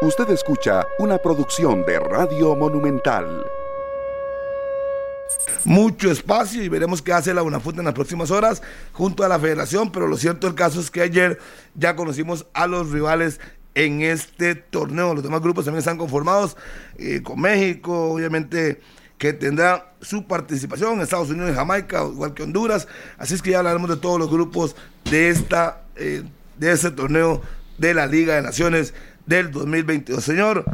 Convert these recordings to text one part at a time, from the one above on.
Usted escucha una producción de Radio Monumental. Mucho espacio y veremos qué hace la UNAFUT en las próximas horas junto a la federación, pero lo cierto del caso es que ayer ya conocimos a los rivales en este torneo. Los demás grupos también están conformados eh, con México, obviamente que tendrá su participación, Estados Unidos y Jamaica, igual que Honduras. Así es que ya hablaremos de todos los grupos de esta eh, de este torneo de la Liga de Naciones del 2022. Señor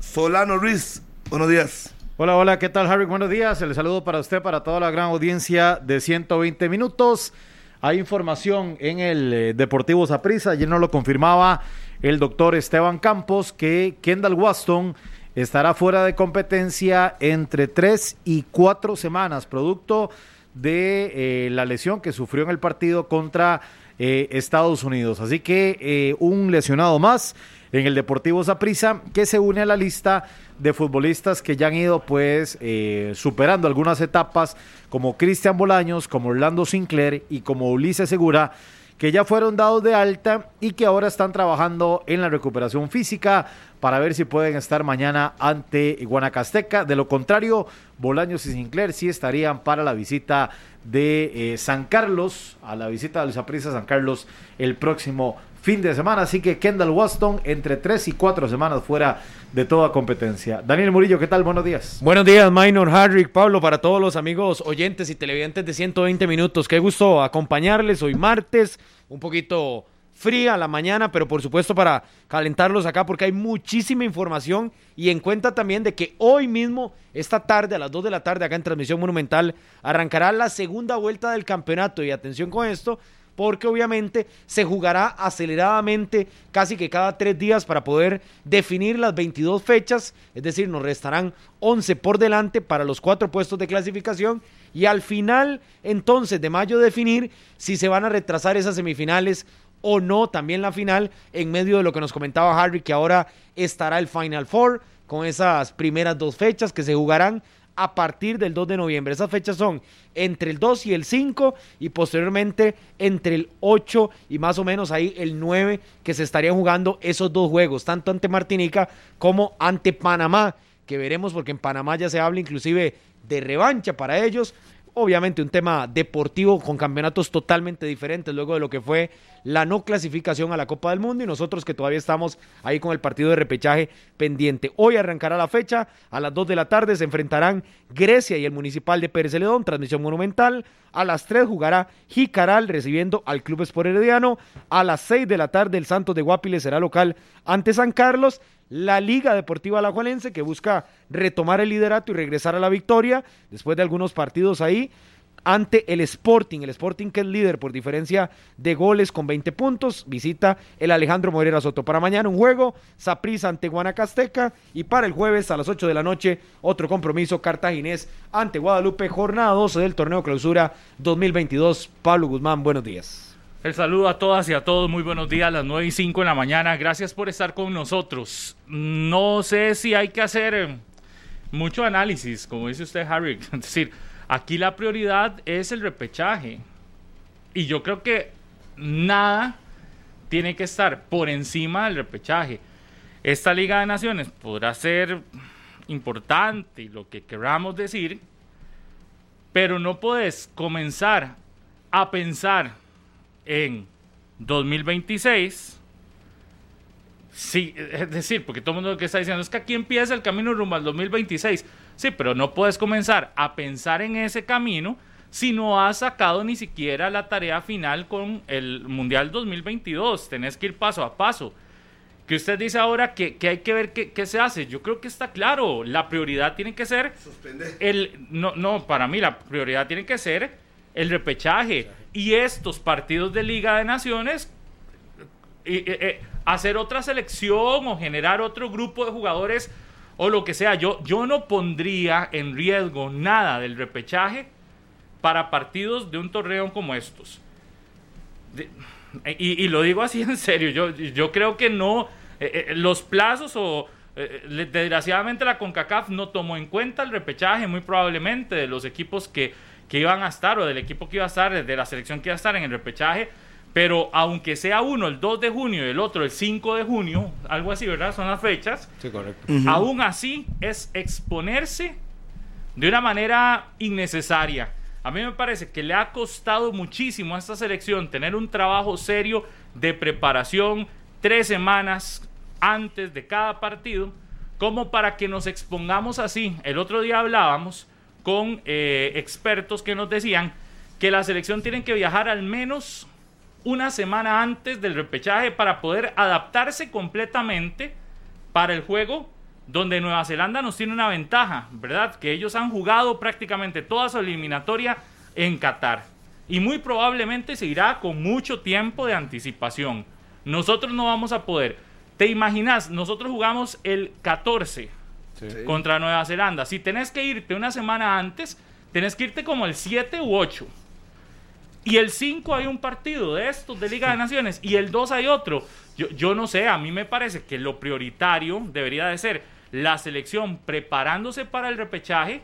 Solano Ruiz, buenos días. Hola, hola, ¿qué tal, Harry? Buenos días. El saludo para usted, para toda la gran audiencia de 120 minutos. Hay información en el eh, Deportivo Zaprisa, ayer nos lo confirmaba el doctor Esteban Campos, que Kendall Waston estará fuera de competencia entre tres y cuatro semanas, producto de eh, la lesión que sufrió en el partido contra eh, Estados Unidos. Así que un lesionado más en el Deportivo Zaprisa, que se une a la lista de futbolistas que ya han ido pues eh, superando algunas etapas, como Cristian Bolaños, como Orlando Sinclair y como Ulises Segura, que ya fueron dados de alta y que ahora están trabajando en la recuperación física para ver si pueden estar mañana ante Guanacasteca. De lo contrario, Bolaños y Sinclair sí estarían para la visita de eh, San Carlos, a la visita de los Zaprisa San Carlos el próximo fin de semana. Así que Kendall Waston entre tres y cuatro semanas fuera de toda competencia. Daniel Murillo, ¿qué tal? Buenos días. Buenos días, Minor, Harry, Pablo, para todos los amigos oyentes y televidentes de 120 minutos. Qué gusto acompañarles hoy martes, un poquito fría la mañana, pero por supuesto para calentarlos acá porque hay muchísima información y en cuenta también de que hoy mismo, esta tarde, a las 2 de la tarde, acá en Transmisión Monumental, arrancará la segunda vuelta del campeonato y atención con esto, porque obviamente se jugará aceleradamente casi que cada tres días para poder definir las 22 fechas, es decir, nos restarán 11 por delante para los cuatro puestos de clasificación y al final entonces de mayo definir si se van a retrasar esas semifinales o no, también la final, en medio de lo que nos comentaba Harry, que ahora estará el Final Four con esas primeras dos fechas que se jugarán a partir del 2 de noviembre. Esas fechas son entre el 2 y el 5 y posteriormente entre el 8 y más o menos ahí el 9 que se estarían jugando esos dos juegos, tanto ante Martinica como ante Panamá, que veremos porque en Panamá ya se habla inclusive de revancha para ellos. Obviamente un tema deportivo con campeonatos totalmente diferentes luego de lo que fue la no clasificación a la Copa del Mundo y nosotros que todavía estamos ahí con el partido de repechaje pendiente. Hoy arrancará la fecha, a las 2 de la tarde se enfrentarán Grecia y el Municipal de Pérez Celedón, transmisión monumental. A las 3 jugará Jicaral recibiendo al Club Sport Herediano. A las 6 de la tarde el Santos de Guapiles será local ante San Carlos la Liga Deportiva Alajuelense que busca retomar el liderato y regresar a la victoria después de algunos partidos ahí ante el Sporting, el Sporting que es líder por diferencia de goles con 20 puntos, visita el Alejandro Morera Soto. Para mañana un juego, Saprissa ante Guanacasteca y para el jueves a las 8 de la noche otro compromiso cartaginés ante Guadalupe, jornada 12 del torneo clausura 2022. Pablo Guzmán, buenos días. El saludo a todas y a todos, muy buenos días, a las 9 y 5 en la mañana. Gracias por estar con nosotros. No sé si hay que hacer eh, mucho análisis, como dice usted, Harry. Es decir, aquí la prioridad es el repechaje. Y yo creo que nada tiene que estar por encima del repechaje. Esta Liga de Naciones podrá ser importante y lo que queramos decir, pero no puedes comenzar a pensar en 2026. Sí, es decir, porque todo el mundo lo que está diciendo es que aquí empieza el camino rumbo al 2026. Sí, pero no puedes comenzar a pensar en ese camino si no has sacado ni siquiera la tarea final con el Mundial 2022. Tenés que ir paso a paso. Que usted dice ahora que, hay que ver qué, se hace. Yo creo que está claro. La prioridad tiene que ser. El, no, no, para mí la prioridad tiene que ser el repechaje y estos partidos de Liga de Naciones, eh, hacer otra selección o generar otro grupo de jugadores o lo que sea. Yo, yo no pondría en riesgo nada del repechaje para partidos de un torneo como estos. y, lo digo así en serio, yo, yo creo que no, eh, eh, los plazos o... desgraciadamente la CONCACAF no tomó en cuenta el repechaje muy probablemente de los equipos que, que iban a estar o del equipo que iba a estar, de la selección que iba a estar en el repechaje, Pero aunque sea uno el 2 de junio y el otro el 5 de junio, algo así, ¿verdad? Son las fechas. Sí, correcto. Aún así es exponerse de una manera innecesaria. A mí me parece que le ha costado muchísimo a esta selección tener un trabajo serio de preparación tres semanas antes de cada partido, como para que nos expongamos así. El otro día hablábamos con eh, expertos que nos decían que la selección tiene que viajar al menos una semana antes del repechaje para poder adaptarse completamente para el juego donde Nueva Zelanda nos tiene una ventaja, ¿verdad? Que ellos han jugado prácticamente toda su eliminatoria en Qatar. Y muy probablemente se irá con mucho tiempo de anticipación. Nosotros no vamos a poder. ¿Te imaginas? Nosotros jugamos el 14 contra Nueva Zelanda. Si tenés que irte una semana antes, tenés que irte como el 7 u 8. Y el 5 hay un partido de estos de Liga de Naciones y el 2 hay otro. Yo, yo no sé, a mí me parece que lo prioritario debería de ser la selección preparándose para el repechaje,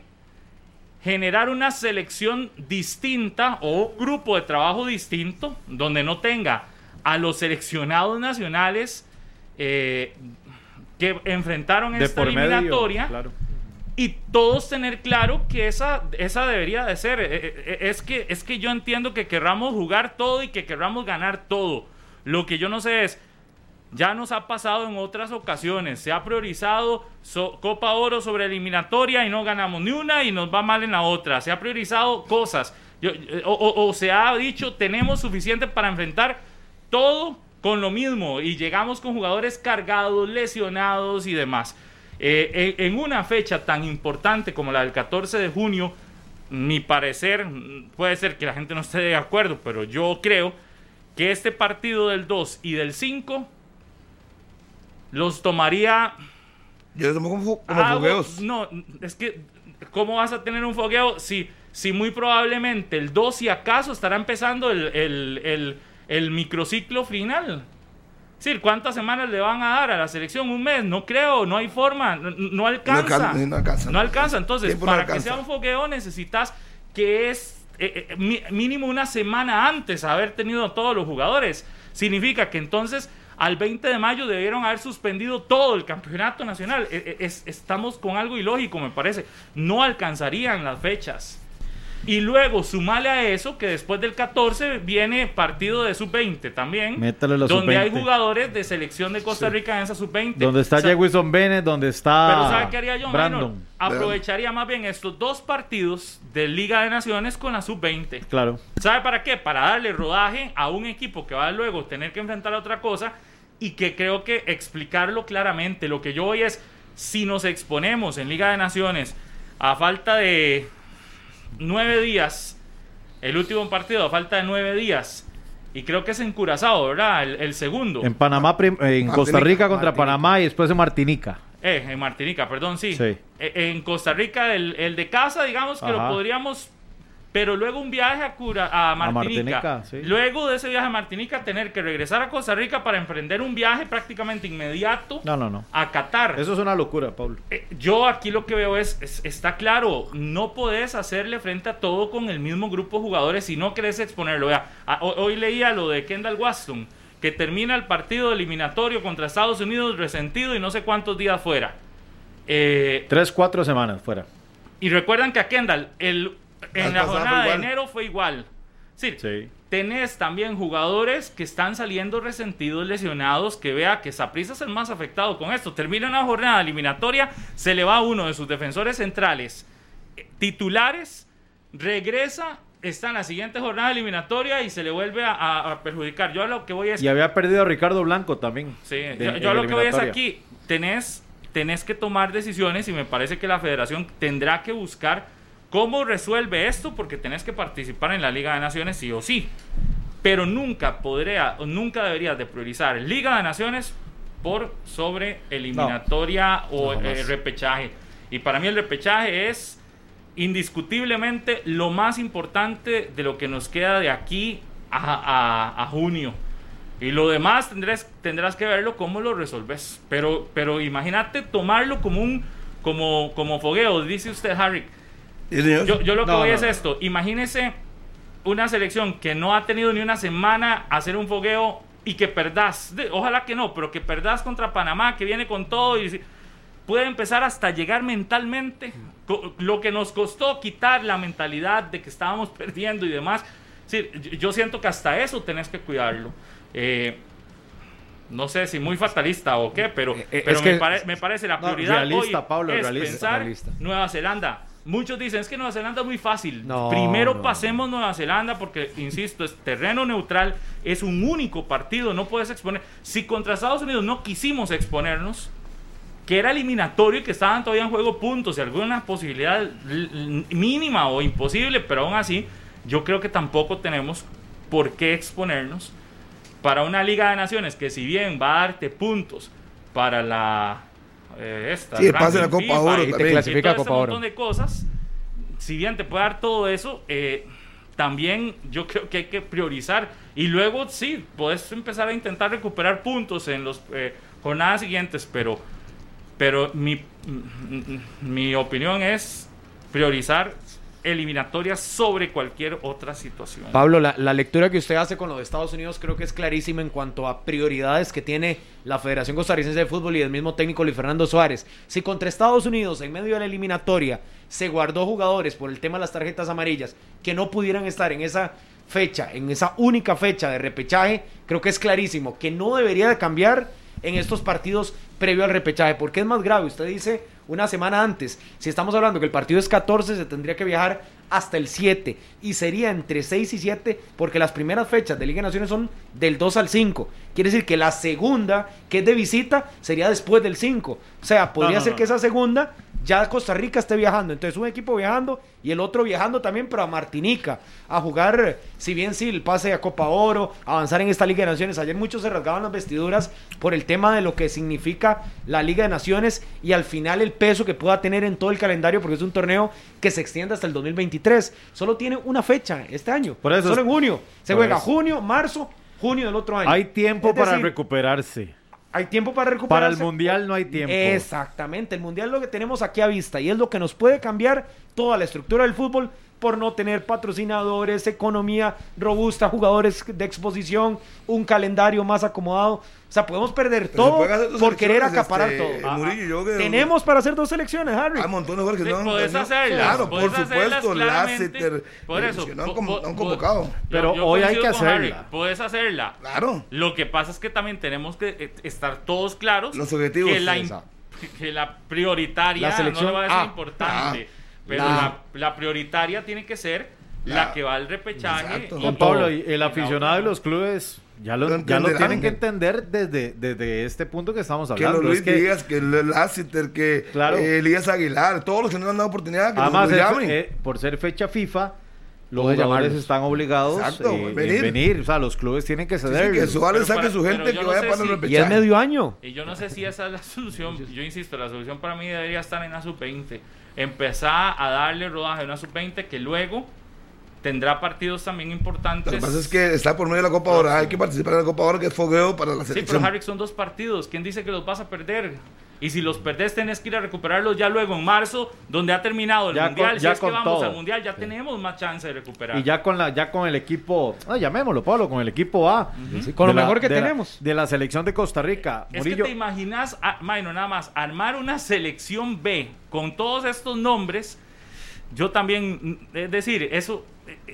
generar una selección distinta o grupo de trabajo distinto donde no tenga a los seleccionados nacionales eh, que enfrentaron De esta medio, eliminatoria claro. y todos tener claro que esa, esa debería de ser. Eh, eh, eh, Es que, es que yo entiendo que querramos jugar todo y que querramos ganar todo. Lo que yo no sé es, ya nos ha pasado en otras ocasiones, se ha priorizado so- Copa Oro sobre eliminatoria y no ganamos ni una y nos va mal en la otra. Se ha priorizado cosas. Yo- o, o- o se ha dicho, tenemos suficiente para enfrentar todo con lo mismo y llegamos con jugadores cargados, lesionados y demás. Eh, en, una fecha tan importante como la del 14 de junio, mi parecer, puede ser que la gente no esté de acuerdo, pero yo creo que este partido del 2 y del 5 los tomaría Yo tomo como, fu- como algo- fogueos. No, es que, ¿cómo vas a tener un fogueo si, si muy probablemente el 2 y acaso estará empezando el, el, el, el microciclo final? Es decir, ¿cuántas semanas le van a dar a la selección? ¿Un mes? No creo, no hay forma, no, no alcanza. no alcanza. No alcanza. Entonces, para que sea un fogueo necesitas que es eh, eh, mínimo una semana antes haber tenido a todos los jugadores. Significa que entonces al 20 de mayo debieron haber suspendido todo el campeonato nacional. Eh, eh, es- estamos con algo ilógico, me parece. No alcanzarían las fechas. Y luego sumale a eso que después del 14 viene partido de sub-20 también. Métale los donde hay sub-20. jugadores de selección de Costa Rica en esa sub-20. Donde está O sea, Jewison Bennett, donde está pero ¿sabe qué haría yo, Brandon. Aprovecharía más bien estos dos partidos de Liga de Naciones con la sub-20. Claro. ¿Sabe para qué? Para darle rodaje a un equipo que va a luego tener que enfrentar a otra cosa y que creo que explicarlo claramente. Lo que yo voy es, si nos exponemos en Liga de Naciones a falta de nueve días, el último partido a falta de nueve días, y creo que es en Curazao, ¿verdad? El, el segundo. En Panamá, eh, en Costa. Rica contra Martinica. Panamá y después en Martinica. Eh, en Martinica, perdón, sí. Sí. Eh, En Costa Rica, el, el de casa, digamos que lo podríamos. Pero luego un viaje a, Cura, a Martinica. Martinica, sí. Luego de ese viaje a Martinica, tener que regresar a Costa Rica para emprender un viaje prácticamente inmediato No, no, no. a Qatar. Eso es una locura, Pablo. Eh, yo aquí lo que veo es, es- está claro, no podés hacerle frente a todo con el mismo grupo de jugadores si no querés exponerlo. Vea, a- ho- hoy leía lo de Kendall Waston, que termina el partido eliminatorio contra Estados Unidos resentido y no sé cuántos días fuera. Eh, Tres, cuatro semanas fuera. y recuerdan que a Kendall el, en la jornada de enero fue igual. Sí, Sí. tenés también jugadores que están saliendo resentidos, lesionados, que vea que Saprissa es el más afectado con esto. Termina una jornada eliminatoria, se le va uno de sus defensores centrales eh, titulares, regresa, está en la siguiente jornada eliminatoria y se le vuelve a, a- a perjudicar. Yo lo que voy es... Y había perdido a Ricardo Blanco también. Sí, de- yo, lo que voy es aquí, tenés, tenés que tomar decisiones y me parece que la federación tendrá que buscar cómo resuelve esto porque tenés que participar en la Liga de Naciones sí o sí. Pero nunca podría, o nunca deberías de priorizar Liga de Naciones por sobre eliminatoria o No, eh, repechaje. Y para mí el repechaje es indiscutiblemente lo más importante de lo que nos queda de aquí a, a- a junio. Y lo demás tendrás, tendrás que verlo cómo lo resolves. Pero, pero imagínate tomarlo como un como, como fogueo, dice usted, Harry. Yo, yo lo que No, voy no, es no. esto. Imagínese una selección que no ha tenido ni una semana hacer un fogueo y que perdás, ojalá que no, pero que perdás contra Panamá, que viene con todo y puede empezar hasta llegar mentalmente, lo que nos costó quitar la mentalidad de que estábamos perdiendo y demás. Sí, yo- siento que hasta eso tenés que cuidarlo. Eh, no sé si muy fatalista o qué, pero, Eh, eh, pero me, que- pare- me parece la No, prioridad realista, hoy Pablo, es realista, pensar realista. Nueva Zelanda. Muchos dicen, es que Nueva Zelanda es muy fácil. No, Primero no. pasemos Nueva Zelanda porque, insisto, es terreno neutral, es un único partido, no puedes exponer. Si contra Estados Unidos no quisimos exponernos, que era eliminatorio y que estaban todavía en juego puntos y alguna posibilidad mínima o imposible, pero aún así, yo creo que tampoco tenemos por qué exponernos para una Liga de Naciones que si bien va a darte puntos para la eh, esta Sí, pase la Copa Oro y- Y te también. clasifica y a todo este Copa Oro. montón de cosas, si bien te puede dar todo eso, eh, también yo creo que hay que priorizar y luego sí, puedes empezar a intentar recuperar puntos en las jornadas siguientes, pero, pero mi, mi opinión es priorizar eliminatorias sobre cualquier otra situación. Pablo, la, lectura que usted hace con lo de Estados Unidos creo que es clarísima en cuanto a prioridades que tiene la Federación Costarricense de Fútbol y el mismo técnico Luis Fernando Suárez. Si contra Estados Unidos, en medio de la eliminatoria, se guardó jugadores por el tema de las tarjetas amarillas que no pudieran estar en esa fecha, en esa única fecha de repechaje, creo que es clarísimo que no debería de cambiar en estos partidos previo al repechaje, porque es más grave. Usted dice una semana antes, si estamos hablando que el partido es 14, se tendría que viajar hasta el 7 y sería entre 6 y 7 porque las primeras fechas de Liga de Naciones son del 2 al 5. Quiere decir que la segunda, que es de visita, sería después del 5. O sea, podría no, ser no. que esa segunda ya Costa Rica esté viajando. Entonces un equipo viajando y el otro viajando también, pero a Martinica, a jugar, si bien sí, el pase a Copa Oro, avanzar en esta Liga de Naciones. Ayer muchos se rasgaban las vestiduras por el tema de lo que significa la Liga de Naciones y al final el peso que pueda tener en todo el calendario, porque es un torneo que se extiende hasta el 2023. Solo tiene una fecha este año, Por eso solo es- en junio. Se juega eso. junio, marzo, junio del otro año. Hay tiempo Es para decir, recuperarse. Hay tiempo para recuperarse. Para el Mundial no hay tiempo. Exactamente, el mundial es lo que tenemos aquí a vista y es lo que nos puede cambiar toda la estructura del fútbol por no tener patrocinadores, economía robusta, jugadores de exposición, un calendario más acomodado. O sea, podemos perder Pero todo por querer acaparar este, todo. Murillo, yo creo que- Tenemos para hacer dos selecciones, Harry. Hay montones de jugadores que Sí, no han podés hacerlas, Claro, podés por supuesto, claramente. Lassiter, Por eh, eso, que no han, po- con- po- no han po- convocado. yo- Pero yo hoy hay que con Harry, hacerla. Puedes hacerla. Claro. Lo que pasa es que también tenemos que eh, estar todos claros Los objetivos, que la, que la prioritaria La selección no le va a ser importante, Ah. Pero La- prioritaria tiene que ser la, La- que va al repechaje. Todo. Pablo, y el aficionado de los clubes ya lo, Lo ya lo tienen que entender desde, desde este punto que estamos Que hablando. los Luis Es que, Díaz, que el Lassiter, que Claro. eh, Elías Aguilar, todos los que no le han dado oportunidad, que además, los, llamen. eh, por ser fecha FIFA, los jugadores llamarlos. están obligados Exacto, eh, en venir. venir. O sea, los clubes tienen que Sí, sí, ceder. que Suárez Pero saque para- su gente que no vaya sé para el si- repechaje. y es medio año. Y yo no sé si esa es la solución. Yo insisto, la solución para mí debería estar en la sub-20. Empezar a darle rodaje a una sub-20 que luego tendrá partidos también importantes. Lo que pasa es que está por medio de la Copa Ora, hay que participar en la Copa Ora, que es fogueo para la Sí, selección. pero Harry, son dos partidos. ¿Quién dice que los vas a perder? Y si los perdés, tenés que ir a recuperarlos ya luego en marzo, donde ha terminado el Ya mundial. con- si ya es que vamos todo. al mundial, ya tenemos más chance de recuperar. Y ya con la ya con el equipo, ah, llamémoslo Pablo, con el equipo A. Con lo la- mejor que de la- tenemos. de la selección de Costa Rica. Es Murillo, que te imaginas, ah, Maino, nada más, armar una selección B con todos estos nombres. Yo también, mm, es decir, eso,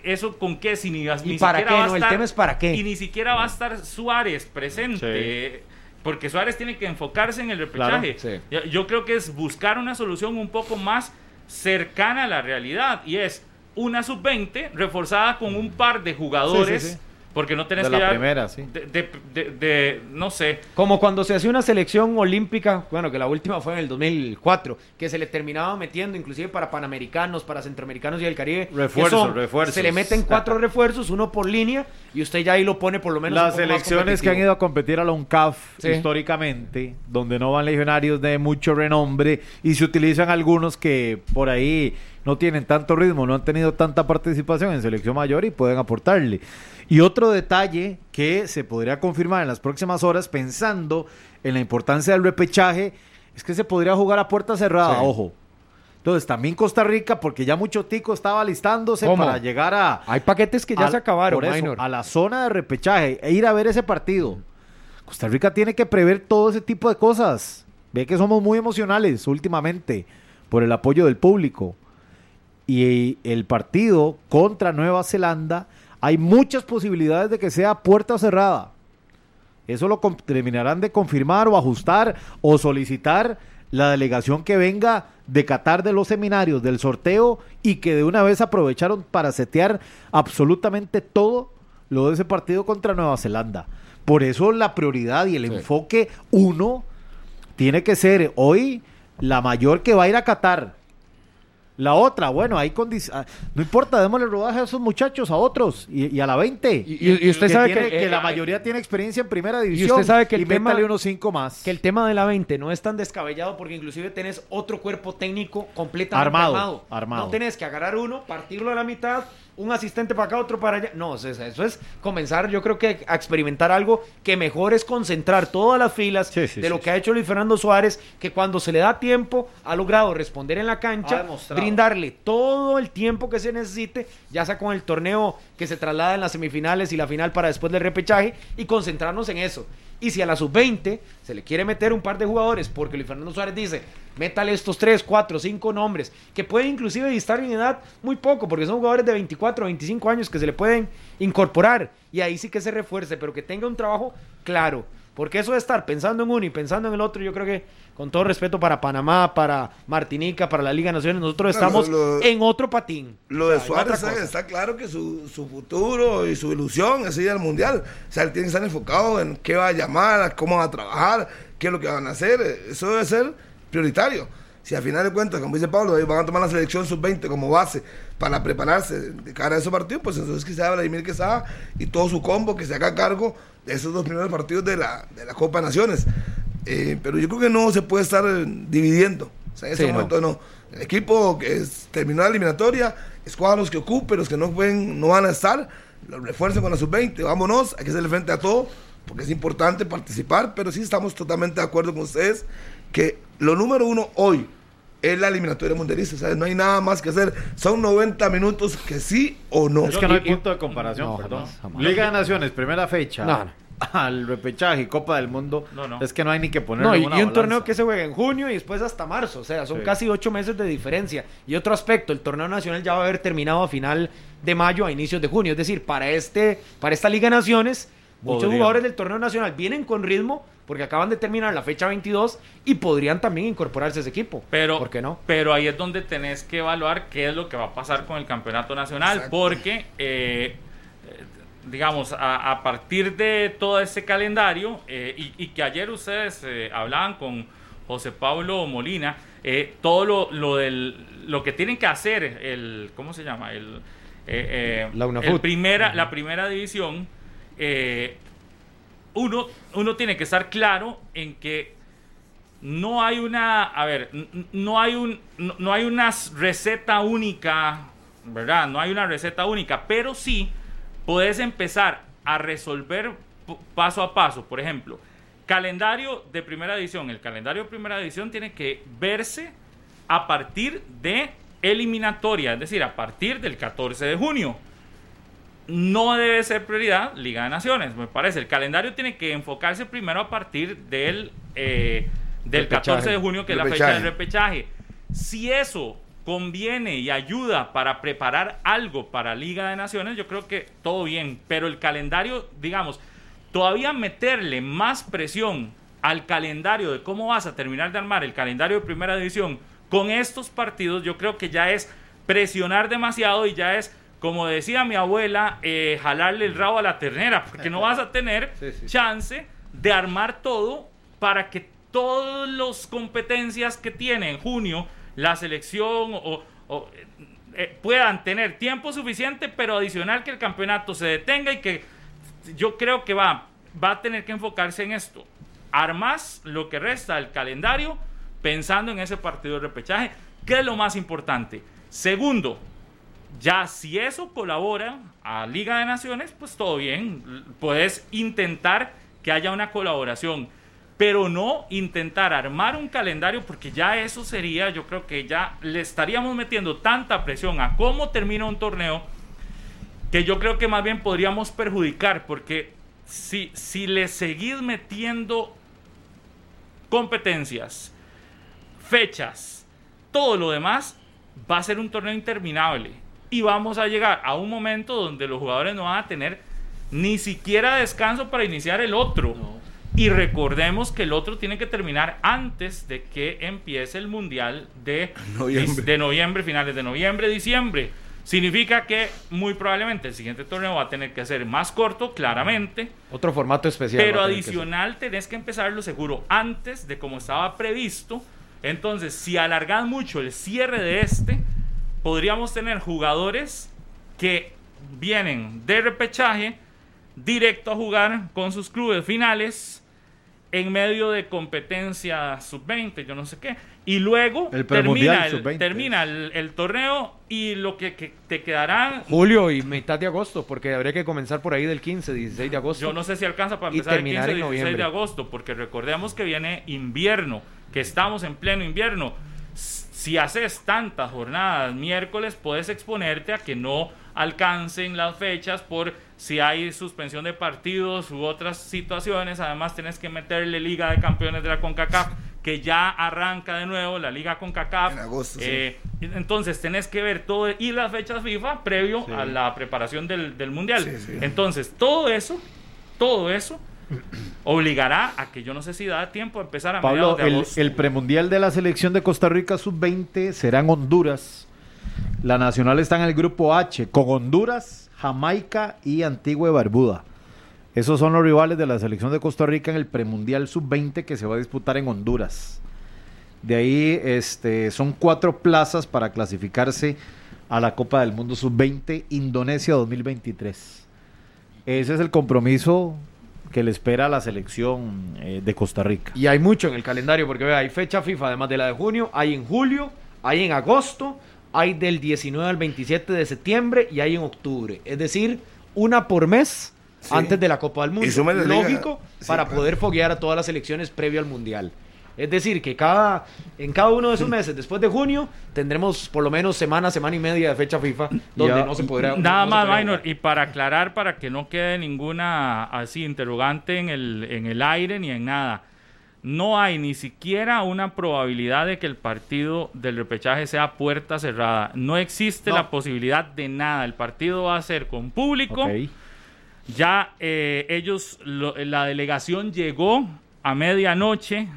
eso con qué, si ni, ni para siquiera qué? va No, el estar- tema es para qué. Y ni siquiera va a estar Suárez presente. Porque Suárez tiene que enfocarse en el repechaje. Claro, sí. yo, creo que es buscar una solución un poco más cercana a la realidad. Y es una sub-20 reforzada con un par de jugadores. Sí, sí, sí. Porque no tenés De que la primera, sí. de- de- de- de- no sé, Como cuando se hacía una selección olímpica, bueno, que la última fue en el 2004, que se le terminaba metiendo inclusive para panamericanos, para centroamericanos y del Caribe. Refuerzos, refuerzos. Se le meten cuatro refuerzos, uno por línea, y usted ya ahí lo pone por lo menos. Las selecciones que han ido a competir a la UNCAF Sí. históricamente, donde no van legionarios de mucho renombre y se utilizan algunos que por ahí no tienen tanto ritmo, no han tenido tanta participación en selección mayor y pueden aportarle. Y otro detalle que se podría confirmar en las próximas horas pensando en la importancia del repechaje es que se podría jugar a puerta cerrada, Sí. ojo. Entonces también Costa Rica, porque ya mucho tico estaba alistándose ¿Cómo? para llegar a... Hay paquetes que ya se acabaron, por eso, minor. a la zona de repechaje e ir a ver ese partido. Costa Rica tiene que prever todo ese tipo de cosas. Ve que somos muy emocionales últimamente por el apoyo del público. Y el partido contra Nueva Zelanda, hay muchas posibilidades de que sea puerta cerrada. Eso lo terminarán de confirmar o ajustar o solicitar la delegación que venga de Qatar de los seminarios del sorteo y que de una vez aprovecharon para setear absolutamente todo lo de ese partido contra Nueva Zelanda. Por eso la prioridad y el enfoque uno tiene que ser hoy la mayor que va a ir a Qatar. La otra, bueno, condi- ah, no importa, démosle rodaje a esos muchachos, a otros y, y a la 20. Y- y- y usted sabe tiene- que- eh, la eh, mayoría tiene experiencia en primera división. usted sabe que el y tema- unos cinco más. Que el tema de la 20 no es tan descabellado porque inclusive tenés otro cuerpo técnico completamente Armado, armado. armado. No tenés que agarrar uno, partirlo a la mitad, un asistente para acá, otro para allá. No, eso es, eso es comenzar yo creo que a experimentar algo que mejor es concentrar todas las filas Sí, sí, de lo sí, que ha hecho Luis Fernando Suárez, que cuando se le da tiempo ha logrado responder en la Ha cancha, brindarle todo el tiempo que se necesite, ya sea con el torneo que se traslada en las semifinales y la final para después del repechaje, y concentrarnos en eso. Y si a la sub-20 se le quiere meter un par de jugadores, porque Luis Fernando Suárez dice, métale estos 3, 4, 5 nombres, que pueden inclusive distar en edad muy poco, porque son jugadores de 24, 25 años que se le pueden incorporar, y ahí sí que se refuerce, pero que tenga un trabajo claro. Porque eso de estar pensando en uno y pensando en el otro, yo creo que, con todo respeto para Panamá, para Martinica, para la Liga de Naciones, nosotros No, estamos lo- en otro patín. Lo O de sea, Suárez está claro que su, su futuro y su ilusión es ir al mundial. O sea, él tiene que estar enfocado en qué va a llamar, cómo va a trabajar, qué es lo que van a hacer. Eso debe ser prioritario. Si al final de cuentas, como dice Pablo, van a tomar la selección sub-20 como base para prepararse de cara a esos partidos, pues entonces sea Vladimir Quesada y todo su combo que se haga cargo de esos dos primeros partidos de la, de la Copa de Naciones. Eh, pero yo creo que no se puede estar eh, dividiendo. O sea, en ese Sí, momento no. El equipo que es- terminó la eliminatoria, escoja los que ocupen, los que no, pueden, no van a estar, los refuercen con la sub-20, vámonos, hay que hacerle frente a todo, porque es importante participar, pero sí estamos totalmente de acuerdo con ustedes que lo número uno hoy es la eliminatoria mundialista, o sea, no hay nada más que hacer, son 90 minutos que sí o no. Es que no hay punto de comparación, No, perdón. jamás, jamás. Liga de Naciones, primera fecha. No, no. Al repechaje y Copa del Mundo. No, no. Es que no hay ni que poner No, y, y un torneo que se juega en junio y después hasta marzo, o sea, son Sí. casi ocho meses de diferencia. Y otro aspecto, el torneo nacional ya va a haber terminado a final de mayo a inicios de junio, es decir, para este, para esta Liga de Naciones, muchos jugadores del torneo nacional vienen con ritmo porque acaban de terminar la fecha 22 y podrían también incorporarse a ese equipo. Pero, ¿por qué no? Pero ahí es donde tenés que evaluar qué es lo que va a pasar con el campeonato nacional, Exacto. porque, eh, digamos, a, a partir de todo este calendario, eh, y, y que ayer ustedes eh, hablaban con José Pablo Molina, eh, todo lo, lo, del, lo que tienen que hacer, el, ¿cómo se llama? El, eh, eh, La el primera, la primera división, eh, uno, uno tiene que estar claro en que no hay una, a ver, no hay un, no, no hay una receta única, ¿verdad? No hay una receta única, pero sí puedes empezar a resolver paso a paso. Por ejemplo, calendario de primera edición. El calendario de primera edición tiene que verse a partir de eliminatoria, es decir, a partir del 14 de junio no debe ser prioridad Liga de Naciones, me parece. El calendario tiene que enfocarse primero a partir del, eh, del Repechaje. 14 de junio, que es la fecha del repechaje. Si eso conviene y ayuda para preparar algo para Liga de Naciones, yo creo que todo bien. Pero el calendario, digamos, todavía meterle más presión al calendario de cómo vas a terminar de armar el calendario de primera división con estos partidos, yo creo que ya es presionar demasiado y ya es, como decía mi abuela, eh, jalarle el rabo a la ternera, porque no vas a tener Sí, sí. chance de armar todo para que todas las competencias que tiene en junio la selección o, o, eh, eh, puedan tener tiempo suficiente, pero adicional que el campeonato se detenga y que yo creo que va, va a tener que enfocarse en esto. Armas lo que resta del calendario pensando en ese partido de repechaje, que es lo más importante. Segundo, ya si eso colabora a Liga de Naciones, pues todo bien. Puedes intentar que haya una colaboración. pero no intentar armar un calendario porque ya eso sería, yo creo que ya le estaríamos metiendo tanta presión a cómo termina un torneo que yo creo que más bien podríamos perjudicar porque si, si le seguís metiendo competencias, fechas, todo lo demás, va a ser un torneo interminable y vamos a llegar a un momento donde los jugadores no van a tener ni siquiera descanso para iniciar el otro. Y recordemos que el otro tiene que terminar antes de que empiece el Mundial de Noviembre. de noviembre, finales de noviembre, diciembre. Significa que muy probablemente el siguiente torneo va a tener que ser más corto, claramente. Otro formato especial. Pero va a tener que adicional tenés que empezarlo seguro antes de como estaba previsto. Entonces, si alargas mucho el cierre de este, podríamos tener jugadores que vienen de repechaje directo a jugar con sus clubes finales en medio de competencia sub-20, yo no sé qué. Y luego El termina, el, sub-20. termina el, el torneo y lo que, que te quedará Julio y mitad de agosto, porque habría que comenzar por ahí del 15, 16 de agosto. Yo no sé si alcanza para empezar el terminar 15 en 16 de noviembre. agosto, porque recordemos que viene invierno, que estamos en pleno invierno. Si haces tantas jornadas miércoles, puedes exponerte a que no alcancen las fechas por si hay suspensión de partidos u otras situaciones. Además, tienes que meterle Liga de Campeones de la CONCACAF, que ya arranca de nuevo la Liga CONCACAF. En agosto, sí. Eh, entonces, tenés que ver todo y las fechas FIFA previo a la preparación del, del Mundial. Sí, sí. Entonces, todo eso, todo eso obligará a que yo no sé si da tiempo de empezar a Pablo, de el, el premundial de la selección de Costa Rica sub-20 será en Honduras. La nacional está en el grupo H, con Honduras, Jamaica y Antigua y Barbuda. Esos son los rivales de la selección de Costa Rica en el premundial sub-20 que se va a disputar en Honduras. De ahí este, son cuatro plazas para clasificarse a la Copa del Mundo sub-20 Indonesia 2023. Ese es el compromiso que le espera a la selección eh, de Costa Rica. Y hay mucho en el calendario, porque vea, hay fecha FIFA, además de la de junio, hay en julio, hay en agosto, hay del 19 al 27 de septiembre y hay en octubre. Es decir, una por mes Sí. antes de la Copa del Mundo. Lógico, Sí, para claro. poder foguear a todas las selecciones previo al Mundial. Es decir, que cada, en cada uno de esos meses, después de junio, tendremos por lo menos semana, semana y media de fecha FIFA, donde Ya, no se podrá. Nada no más, podrá Minor, y para aclarar, para que no quede ninguna así interrogante en el, en el aire ni en nada. No hay ni siquiera una probabilidad de que el partido del repechaje sea puerta cerrada. No existe No. la posibilidad de nada. El partido va a ser con público. Ya eh, ellos, lo- la delegación llegó a medianoche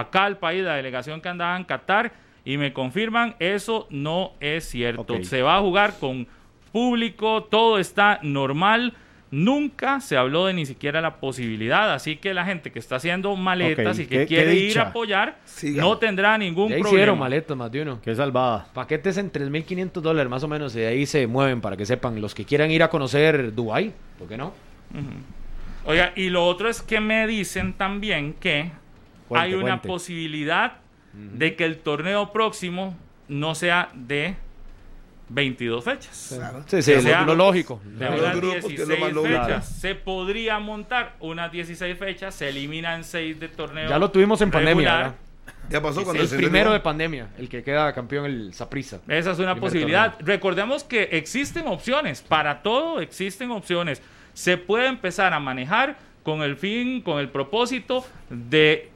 acá al país, la delegación que andaba en Qatar, y me confirman, eso no es cierto. Se va a jugar con público, todo está normal. Nunca se habló de ni siquiera la posibilidad, así que la gente que está haciendo maletas y que qué- quiere qué ir a apoyar, Siga. no tendrá ningún Ya problema. hicieron maletas más de uno. Qué salvada. Paquetes en 3.500 dólares más o menos, y de ahí se mueven para que sepan los que quieran ir a conocer Dubai, ¿por qué no? Oiga, y lo otro es que me dicen también que Cuente, hay una cuente. posibilidad de que el torneo próximo no sea de 22 fechas. Claro. Sí, sí, Que lo, sea lo lógico. De unas grupos, que es lo 16 más lógico. fechas. Se podría montar unas 16 fechas, se eliminan 6 de torneo. Ya lo tuvimos en pandemia. ¿verdad? Ya pasó cuando El se primero de pandemia, el que queda campeón, el Saprissa. Esa es una posibilidad. Recordemos que existen opciones. Para todo existen opciones. Se puede empezar a manejar con el fin, con el propósito de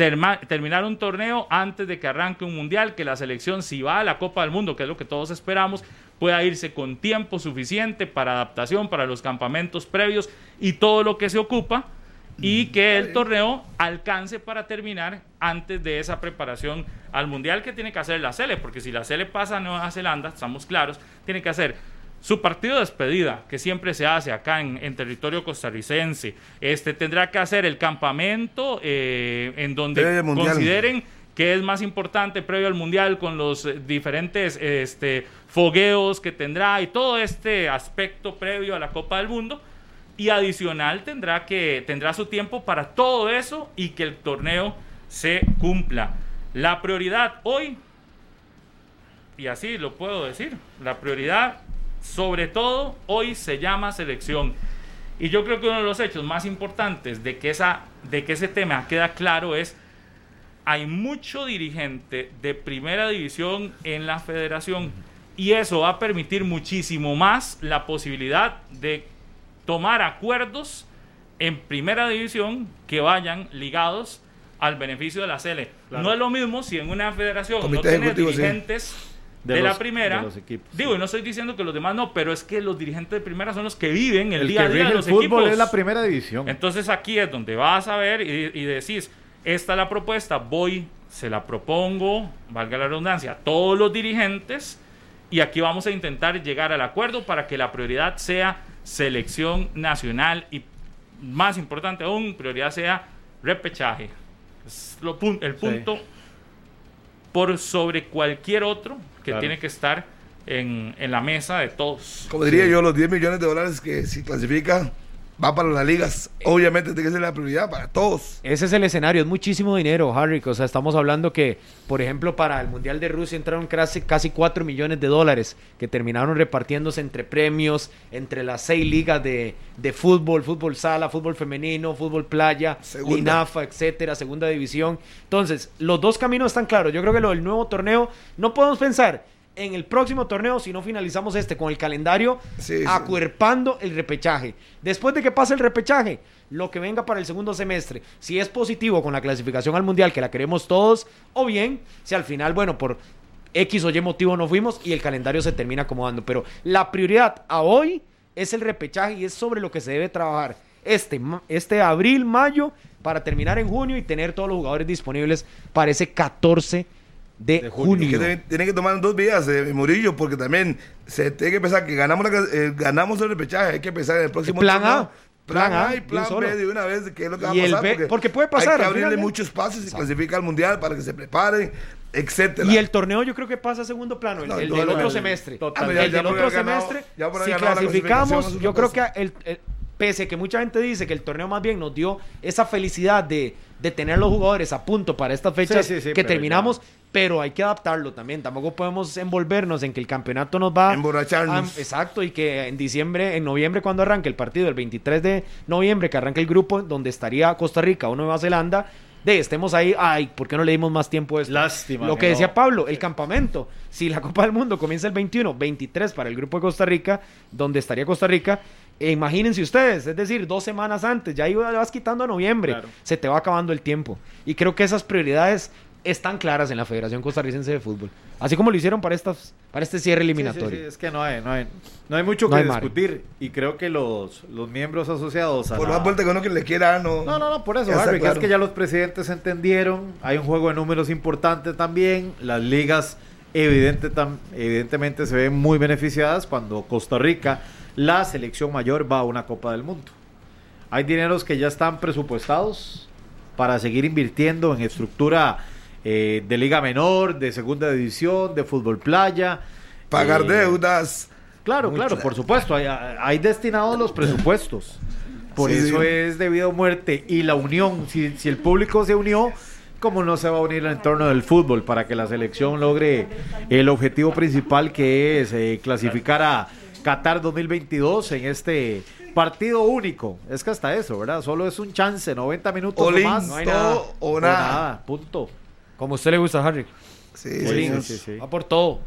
terma- terminar un torneo antes de que arranque un mundial, que la selección, si va a la Copa del Mundo, que es lo que todos esperamos, pueda irse con tiempo suficiente para adaptación, para los campamentos previos y todo lo que se ocupa, y que el torneo alcance para terminar antes de esa preparación al mundial que tiene que hacer la Sele, porque si la Sele pasa a Nueva Zelanda, estamos claros, tiene que hacer su partido de despedida, que siempre se hace acá en, en territorio costarricense. Este tendrá que hacer el campamento eh, en donde consideren que es más importante previo al mundial con los eh, diferentes este, fogueos que tendrá y todo este aspecto previo a la Copa del Mundo y adicional tendrá que tendrá su tiempo para todo eso y que el torneo se cumpla. La prioridad hoy y así lo puedo decir, la prioridad sobre todo hoy se llama selección. Y yo creo que uno de los hechos más importantes de que esa de que ese tema queda claro es, hay mucho dirigente de primera división en la federación y eso va a permitir muchísimo más la posibilidad de tomar acuerdos en primera división que vayan ligados al beneficio de la CL. No es lo mismo si en una federación Comité no tienes sí. De, la primera. de los equipos, digo, y no estoy diciendo que los demás no, pero es que los dirigentes de primera son los que viven el, El día a día de el los fútbol equipos. es la primera división. Entonces aquí es donde vas a ver y, y decís, esta es la propuesta, voy, se la propongo, valga la redundancia, a todos los dirigentes y aquí vamos a intentar llegar al acuerdo para que la prioridad sea selección nacional y más importante aún, prioridad sea repechaje. Es lo el punto por sobre cualquier otro que Claro. tiene que estar en, en la mesa de todos. Como diría yo, los 10 millones de dólares que si clasifica va para las ligas. Obviamente tiene que ser la prioridad para todos. Ese es el escenario, es muchísimo dinero, Harry. O sea, estamos hablando que, por ejemplo, para el Mundial de Rusia entraron casi, casi 4 millones de dólares que terminaron repartiéndose entre premios, entre las seis ligas de, de fútbol, fútbol sala, fútbol femenino, fútbol playa, Segunda. Linafa, etcétera, segunda división. Entonces, los dos caminos están claros. Yo creo que lo del nuevo torneo, no podemos pensar en el próximo torneo si no finalizamos este con el calendario Sí, sí. acuerpando el repechaje. Después de que pase el repechaje, lo que venga para el segundo semestre, si es positivo con la clasificación al mundial, que la queremos todos, o bien, si al final, bueno, por X o Y motivo no fuimos y el calendario se termina acomodando. Pero la prioridad a hoy es el repechaje y es sobre lo que se debe trabajar este, este abril, mayo, para terminar en junio y tener todos los jugadores disponibles para ese 14 de, De junio. junio. Que tiene, tiene que tomar dos vías, eh, Murillo, porque también se tiene que pensar que ganamos, la, eh, ganamos el repechaje. Hay que pensar en el próximo Plan torneo. A. Plan, Plan A y plan. B de una vez, que es lo que va a el pasar. B- porque puede pasar, Hay que abrirle final, ¿eh? muchos espacios y clasifica al mundial para que se preparen, etcétera. Y el torneo yo creo que pasa a segundo plano, el, No, el del otro el- semestre. total. el Ya- del otro ganado- semestre, si clasificamos, yo creo que el, el- pese a que mucha gente dice que el torneo más bien nos dio esa felicidad de, de tener los jugadores a punto para estas fechas Sí, sí, sí, que terminamos, ya. Pero hay que adaptarlo también. Tampoco podemos envolvernos en que el campeonato nos va Emborracharnos. a- exacto, y que en diciembre, en noviembre cuando arranque el partido, el 23 de noviembre que arranque el grupo donde estaría Costa Rica o Nueva Zelanda, de estemos ahí, ay, ¿por qué no le dimos más tiempo a esto? Lástima Lo que que decía no. Pablo, el campamento. Si la Copa del Mundo comienza el 21, 23 para el grupo de Costa Rica, donde estaría Costa Rica, e imagínense ustedes, es decir, dos semanas antes, ya iba- vas quitando a noviembre, Claro. se te va acabando el tiempo. Y creo que esas prioridades están claras en la Federación Costarricense de Fútbol. Así como lo hicieron para, estas, para este cierre Sí, sí, eliminatorio. sí, es que no hay, no hay, no hay mucho No que hay discutir. Y creo que los, los miembros asociados a Por la- más vuelta que uno que le quiera, no. No, no, no, por eso, que es que ya los presidentes entendieron, hay un juego de números importante también, las ligas evidente, tam- evidentemente se ven muy beneficiadas cuando Costa Rica, la selección mayor, va a una Copa del Mundo. Hay dineros que ya están presupuestados para seguir invirtiendo en estructura eh, de liga menor, de segunda división, de fútbol playa. Pagar eh, deudas. Claro, Mucho. claro, por supuesto. Hay, hay destinados los presupuestos. Por Sí, eso sí. es debido a muerte. Y la unión, si, si el público se unió, ¿cómo no se va a unir en torno del fútbol para que la selección logre el objetivo principal que es eh, clasificar a Qatar 2022 en este partido único? Es que hasta eso, ¿verdad? Solo es un chance, 90 minutos o más. no hay todo nada. o O nada. punto. Como a usted le gusta, Harry. Sí, Sí, sí. Va por todo.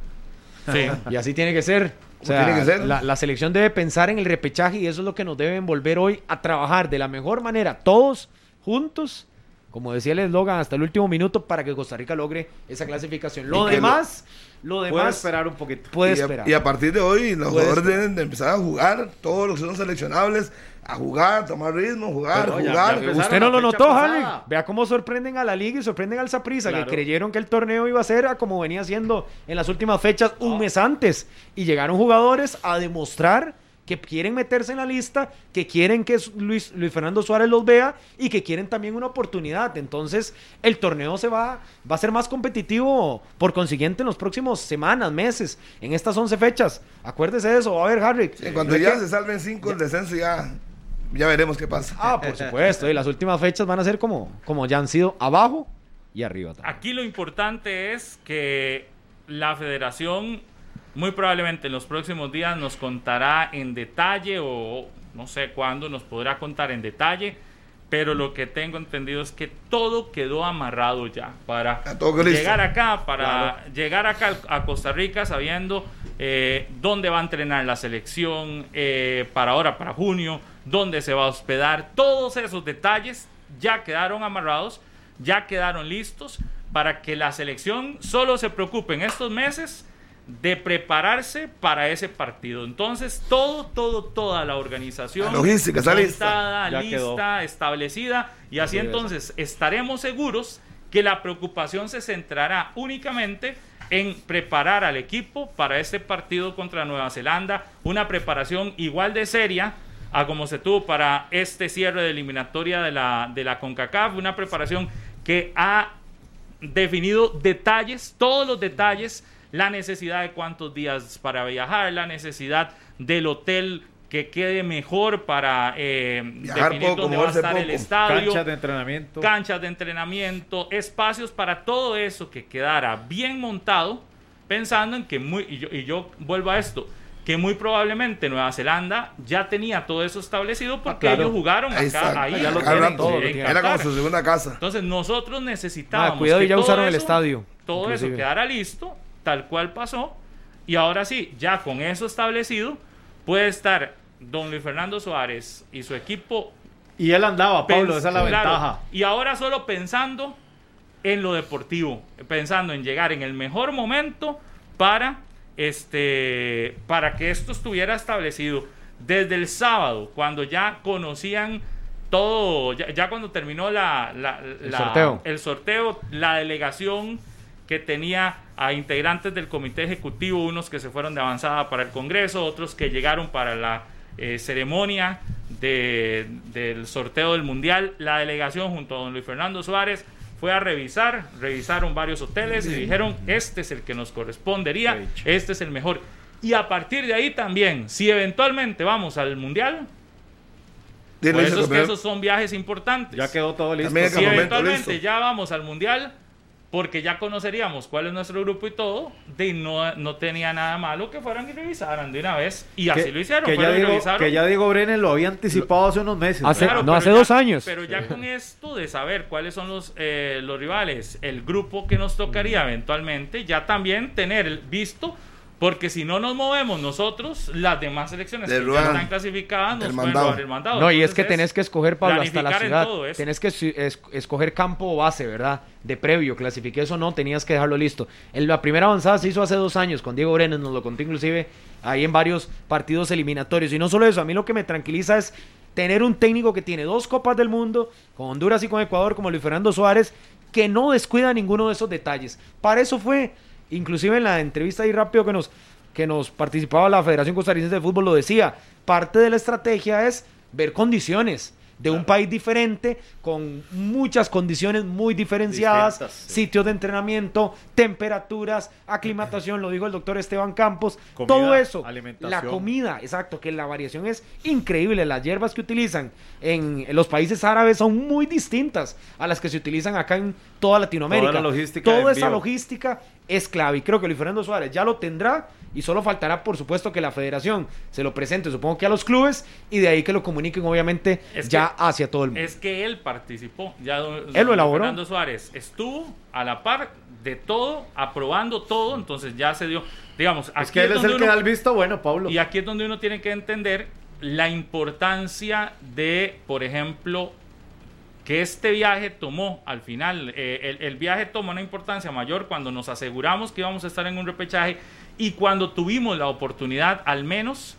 Sí. Y así tiene que ser. O sea, tiene que ser. La, la selección debe pensar en el repechaje y eso es lo que nos debe envolver hoy a trabajar de la mejor manera, todos juntos, como decía el eslogan, hasta el último minuto para que Costa Rica logre esa clasificación. Lo demás, lo, Puede demás esperar un poquito. puede y, a, esperar. y a partir de hoy, los Puede jugadores esperar. deben de empezar a jugar, todos los que son seleccionables, a jugar, tomar ritmo, jugar, ya- jugar. ya. Usted no lo notó. Harry. Vea cómo sorprenden a la liga y sorprenden al Saprissa, Claro. que creyeron que el torneo iba a ser a como venía siendo en las últimas fechas un mes antes. Y llegaron jugadores a demostrar que quieren meterse en la lista, que quieren que Luis, Luis Fernando Suárez los vea y que quieren también una oportunidad. Entonces, el torneo se va, va a ser más competitivo por consiguiente en los próximos semanas, meses, en estas 11 fechas. Acuérdese de eso. A ver, Harry. En cuanto ¿de ya se salven cinco el descenso, ya, ya veremos qué pasa. Ah, por supuesto. Y las últimas fechas van a ser como, como ya han sido abajo y arriba. también. Aquí lo importante es que la federación muy probablemente en los próximos días nos contará en detalle o no sé cuándo nos podrá contar en detalle pero lo que tengo entendido es que todo quedó amarrado ya para llegar acá, para llegar acá a Costa Rica sabiendo eh, dónde va a entrenar la selección eh, para ahora, para junio, dónde se va a hospedar, todos esos detalles ya quedaron amarrados, ya quedaron listos para que la selección solo se preocupe en estos meses de prepararse para ese partido. Entonces, todo, todo, toda la organización La logística está lista. lista, establecida, y así entonces estaremos seguros que la preocupación se centrará únicamente en preparar al equipo para este partido contra Nueva Zelanda, una preparación igual de seria a como se tuvo para este cierre de eliminatoria de la, de la CONCACAF, una preparación que ha definido detalles, todos los detalles, la necesidad de cuántos días para viajar, la necesidad del hotel que quede mejor para eh, definir poco, dónde va a estar el estadio, Canchas de entrenamiento. canchas de entrenamiento, espacios para todo eso que quedara bien montado, pensando en que muy, y yo, y yo vuelvo a esto, que muy probablemente Nueva Zelanda ya tenía todo eso establecido porque claro. ellos jugaron Ahí acá, está. ahí ya lo en- tienen en todo. Era como su segunda casa. Entonces nosotros necesitábamos Ah, cuidado, que y ya todo usaron el eso- estadio, Todo eso quedara listo, tal cual pasó. Y ahora sí, ya con eso establecido, puede estar don Luis Fernando Suárez y su equipo Y él andaba, Pablo, esa es la claro, ventaja. Y ahora solo pensando en lo deportivo, pensando en llegar en el mejor momento para este para que esto estuviera establecido desde el sábado, cuando ya conocían todo, ya, ya cuando terminó la, la- la- sorteo. el sorteo, la delegación que tenía a integrantes del comité ejecutivo, unos que se fueron de avanzada para el Congreso, otros que llegaron para la eh, ceremonia de- del sorteo del Mundial. La delegación junto a don Luis Fernando Suárez fue a revisar, revisaron varios hoteles y dijeron, este es el que nos correspondería, este es el mejor. Y a partir de ahí también, si eventualmente vamos al Mundial, por eso es que esos son viajes importantes. Ya quedó todo listo. Si eventualmente listo. ya vamos al mundial, porque ya conoceríamos cuál es nuestro grupo y todo, de no, no tenía nada malo que fueran y revisaran de una vez. Y así lo hicieron. Que ya, digo, revisaron. que ya Diego Brenes lo había anticipado hace unos meses. Hace- no, hace ya- dos años. Pero ya con esto de saber cuáles son los, eh, los rivales, el grupo que nos tocaría eventualmente, ya también tener visto, porque si no nos movemos nosotros, las demás selecciones De que Ruan, ya están clasificadas nos el pueden mandado. robar el mandado. No, y es que tenés que escoger, Pablo, hasta la ciudad. Tenés que es- escoger campo o base, ¿verdad? De previo, clasifiqué eso no, tenías que dejarlo listo. En la primera avanzada se hizo hace dos años con Diego Brenes, nos lo conté inclusive ahí en varios partidos eliminatorios. Y no solo eso, a mí lo que me tranquiliza es tener un técnico que tiene dos Copas del Mundo, con Honduras y con Ecuador, como Luis Fernando Suárez, que no descuida ninguno de esos detalles. Para eso fue, inclusive en la entrevista ahí rápido que nos, que nos participaba la Federación Costarricense de Fútbol, lo decía, parte de la estrategia es ver condiciones de un país diferente, con muchas condiciones muy diferenciadas, sí. sitios de entrenamiento, temperaturas, aclimatación, lo dijo el doctor Esteban Campos, Comida, todo eso, la comida, exacto, que la variación es increíble, las hierbas que utilizan en, en los países árabes son muy distintas a las que se utilizan acá en toda Latinoamérica. Toda la logística Toda esa logística es clave y creo que Luis Fernando Suárez ya lo tendrá y solo faltará por supuesto que la federación se lo presente supongo que a los clubes y de ahí que lo comuniquen obviamente Es ya hacia todo el mundo. Es que él participó. Ya don- Él lo elaboró. Fernando Suárez estuvo a la par de todo, aprobando todo, entonces ya se dio, digamos, Es aquí que él es el que da el visto bueno, Pablo. y aquí es donde uno tiene que entender la importancia de, por ejemplo, que este viaje tomó al final, eh, el, el viaje tomó una importancia mayor cuando nos aseguramos que íbamos a estar en un repechaje y cuando tuvimos la oportunidad al menos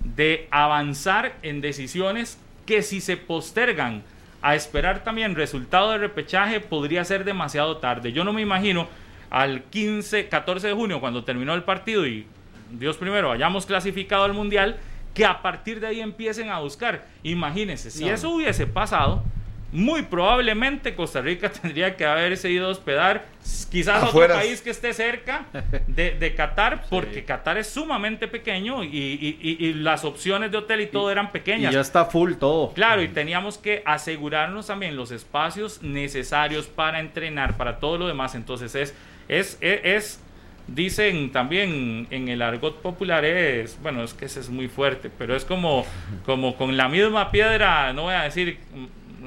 de avanzar en decisiones que si se postergan a esperar también resultado de repechaje podría ser demasiado tarde. Yo no me imagino al 15, 14 de junio cuando terminó el partido y Dios primero hayamos clasificado al mundial que a partir de ahí empiecen a buscar. Imagínense, si No. eso hubiese pasado, muy probablemente Costa Rica tendría que haberse ido a hospedar quizás a otro país que esté cerca de, de Qatar, porque Qatar es sumamente pequeño y, y- y- y las opciones de hotel y todo eran y pequeñas. ya está full todo. Claro, y teníamos que asegurarnos también los espacios necesarios para entrenar, para todo lo demás. Entonces es, es, es, es- dicen también en el argot popular es, bueno, es que ese es muy fuerte, pero es como, como con la misma piedra, no voy a decir,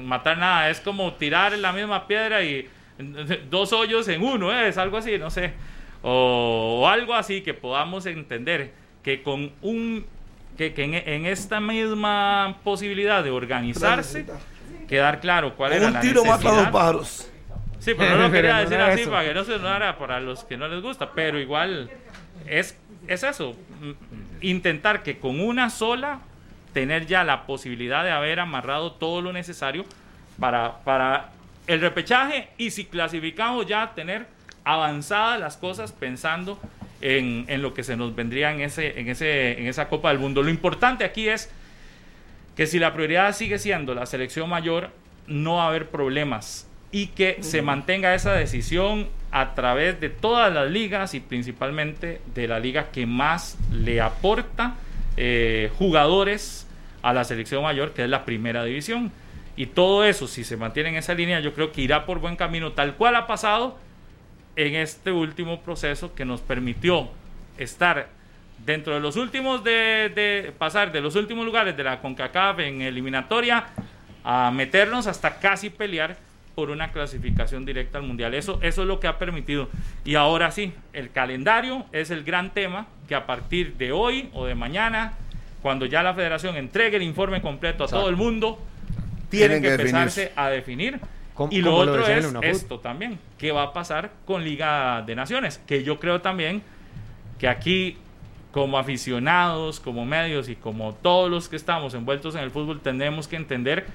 matar nada, es como tirar la misma piedra y dos hoyos en uno, ¿eh? es algo así, no sé. O, o algo así que podamos entender que con un que, que en, en esta misma posibilidad de organizarse quedar claro cuál era Un la tiro mata dos necesidad. pájaros. Sí, pero no lo quería decir así eso. para que no se sonara para los que no les gusta, pero igual es, es eso, mm, intentar que con una sola tener ya la posibilidad de haber amarrado todo lo necesario para, para el repechaje y si clasificamos ya tener avanzadas las cosas pensando en, en lo que se nos vendría en, ese, en, ese, en esa Copa del Mundo. Lo importante aquí es que si la prioridad sigue siendo la selección mayor, no va a haber problemas y que se mantenga esa decisión a través de todas las ligas y principalmente de la liga que más le aporta eh, jugadores a la selección mayor, que es la primera división. Y todo eso, si se mantiene en esa línea, yo creo que irá por buen camino, tal cual ha pasado en este último proceso que nos permitió estar dentro de los últimos de, de pasar de los últimos lugares de la CONCACAF en eliminatoria a meternos hasta casi pelear por una clasificación directa al mundial. Eso, eso es lo que ha permitido. Y ahora sí, el calendario es el gran tema que a partir de hoy o de mañana, cuando ya la federación entregue el informe completo a todo el mundo, tienen, Tienen que, empezarse a definir. Y lo lo otro en es esto también, ¿qué va a pasar con Liga de Naciones? Que yo creo también que aquí como aficionados, como medios y como todos los que estamos envueltos en el fútbol tenemos que entender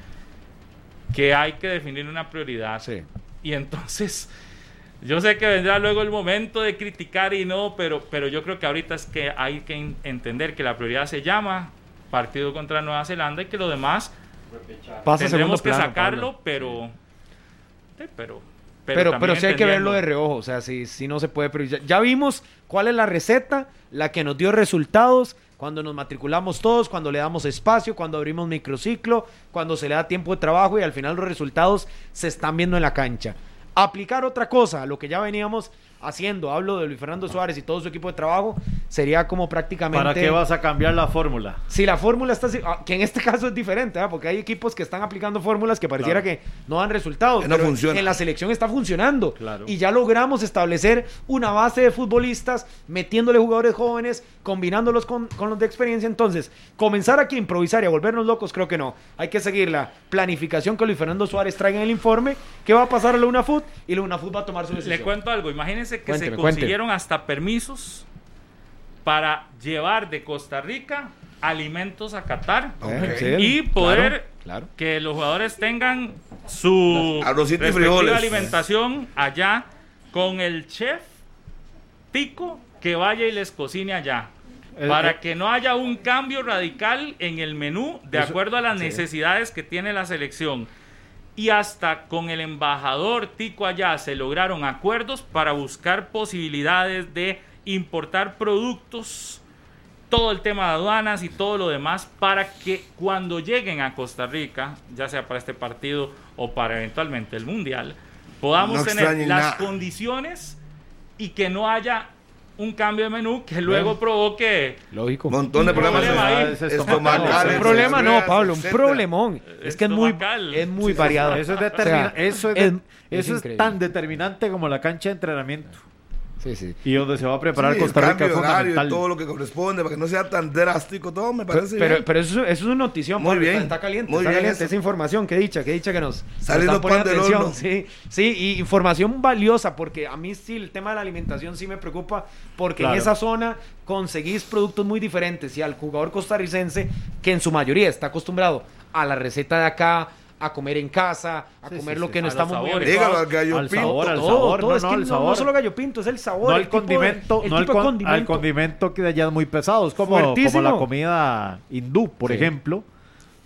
que hay que definir una prioridad. Sí. Y entonces, yo sé que vendrá luego el momento de criticar y no, pero, pero yo creo que ahorita es que hay que en- entender que la prioridad se llama partido contra Nueva Zelanda y que lo demás Pasa tendremos que plano, sacarlo, Pablo. pero, sí, pero, Pero, pero, sí hay que verlo de reojo, o sea, si, si no se puede, pero ya, ya vimos cuál es la receta, la que nos dio resultados, cuando nos matriculamos todos, cuando le damos espacio, cuando abrimos microciclo, cuando se le da tiempo de trabajo y al final los resultados se están viendo en la cancha. Aplicar otra cosa, lo que ya veníamos haciendo, hablo de Luis Fernando Suárez y todo su equipo de trabajo, sería como prácticamente... ¿Para qué vas a cambiar la fórmula? Si la fórmula está así, ah, que en este caso es diferente, ¿ah? porque hay equipos que están aplicando fórmulas que pareciera Claro. que no dan resultados, Que no pero funciona. en la selección está funcionando. Claro. Y ya logramos establecer una base de futbolistas, metiéndole jugadores jóvenes, combinándolos con, con los de experiencia. Entonces, comenzar aquí a improvisar y a volvernos locos, creo que no. Hay que seguir la planificación que Luis Fernando Suárez traiga en el informe, qué va a pasar a la UNAFUT, y la UNAFUT va a tomar su decisión. Le cuento algo, imagínense que Cuénteme, se consiguieron hasta permisos para llevar de Costa Rica alimentos a Qatar Eh, sí, y poder claro, claro. que los jugadores tengan su respectiva frijoles. alimentación allá con el chef tico que vaya y les cocine allá. El- para el- que no haya un cambio radical en el menú de Eso- acuerdo a las necesidades que tiene la selección. Y hasta con el embajador Tico allá se lograron acuerdos para buscar posibilidades de importar productos, todo el tema de aduanas y todo lo demás, para que cuando lleguen a Costa Rica, ya sea para este partido o para eventualmente el Mundial, podamos No tener las nada. condiciones y que no haya un cambio de menú que luego provoque Lógico. Un montón de problemas problema ahí. estomacales. un problema no, Pablo, un problemón. Es que es muy, es muy Sí, sí, variado. Eso es, O sea, determina- eso es, de- es- eso es tan determinante como la cancha de entrenamiento. Sí, sí. Y donde se va a preparar Sí, Costa el Rica horario fundamental. todo lo que corresponde para que no sea tan drástico todo, me parece Pero, bien. pero eso, eso es una notición, Muy Pablo, bien. Está, está caliente, Muy está bien caliente esa información. Qué dicha, qué dicha que nos, Saliendo pan del atención. horno. Sí, sí, y información valiosa, porque a mí sí el tema de la alimentación sí me preocupa, porque Claro. en esa zona conseguís productos muy diferentes y al jugador costarricense, que en su mayoría está acostumbrado a la receta de acá, a comer en casa, a Sí, comer sí, lo sí. que no estamos muy sabores. habituados. Dígalo al gallo Al pinto. sabor, al todo, sabor, todo, no, es no, que al no, no sabor. solo gallo pinto, es el sabor. No el al tipo de- condimento, el no al, tipo de con- condimento. al condimento que de allá es muy pesado. Es como, como la comida hindú, por Sí. ejemplo,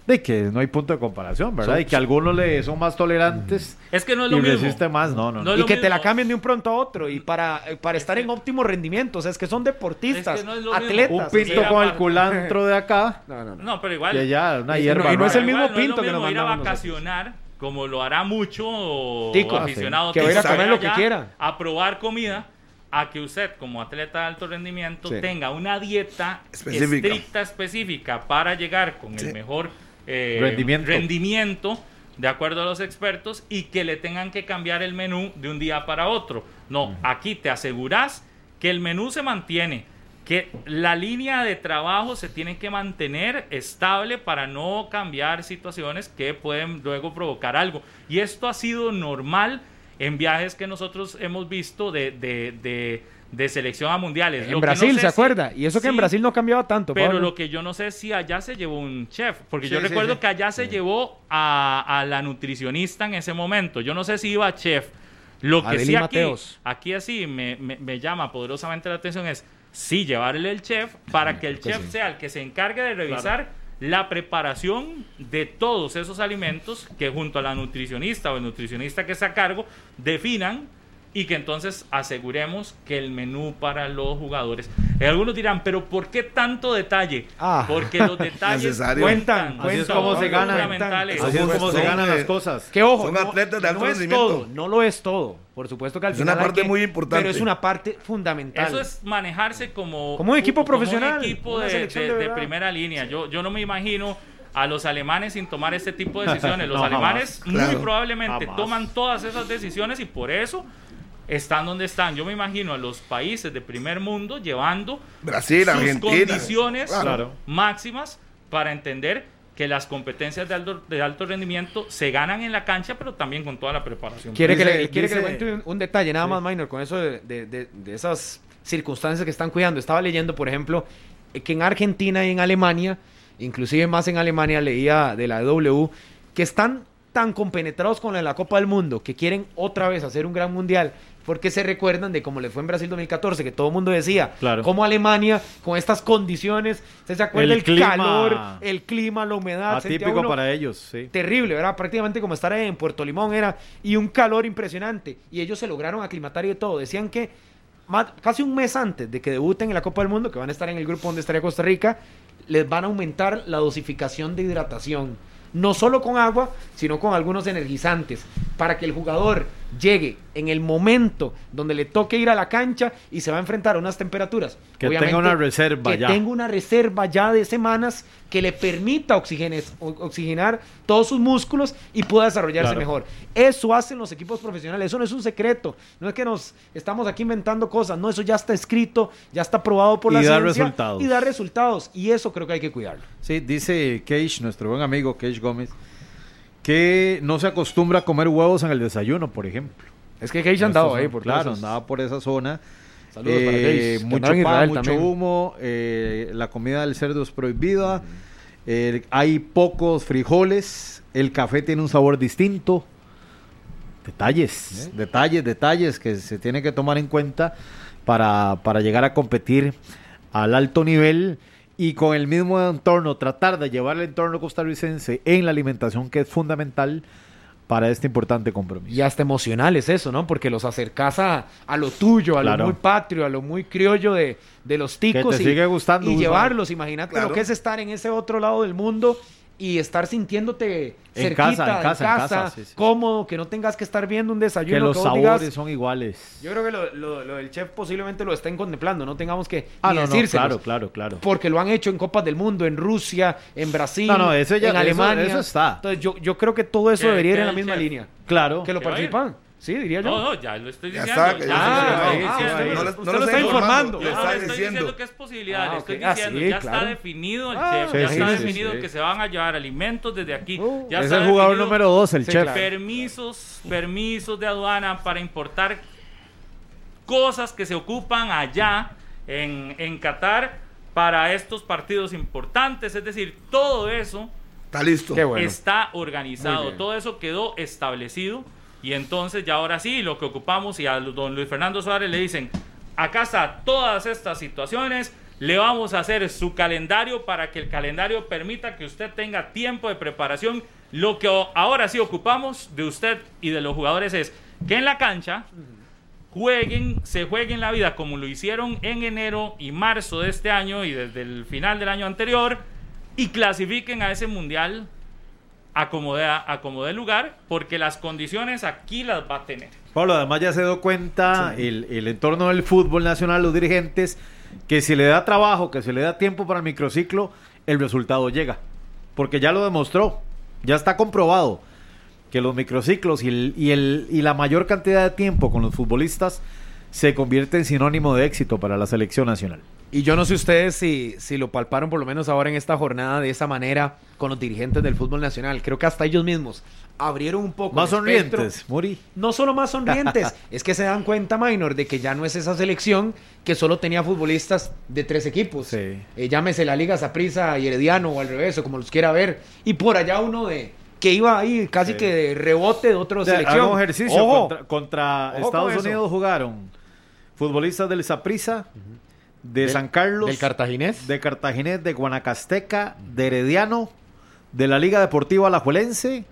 de que no hay punto de comparación, ¿verdad? Y que algunos le son más tolerantes Es que no es y lo mismo. resisten más. No, no, no. No es y que te la mismo. cambien de un pronto a otro y para, eh, para estar en óptimo rendimiento. O sea, es que son deportistas, Es que no es lo mismo. atletas. Un pinto con el culantro de acá No, no, no. No, pero igual. y allá una Y no- hierba. y no es el mismo Igual, pinto no es que nos mismo ir a mandamos vacacionar, como lo hará mucho Tico, aficionado que va a ir a sale comer lo que quiera. A probar comida, a que usted, como atleta de alto rendimiento, Sí. tenga una dieta Específica. estricta, específica, para llegar con Sí. el mejor eh, Rendimiento. rendimiento de acuerdo a los expertos, y que le tengan que cambiar el menú de un día para otro. No, aquí te aseguras que el menú se mantiene, que la línea de trabajo se tiene que mantener estable para no cambiar situaciones que pueden luego provocar algo. Y esto ha sido normal en viajes que nosotros hemos visto de, de, de, de selección a mundiales. En Lo que no Brasil, sé ¿se si- acuerda? Y eso que en Brasil no cambiaba tanto. Pero Pablo. lo que yo no sé es si allá se llevó un chef, porque yo Sí, recuerdo sí. que allá se llevó a, a la nutricionista en ese momento. Yo no sé si iba chef. Lo que sí aquí, Mateos. aquí así me, me- me llama poderosamente la atención es sí llevarle el chef para que el chef sea el que se encargue de revisar la preparación de todos esos alimentos que junto a la nutricionista o el nutricionista que está a cargo definan y que entonces aseguremos que el menú para los jugadores. Eh, algunos dirán, pero ¿por qué tanto detalle? Ah. Porque los detalles Necesario. cuentan, Cuentan, Así es como se gana. fundamentales. Así es como se ganan las cosas. Que ojo, Son no, atletas de alto no es todo, no lo es todo. Por supuesto que al Es final una hay parte que- muy importante. Pero es una parte fundamental. Eso es manejarse como, Como un equipo como profesional, un equipo una de, selección de- de de verdad. primera línea. Yo, yo no me imagino a los alemanes sin tomar este tipo de decisiones. Los No, alemanes jamás. muy Claro. probablemente Jamás. toman todas esas decisiones y por eso están donde están. Yo me imagino a los países de primer mundo llevando Brasil, sus Argentina. condiciones Claro. máximas para entender que las competencias de alto, de alto rendimiento se ganan en la cancha, pero también con toda la preparación. Quiere, que, Dice- le, quiere que le cuente un, un detalle, nada más, Minor, con eso de, de- de- de esas circunstancias que están cuidando. Estaba leyendo, por ejemplo, que en Argentina y en Alemania, inclusive más en Alemania, leía de la W, que están tan compenetrados con la, de la Copa del Mundo que quieren otra vez hacer un gran mundial. Porque se recuerdan de cómo le fue en Brasil 2014, que todo el mundo decía, Claro. cómo Alemania, con estas condiciones, ¿usted se acuerda El el, clima. calor, el clima, la humedad? Atípico para ellos, sí. terrible, ¿verdad? Prácticamente como estar en Puerto Limón era, y un calor impresionante. Y ellos se lograron aclimatar y de todo. Decían que más- casi un mes antes de que debuten en la Copa del Mundo, que van a estar en el grupo donde estaría Costa Rica, les van a aumentar la dosificación de hidratación. No solo con agua, sino con algunos energizantes, para que el jugador llegue en el momento donde le toque ir a la cancha y se va a enfrentar a unas temperaturas. Que tenga una reserva que ya. tenga una reserva ya de semanas que le permita oxigenes- oxigenar todos sus músculos y pueda desarrollarse Claro. mejor. Eso hacen los equipos profesionales, eso no es un secreto, no es que nos estamos aquí inventando cosas, no, eso ya está escrito, ya está probado por Y la da ciencia resultados. y da resultados y eso creo que hay que cuidarlo. Sí, dice Cage, nuestro buen amigo Cage Gómez, que no se acostumbra a comer huevos en el desayuno, por ejemplo. Es que Gage andaba ahí por Claro, andaba por esa zona. Saludos para Eh, Gage, que mucho pan, mucho también. humo, eh, la comida del cerdo es prohibida, eh, hay pocos frijoles, el café tiene un sabor distinto. Detalles, detalles, detalles que se tiene que tomar en cuenta para, para llegar a competir al alto nivel y con el mismo entorno, tratar de llevar el entorno costarricense en la alimentación que es fundamental para este importante compromiso. Y hasta emocional es eso, ¿no? Porque los acercas a, a lo tuyo, a Claro. lo muy patrio, a lo muy criollo de, de los ticos. te y, sigue gustando, Y llevarlos, imagínate Claro. lo que es estar en ese otro lado del mundo y estar sintiéndote En cerquita, casa, en casa, en casa, sí, sí. cómodo, que no tengas que estar viendo un desayuno. que los sabores digas- son iguales. Yo creo que lo, lo- lo del chef posiblemente lo estén contemplando, no tengamos que Ah, no, claro, claro, claro. Porque lo han hecho en Copas del Mundo, en Rusia, en Brasil, No, no, eso ya- en Alemania. eso está. Entonces yo, yo creo que todo eso debería ir en la misma chef- línea. Claro. Que lo participan. Sí, diría yo. No, no, ya lo estoy Ya diciendo. está, que ya ya lo se estoy acabó. diciendo. Ah, No le- usted no lo está está informando. Yo no está le estoy diciendo. diciendo que es posibilidad, Ah, le estoy. Ah, diciendo, sí, ya claro. está definido el Ah, chef, sí, ya sí, está sí, definido sí. que se van a llevar alimentos desde aquí. Uh, ya es está el jugador número dos, el Sí, chef. Permisos, permisos de aduana para importar cosas que se ocupan allá en, en Qatar para estos partidos importantes. Es decir, todo eso Está listo. Bueno. está organizado, todo eso quedó establecido y entonces ya ahora sí, lo que ocupamos y a don Luis Fernando Suárez le dicen, acá está todas estas situaciones, le vamos a hacer su calendario para que el calendario permita que usted tenga tiempo de preparación. Lo que ahora sí ocupamos de usted y de los jugadores es que en la cancha jueguen, se jueguen la vida como lo hicieron en enero y marzo de este año y desde el final del año anterior y clasifiquen a ese mundial acomode, acomode lugar porque las condiciones aquí las va a tener. Pablo, además ya se dio cuenta el, el entorno del fútbol nacional, los dirigentes, que si le da trabajo, que si le da tiempo para el microciclo, el resultado llega. Porque ya lo demostró, ya está comprobado. que los microciclos y, el, y, el, y la mayor cantidad de tiempo con los futbolistas se convierte en sinónimo de éxito para la selección nacional. Y yo no sé ustedes si, si lo palparon por lo menos ahora en esta jornada de esa manera con los dirigentes del fútbol nacional. Creo que hasta ellos mismos abrieron un poco Más sonrientes, Muri. No solo más sonrientes, es que se dan cuenta, Minor, de que ya no es esa selección que solo tenía futbolistas de tres equipos. Sí. Eh, llámese la Liga Saprissa y Herediano o al revés, o como los quiera ver. Y por allá uno de que iba ahí casi Sí. que de rebote de otra O sea, selección. ejercicio. Ojo. Contra, contra Ojo con Estados. Unidos jugaron futbolistas del Saprissa, de San Carlos, del Cartaginés. de Cartaginés, de Guanacasteca, de Herediano, de la Liga Deportiva Alajuelense,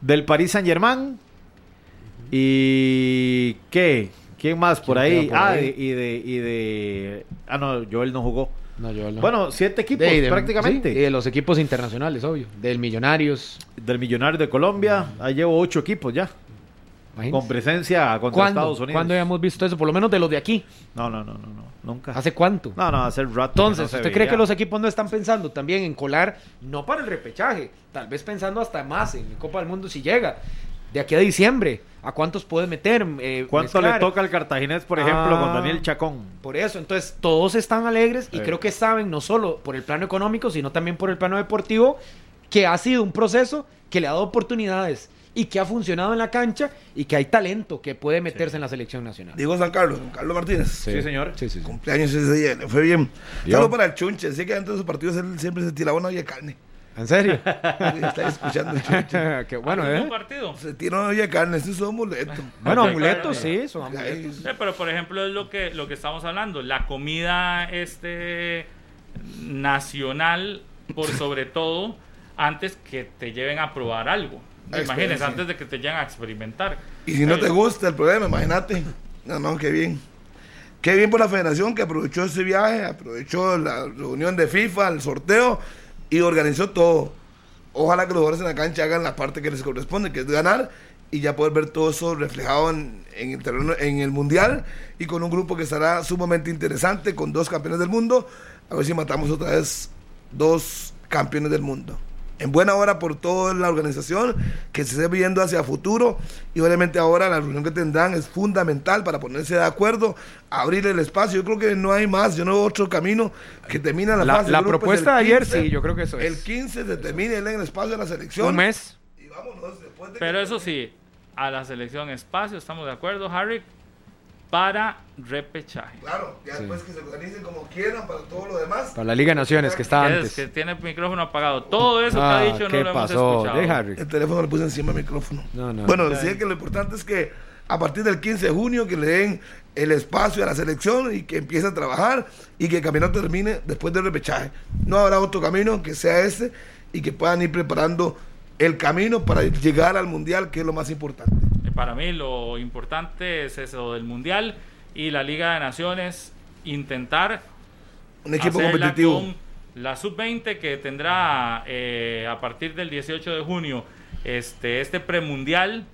del Paris Saint Germain y ¿qué? ¿Quién más por ¿Quién ahí? por ah, ahí? y de, y de ah no, Joel no jugó. No, yo no. Bueno, siete equipos De- de- prácticamente. sí, y de los equipos internacionales, obvio. Del Millonarios. Del Millonario de Colombia, ahí llevo ocho equipos ya, imagínense. con presencia contra ¿Cuándo? Estados Unidos. ¿Cuándo habíamos visto eso? Por lo menos de los de aquí. No, no, no, no, no, nunca. ¿Hace cuánto? No, no, hace rato. Entonces, no ¿usted cree que los equipos no están pensando también en colar, no para el repechaje, tal vez pensando hasta más en Copa del Mundo si llega, de aquí a diciembre, ¿a cuántos puede meter? Eh, ¿Cuánto mezclar? le toca al Cartaginés, por ejemplo, Ah. con Daniel Chacón? Por eso, entonces todos están alegres y creo que saben no solo por el plano económico, sino también por el plano deportivo, que ha sido un proceso que le ha dado oportunidades y que ha funcionado en la cancha y que hay talento que puede meterse en la selección nacional. Digo San Carlos, San Carlos Martínez. Sí, señor. Sí, sí, sí. Cumpleaños ese día, le fue bien. Solo para el chunche, sé que dentro de sus partidos él siempre se tiraba una olla de carne. ¿En serio? Sí, Está escuchando el chunche. Qué bueno, ¿Algún ¿eh? partido? Se tira una olla de carne, eso es un amuleto. Bueno, amuletos, sí, son amuletos. Sí, pero por ejemplo es lo que lo que estamos hablando, la comida este nacional por sobre todo antes que te lleven a probar algo. Imagínense, antes de que te lleguen a experimentar. Y si no te gusta el problema, imagínate. No, no, qué bien. Qué bien por la federación que aprovechó ese viaje, aprovechó la reunión de FIFA, el sorteo y organizó todo. Ojalá que los jugadores en la cancha hagan la parte que les corresponde, que es ganar y ya poder ver todo eso reflejado en, en el terreno, en el mundial y con un grupo que estará sumamente interesante con dos campeones del mundo. A ver si matamos otra vez dos campeones del mundo. En buena hora por toda la organización que se esté viendo hacia futuro y obviamente ahora la reunión que tendrán es fundamental para ponerse de acuerdo, abrir el espacio. Yo creo que no hay más, yo no veo otro camino que termine la, La, fase la grupos propuesta de el ayer, 15, sí, yo creo que eso El es. 15 se termine en el espacio de la selección. Un mes. Y vámonos después de Pero que- eso sí, a la selección espacio, estamos de acuerdo, Harry, para repechaje. Claro, ya después que se organicen como quieran para todo lo demás. Para la Liga de Naciones, que está es antes. que tiene el micrófono apagado. Todo eso Ah, que ha dicho no ¿Qué lo hemos pasó? escuchado. De Harry. El teléfono le puse encima del micrófono. No, no. Bueno, decía que lo importante es que a partir del 15 de junio que le den el espacio a la selección y que empiece a trabajar y que el campeonato termine después del repechaje. No habrá otro camino que sea este y que puedan ir preparando el camino para llegar al mundial, que es lo más importante. Eh, Para mí lo importante es eso del Mundial y la Liga de Naciones intentar Un equipo competitivo. con la sub-20 que tendrá eh, a partir del 18 de junio este, este premundial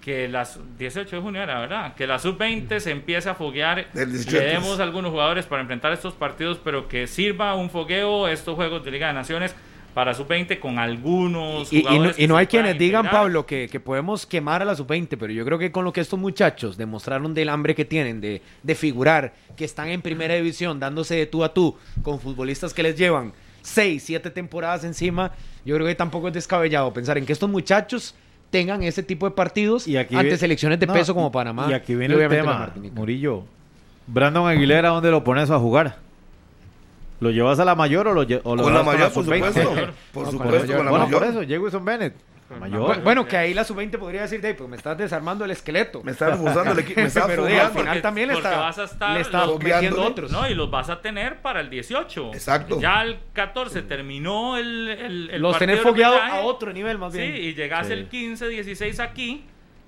que las 18 de junio era, ¿verdad? Que la sub-20 se empiece a foguear, le 18. demos a algunos jugadores para enfrentar estos partidos, pero que sirva un fogueo estos juegos de Liga de Naciones para sub-20 con algunos Y, y no, jugadores y no que hay quienes digan, integrar. Pablo, que, que podemos quemar a la sub-20, pero yo creo que con lo que estos muchachos demostraron del hambre que tienen de, de figurar, que están en primera división dándose de tú a tú con futbolistas que les llevan seis, siete temporadas encima, yo creo que tampoco es descabellado pensar en que estos muchachos tengan ese tipo de partidos Y aquí ante selecciones de No, peso como y- Panamá. Y aquí viene el obviamente la tema. Murillo. Brandon Aguilera, ¿dónde lo pones a jugar? ¿Lo llevas a la mayor o lo, lle- o lo Con la llevas mayor, por sub-20? supuesto. Mayor. Por No, con la supuesto, mayor. con la Bueno, mayor. por eso, Jewison Bennett. Mayor. Bu- Bueno, que ahí la sub-20 podría decir, Dave, pues me estás desarmando el esqueleto. Me está reforzando el equipo, me está Pero de, al fogueando. final también le porque está, vas a estar le está los- metiendo otros. No, y los vas a tener para el 18. Exacto. Ya el 14 terminó el, el, el Los partido tenés de fogueados repechaje. a otro nivel más Sí, bien. y llegas Sí. el 15, 16 aquí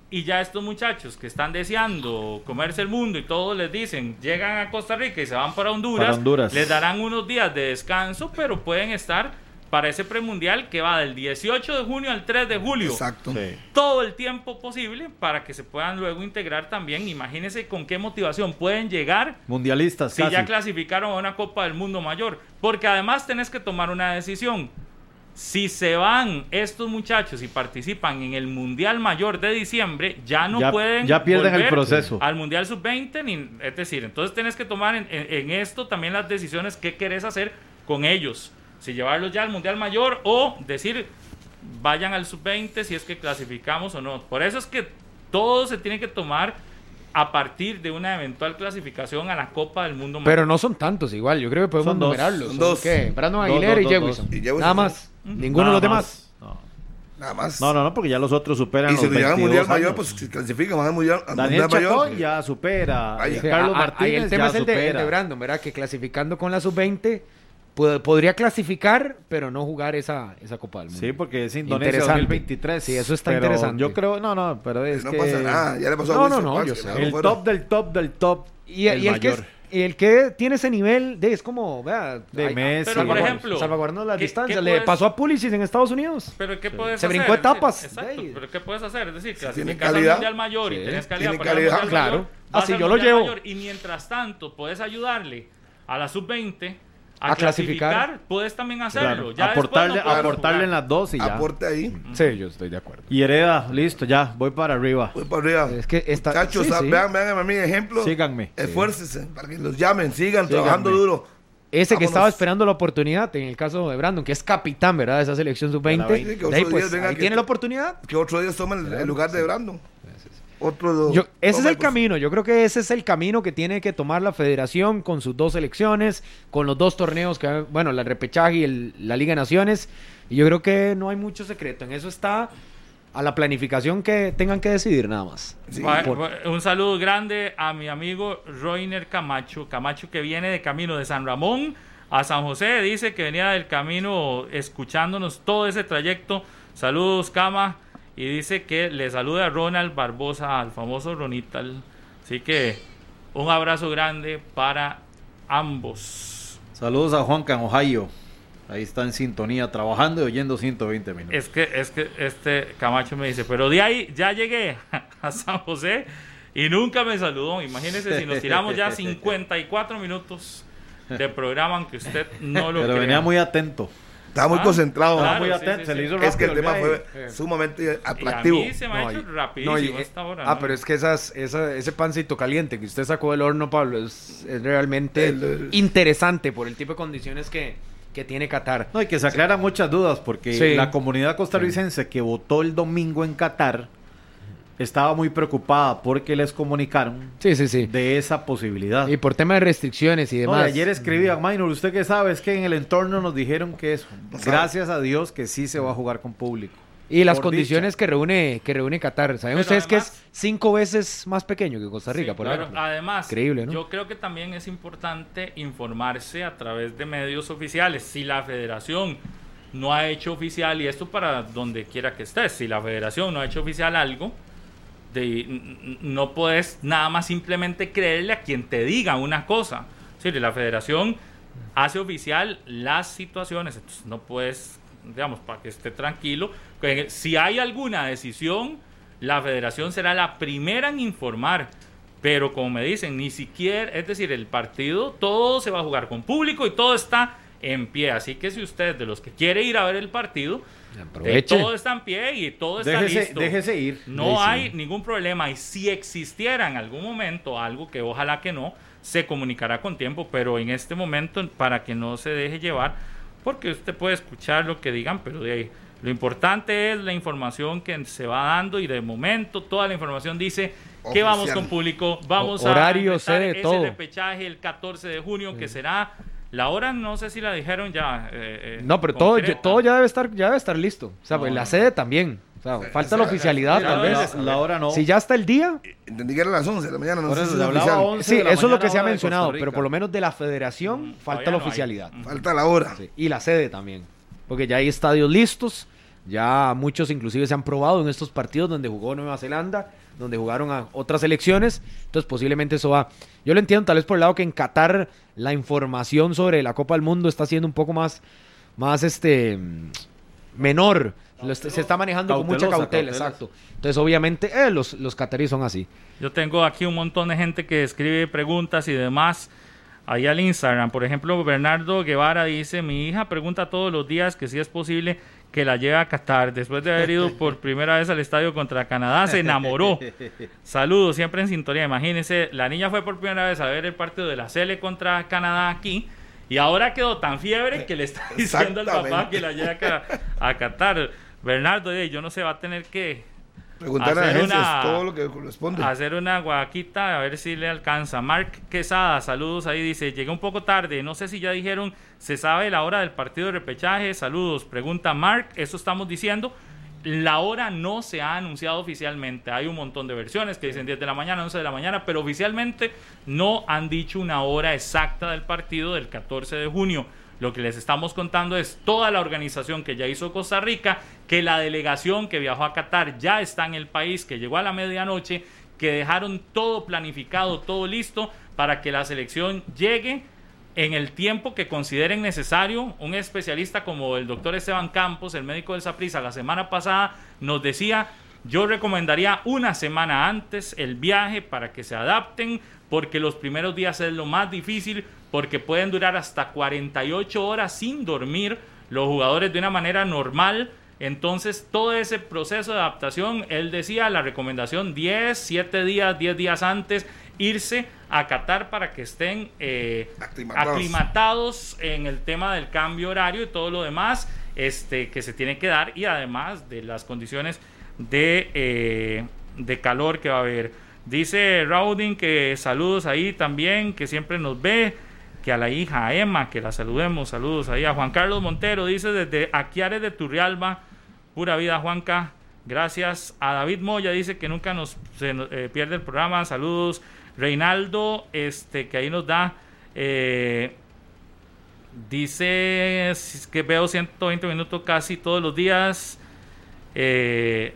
y ya estos muchachos que están deseando comerse el mundo y todos les dicen, llegan a Costa Rica y se van para Honduras, Para Honduras. les darán unos días de descanso, pero pueden estar para ese premundial que va del 18 de junio al 3 de julio Exacto. Sí. todo el tiempo posible para que se puedan luego integrar también. Imagínense con qué motivación pueden llegar Mundialistas, si casi. ya clasificaron a una Copa del Mundo mayor. Porque además tenés que tomar una decisión. Si se van estos muchachos y participan en el Mundial Mayor de diciembre, ya no Ya- pueden ya pierden el volver proceso. al Mundial Sub-20, ni- es decir, entonces tienes que tomar en, en- en esto también las decisiones que querés hacer con ellos. Si llevarlos ya al Mundial Mayor o decir, vayan al Sub-20 si es que clasificamos o no. Por eso es que todo se tiene que tomar a partir de una eventual clasificación a la Copa del Mundo. Pero no son tantos igual, yo creo que podemos Son dos, numerarlos. son ¿Son dos. ¿Qué? Brandon Aguilera dos, y dos, Jewison. dos. Y Jewison, Nada más. Ninguno Nada de los demás. más. No. Nada más. No, no, no, porque ya los otros superan Y si lo llegan al 22 Mundial Mayor, pues si clasifican, van al Mundial, al Daniel mundial Mayor. Chacón ya supera. Vaya. Carlos Ah, ah, ahí Martínez el tema ya es el de, el de Brandon, ¿verdad? Que clasificando con la sub-20 pod- podría clasificar, pero no jugar esa, esa Copa del Mundo. Sí, porque es Indonesia Interesante. 2023. Sí, eso está pero interesante. Yo creo, no, no, pero es no que pasa nada, ya le pasó No, a no, no, yo sé. dejó el fuera. top del top del top. Y el, y el que es- el que tiene ese nivel de es como, vea, De Messi. Pero, por ejemplo, salvaguardando las ¿qué- distancias. Le puedes- pasó a Pulisic en Estados Unidos. Pero ¿qué puedes Se hacer? brincó etapas. exacto, pero ¿qué puedes hacer? Es decir, tienen clasificas al. Mundial Mayor y Sí. tenés calidad para calidad. Mundial Claro. Mayor, Así yo lo llevo. Mayor y mientras tanto puedes ayudarle a la Sub-20 a, A clasificar. clasificar, puedes también hacerlo. Claro, Ya después aportarle, no aportarle en las dos y ya. Aporte ahí. Sí, yo estoy de acuerdo. Y Hereda, listo, ya, voy para arriba. Voy para arriba. Es que esta, Muchachos, sí, ah, sí. vean, vean a mí ejemplo. Síganme. Esfuércense para que los llamen, sigan Síganme. trabajando duro. Ese que estaba esperando la oportunidad, en el caso de Brandon, que es capitán, ¿verdad? De esa selección sub-20. De la 20, que De ahí, pues, día venga ahí que- tiene la oportunidad. Que otro día tomen el, el lugar de Brandon. Otro. Yo- ese es el pues. camino, yo creo que ese es el camino que tiene que tomar la federación con sus dos selecciones, con los dos torneos, que bueno, la repechaje y el- la Liga de Naciones, y yo creo que no hay mucho secreto, en eso está a la planificación que tengan que decidir nada más. Sí. Va- Por- va- Un saludo grande a mi amigo Roiner Camacho. Camacho que viene de camino de San Ramón a San José. Dice que venía del camino escuchándonos todo ese trayecto. Saludos, Cama. Y dice que le saluda a Ronald Barbosa, al famoso Ronital. Así que un abrazo grande para ambos. Saludos a Juanca en Ohio. Ahí está en sintonía, trabajando y oyendo 120 minutos. Es que, es que este Camacho me dice, pero de ahí ya llegué a San José y nunca me saludó. Imagínese si nos tiramos ya 54 minutos de programa, aunque usted no lo Pero crea. venía muy atento. Estaba muy Ah, concentrado. claro. muy sí, atento, sí, se le hizo Es que el rápido tema fue sumamente Y a atractivo. mí se me ha hecho y- rapidísimo no, y- esta hora. Ah, ¿no? pero es que esas, esa- ese pancito caliente que usted sacó del horno, Pablo, es, es realmente El- el- interesante por el tipo de condiciones que, que tiene Qatar. No, y que se aclaran muchas dudas, porque Sí. la comunidad costarricense que votó el domingo en Qatar estaba muy preocupada porque les comunicaron Sí, sí, sí. de esa posibilidad. Y por tema de restricciones y No, demás. y ayer escribían, Minor, usted que sabe, es que en el entorno nos dijeron que eso. Gracias a Dios que sí se va a jugar con público. Y las Por condiciones que reúne que reúne Qatar. ¿Saben Pero ustedes que es cinco veces más pequeño que Costa Rica, Sí, por pero ejemplo? además, Increíble, ¿no? yo creo que también es importante informarse a través de medios oficiales. Si la federación no ha hecho oficial, y esto para donde quiera que estés, si la federación no ha hecho oficial algo, no puedes nada más simplemente creerle a quien te diga una cosa. Sí, la federación hace oficial las situaciones, entonces no puedes, digamos, para que esté tranquilo, que si hay alguna decisión, la federación será la primera en informar. Pero como me dicen, ni siquiera, es decir, el partido, todo se va a jugar con público y todo está en pie. Así que si usted de los que quiere ir a ver el partido, Aproveche. todo está en pie y todo está Déjese, listo. déjese ir. No hay ningún problema y si existiera en algún momento algo que ojalá que no, se comunicará con tiempo, pero en este momento para que no se deje llevar, porque usted puede escuchar lo que digan, pero de ahí, lo importante es la información que se va dando y de momento toda la información dice que vamos con público, vamos O- horario, a empezar ese todo. repechaje el 14 de junio que será la hora no sé si la dijeron ya eh, eh, No, pero todo, todo ya debe estar ya debe estar listo. O sea, No, la no. sede también. O sea, falta la oficialidad tal la- vez. La, la hora no. Si ya está el día, Entendí que era las 11 de la mañana, no sé eso si se es hablaba oficial. 11 sí, de la eso es lo que se ha mencionado, pero por lo menos de la federación falta la no oficialidad. Falta la hora. Sí, Y la sede también. Porque ya hay estadios listos. Ya muchos inclusive se han probado en estos partidos donde jugó Nueva Zelanda, donde jugaron a otras selecciones. Entonces posiblemente eso va. Yo lo entiendo tal vez por el lado que en Qatar la información sobre la Copa del Mundo está siendo un poco más, más este mm, menor. Se está manejando con mucha cautela, cautelosa. exacto. Entonces obviamente eh, los, los cataríes son así. Yo tengo aquí un montón de gente que escribe preguntas y demás. ahí al Instagram. Por ejemplo, Bernardo Guevara dice, mi hija pregunta todos los días que si es posible que la lleve a Qatar. Después de haber ido por primera vez al estadio contra Canadá, se enamoró. Saludos, siempre en sintonía. Imagínense, la niña fue por primera vez a ver el partido de la Cele contra Canadá aquí. Y ahora quedó tan fiebre que le está diciendo al papá que la lleve a, a Qatar. Bernardo, yo no sé, va a tener que Preguntar a una- todo lo que corresponde. hacer una guaquita a ver si le alcanza. Mark Quesada, saludos ahí, dice, llegué un poco tarde, no sé si ya dijeron, se sabe la hora del partido de repechaje, saludos, pregunta Mark, eso estamos diciendo. La hora no se ha anunciado oficialmente. Hay un montón de versiones que dicen 10 de la mañana, 11 de la mañana, pero oficialmente no han dicho una hora exacta del partido del 14 de junio. Lo que les estamos contando es toda la organización que ya hizo Costa Rica, que la delegación que viajó a Qatar ya está en el país, que llegó a la medianoche, que dejaron todo planificado, todo listo para que la selección llegue en el tiempo que consideren necesario. Un especialista como el doctor Esteban Campos, el médico del Saprissa, la semana pasada nos decía, yo recomendaría una semana antes el viaje para que se adapten, porque los primeros días es lo más difícil, porque pueden durar hasta 48 horas sin dormir los jugadores de una manera normal. Entonces, todo ese proceso de adaptación, él decía la recomendación 10, 7 días, 10 días antes, irse a Qatar para que estén eh, Aclimatados. aclimatados en el tema del cambio horario y todo lo demás este, que se tiene que dar y además de las condiciones de, eh, de calor que va a haber. Dice Raudin que saludos ahí también, que siempre nos ve, que a la hija Emma, que la saludemos, saludos ahí a Juan Carlos Montero, dice desde Aquiares de Turrialba, pura vida Juanca, gracias. A David Moya, dice que nunca nos se eh, pierde el programa, saludos, Reinaldo, este, que ahí nos da, eh, dice que veo 120 minutos casi todos los días, eh,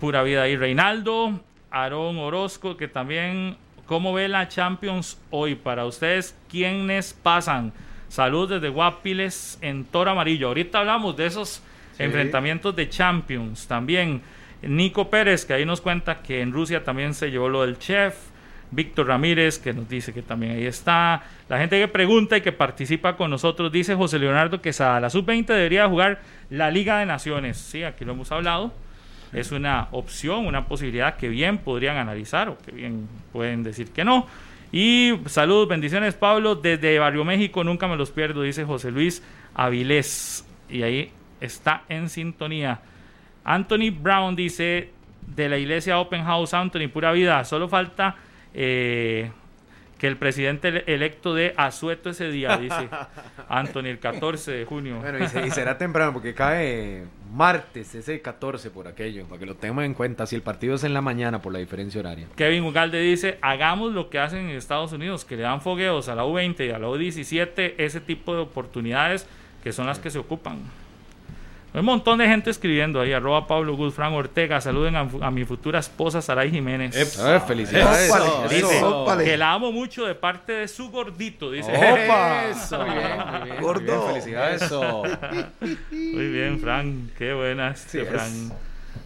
pura vida ahí, Reinaldo, Aarón Orozco, que también, ¿cómo ve la Champions hoy? Para ustedes, ¿quiénes pasan? Salud desde Guapiles en Toro Amarillo. Ahorita hablamos de esos enfrentamientos de Champions. También Nico Pérez, que ahí nos cuenta que en Rusia también se llevó lo del chef. Víctor Ramírez, que nos dice que también ahí está. La gente que pregunta y que participa con nosotros, dice José Leonardo Quesada, la sub-20 debería jugar la Liga de Naciones. Sí, aquí lo hemos hablado. Es una opción, una posibilidad que bien podrían analizar o que bien pueden decir que no. Y saludos, bendiciones, Pablo, desde Barrio México, nunca me los pierdo, dice José Luis Avilés. Y ahí está en sintonía. Anthony Brown dice de la iglesia Open House, Anthony, pura vida. Solo falta eh, que el presidente ele- electo de asueto ese día, dice Anthony, el 14 de junio. Bueno, y, se- y será temprano porque cae martes, ese 14 por aquello, para que lo tengan en cuenta. Si el partido es en la mañana por la diferencia horaria. Kevin Ugalde dice, hagamos lo que hacen en Estados Unidos, que le dan fogueos a la U20 y a la U17, ese tipo de oportunidades que son las que se ocupan. Hay un montón de gente escribiendo ahí, arroba Pablo Gus, Fran Ortega, saluden a, a mi futura esposa Saray Jiménez. Eh, felicidades. Ópale, Dice eso, que la amo mucho de parte de su gordito, dice. ¡Opa! Eso, muy bien, muy bien. Gordo. Muy bien, felicidades. Eso. Muy bien, Fran, qué buena este Sí, es. Fran.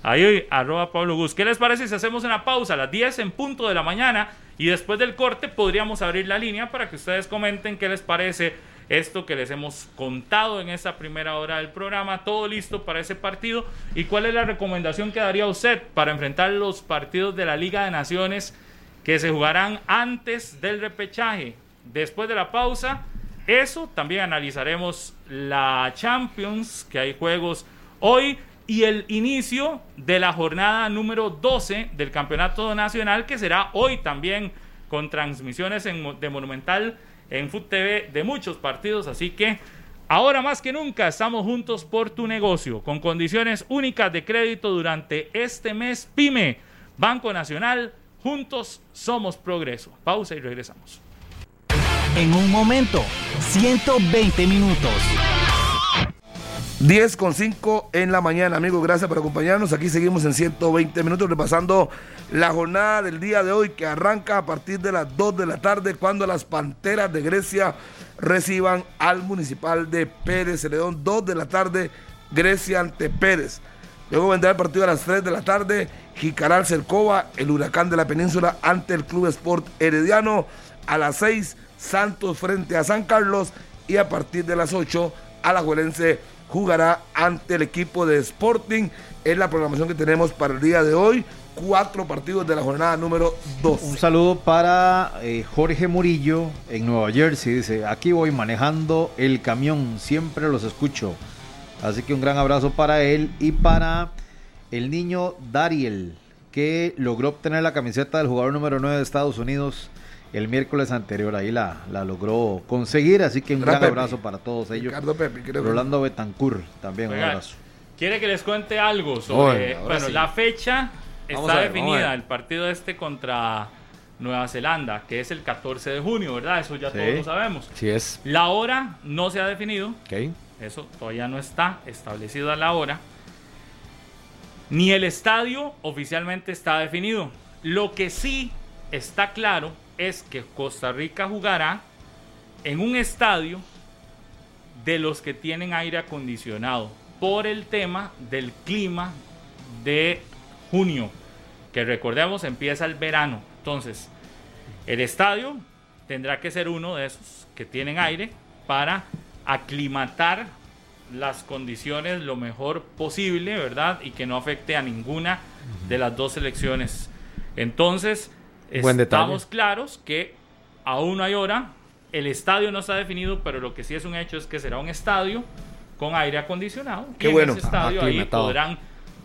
Ahí, arroba Pablo Gus. ¿Qué les parece si hacemos una pausa a las 10 en punto de la mañana y después del corte podríamos abrir la línea para que ustedes comenten qué les parece esto que les hemos contado en esta primera hora del programa, todo listo para ese partido y cuál es la recomendación que daría usted para enfrentar los partidos de la Liga de Naciones que se jugarán antes del repechaje. Después de la pausa, eso también analizaremos la Champions, que hay juegos hoy, y el inicio de la jornada número 12 del Campeonato Nacional, que será hoy también con transmisiones en de Monumental en Food TV de muchos partidos. Así que ahora más que nunca estamos juntos por tu negocio, con condiciones únicas de crédito durante este mes. PYME, Banco Nacional, juntos somos progreso. Pausa y regresamos. En un momento, 120 minutos. 10 con 5 en la mañana, amigos. Gracias por acompañarnos. Aquí seguimos en 120 minutos repasando la jornada del día de hoy que arranca a partir de las 2 de la tarde cuando las Panteras de Grecia reciban al Municipal de Pérez Celedón. 2 de la tarde, Grecia ante Pérez. Luego vendrá el partido a las 3 de la tarde, Jicaral Cercova, el Huracán de la Península ante el Club Sport Herediano. A las 6, Santos frente a San Carlos y a partir de las 8 Alajuelense jugará ante el equipo de Sporting. Es la programación que tenemos para el día de hoy. Cuatro partidos de la jornada número 2. Un saludo para eh, Jorge Murillo en Nueva Jersey. Dice, aquí voy manejando el camión, siempre los escucho. Así que un gran abrazo para él y para el niño Dariel, que logró obtener la camiseta del jugador número 9 de Estados Unidos el miércoles anterior. Ahí la, la logró conseguir. Así que un gran Pepe. abrazo para todos ellos. Ricardo Pepe, creo que- Rolando Betancourt también un abrazo. ¿Quiere que les cuente algo sobre... Bueno, sí. la fecha Vamos está ver, definida, el partido este contra Nueva Zelanda, que es el 14 de junio, ¿verdad? Eso ya Sí. todos lo sabemos. Sí es. La hora no se ha definido, Ok. eso todavía no está establecida la hora. Ni el estadio oficialmente está definido. Lo que sí está claro es que Costa Rica jugará en un estadio de los que tienen aire acondicionado por el tema del clima de junio, que recordemos empieza el verano. Entonces, el estadio tendrá que ser uno de esos que tienen aire para aclimatar las condiciones lo mejor posible, ¿verdad? Y que no afecte a ninguna de las dos selecciones. Entonces, Buen detalle. estamos claros que aún no hay hora. El estadio no está definido, pero lo que sí es un hecho es que será un estadio con aire acondicionado. Qué y bueno. en ese estadio ahí podrán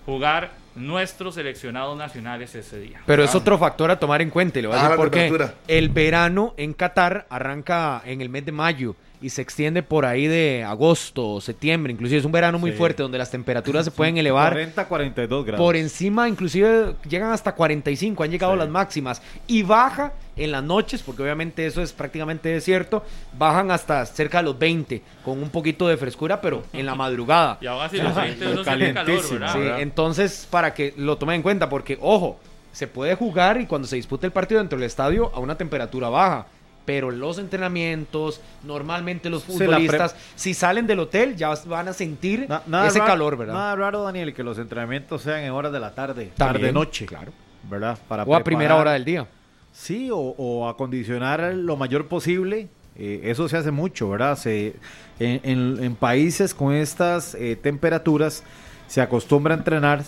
jugar nuestros seleccionados nacionales ese día. Pero es otro factor a tomar en cuenta y le voy a Ah, decir la por qué. temperatura. El verano en Qatar arranca en el mes de mayo y se extiende por ahí de agosto o septiembre. Inclusive es un verano muy Sí. fuerte donde las temperaturas se pueden elevar 40, 42 grados. por encima, inclusive llegan hasta 45, han llegado Sí. las máximas. Y baja en las noches, porque obviamente eso es prácticamente desierto, bajan hasta cerca de los 20, con un poquito de frescura, pero en la madrugada. Y ahora sí los 20 uno siente calor, Calientísimo, ¿verdad? Sí, ¿verdad? entonces, para que lo tomen en cuenta, porque, ojo, se puede jugar y cuando se dispute el partido dentro del estadio a una temperatura baja. Pero los entrenamientos, normalmente los futbolistas, si salen del hotel, ya van a sentir Na- nada ese raro- calor, ¿verdad? Nada raro, Daniel, que los entrenamientos sean en horas de la tarde, tarde-noche. claro. ¿Verdad? Para o a primera hora del día. Sí, o, o acondicionar lo mayor posible. eh, eso se hace mucho, ¿verdad? Se, en, en- en países con estas eh, temperaturas se acostumbra a entrenar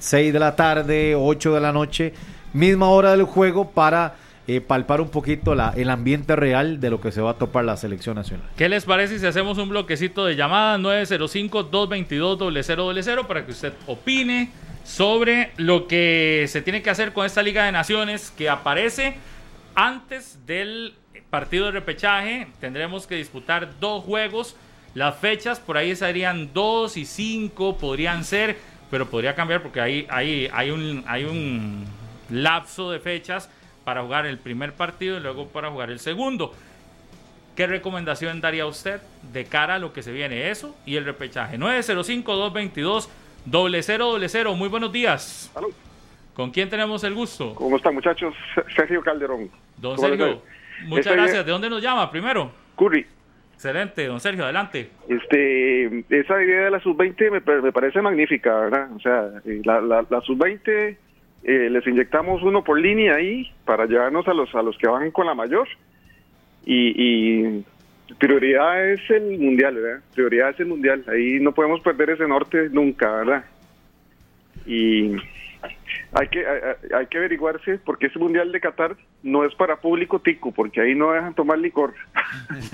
6 de la tarde, 8 de la noche, misma hora del juego para eh, palpar un poquito el ambiente real de lo que se va a topar la selección nacional. ¿Qué les parece si hacemos un bloquecito de llamadas 905-222-0000 para que usted opine sobre lo que se tiene que hacer con esta Liga de Naciones que aparece antes del partido de repechaje? Tendremos que disputar dos juegos. Las fechas por ahí serían 2 y 5, podrían ser, pero podría cambiar porque ahí, ahí hay, un, hay un lapso de fechas para jugar el primer partido y luego para jugar el segundo. ¿Qué recomendación daría usted de cara a lo que se viene? Eso y el repechaje. 905-222-0000. Muy buenos días. Salud. ¿Con quién tenemos el gusto? ¿Cómo están, muchachos? Sergio Calderón. Don ¿Cómo les Sergio. Muchas Estoy- gracias. ¿De dónde nos llama primero? Curry, Excelente, don Sergio, adelante. este, esa idea de la sub-20 me, pa- me parece magnífica, ¿verdad? O sea, eh, la, la, la sub-20 eh, les inyectamos uno por línea ahí para llevarnos a los, a los que van con la mayor. Y, y prioridad es el mundial, ¿verdad? Prioridad es el mundial. Ahí no podemos perder ese norte nunca, ¿verdad? Y hay que hay, hay que averiguarse porque ese mundial de Qatar no es para público tico, porque ahí no dejan tomar licor.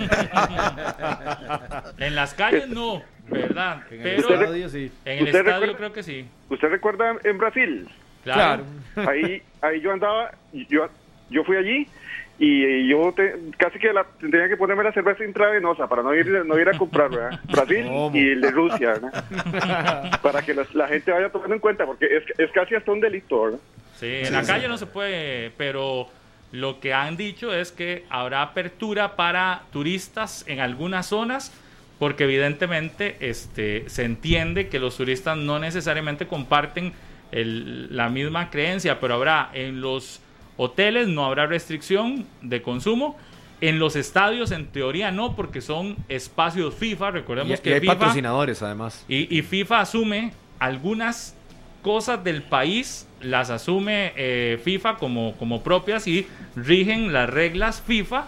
En las calles no, ¿verdad? En el estadio, sí. en el ¿Usted estadio recuerda- creo que sí. ¿Usted recuerda en Brasil? Claro. Ahí ahí yo andaba, yo yo fui allí y yo te- casi que la, tenía que ponerme la cerveza intravenosa para no ir no ir a comprar, ¿verdad? Brasil ¿Cómo? y el de Rusia, ¿verdad? para que la gente vaya tomando en cuenta porque es, es casi hasta un delito, ¿verdad? Sí, en la calle no se puede, pero lo que han dicho es que habrá apertura para turistas en algunas zonas, porque evidentemente este, se entiende que los turistas no necesariamente comparten el- la misma creencia, pero habrá en los hoteles no habrá restricción de consumo. En los estadios, en teoría, no, porque son espacios FIFA. Recordemos Y, que y hay FIFA patrocinadores, además. y, y FIFA asume algunas cosas del país, las asume eh, FIFA como, como propias y rigen las reglas FIFA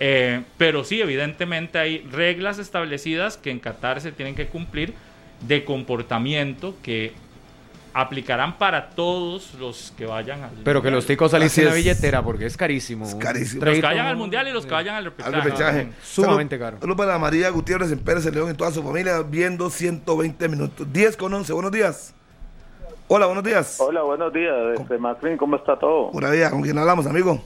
Eh, pero sí, evidentemente hay reglas establecidas que en Qatar se tienen que cumplir de comportamiento que aplicarán para todos los que vayan al Pero que los ticos salís sin la billetera porque es carísimo. Es carísimo. Los que vayan al mundial y los que vayan al Al repechaje. repechaje. Sumamente caro. Salud para María Gutiérrez en Pérez León y toda su familia viendo 120 minutos. 10 con 11. Buenos días. Hola, buenos días. Hola, buenos días, este, Macrin, ¿cómo está todo? Pura vida. ¿Con quién hablamos, amigo?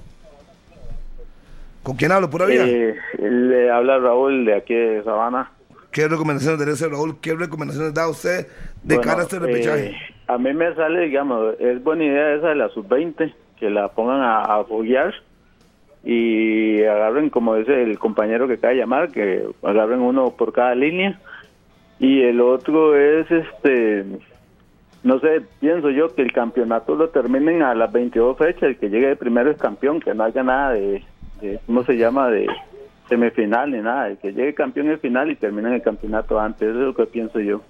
¿Con quién hablo? Pura vida. Eh, le habla Raúl de aquí de Sabana. ¿Qué recomendaciones debe ser, Raúl? ¿Qué recomendaciones da usted de Bueno, cara a este repechaje? eh, a mí me sale, digamos, es buena idea esa de la sub-20, que la pongan a, a foguear y agarren, como dice el compañero que acaba de llamar, que agarren uno por cada línea. Y el otro es, este, no sé, pienso yo que el campeonato lo terminen a las 22 fechas, el que llegue de primero es campeón, que no haya nada de, de ¿cómo se llama?, de semifinal ni nada, el que llegue campeón es final y terminen el campeonato antes, eso es lo que pienso yo.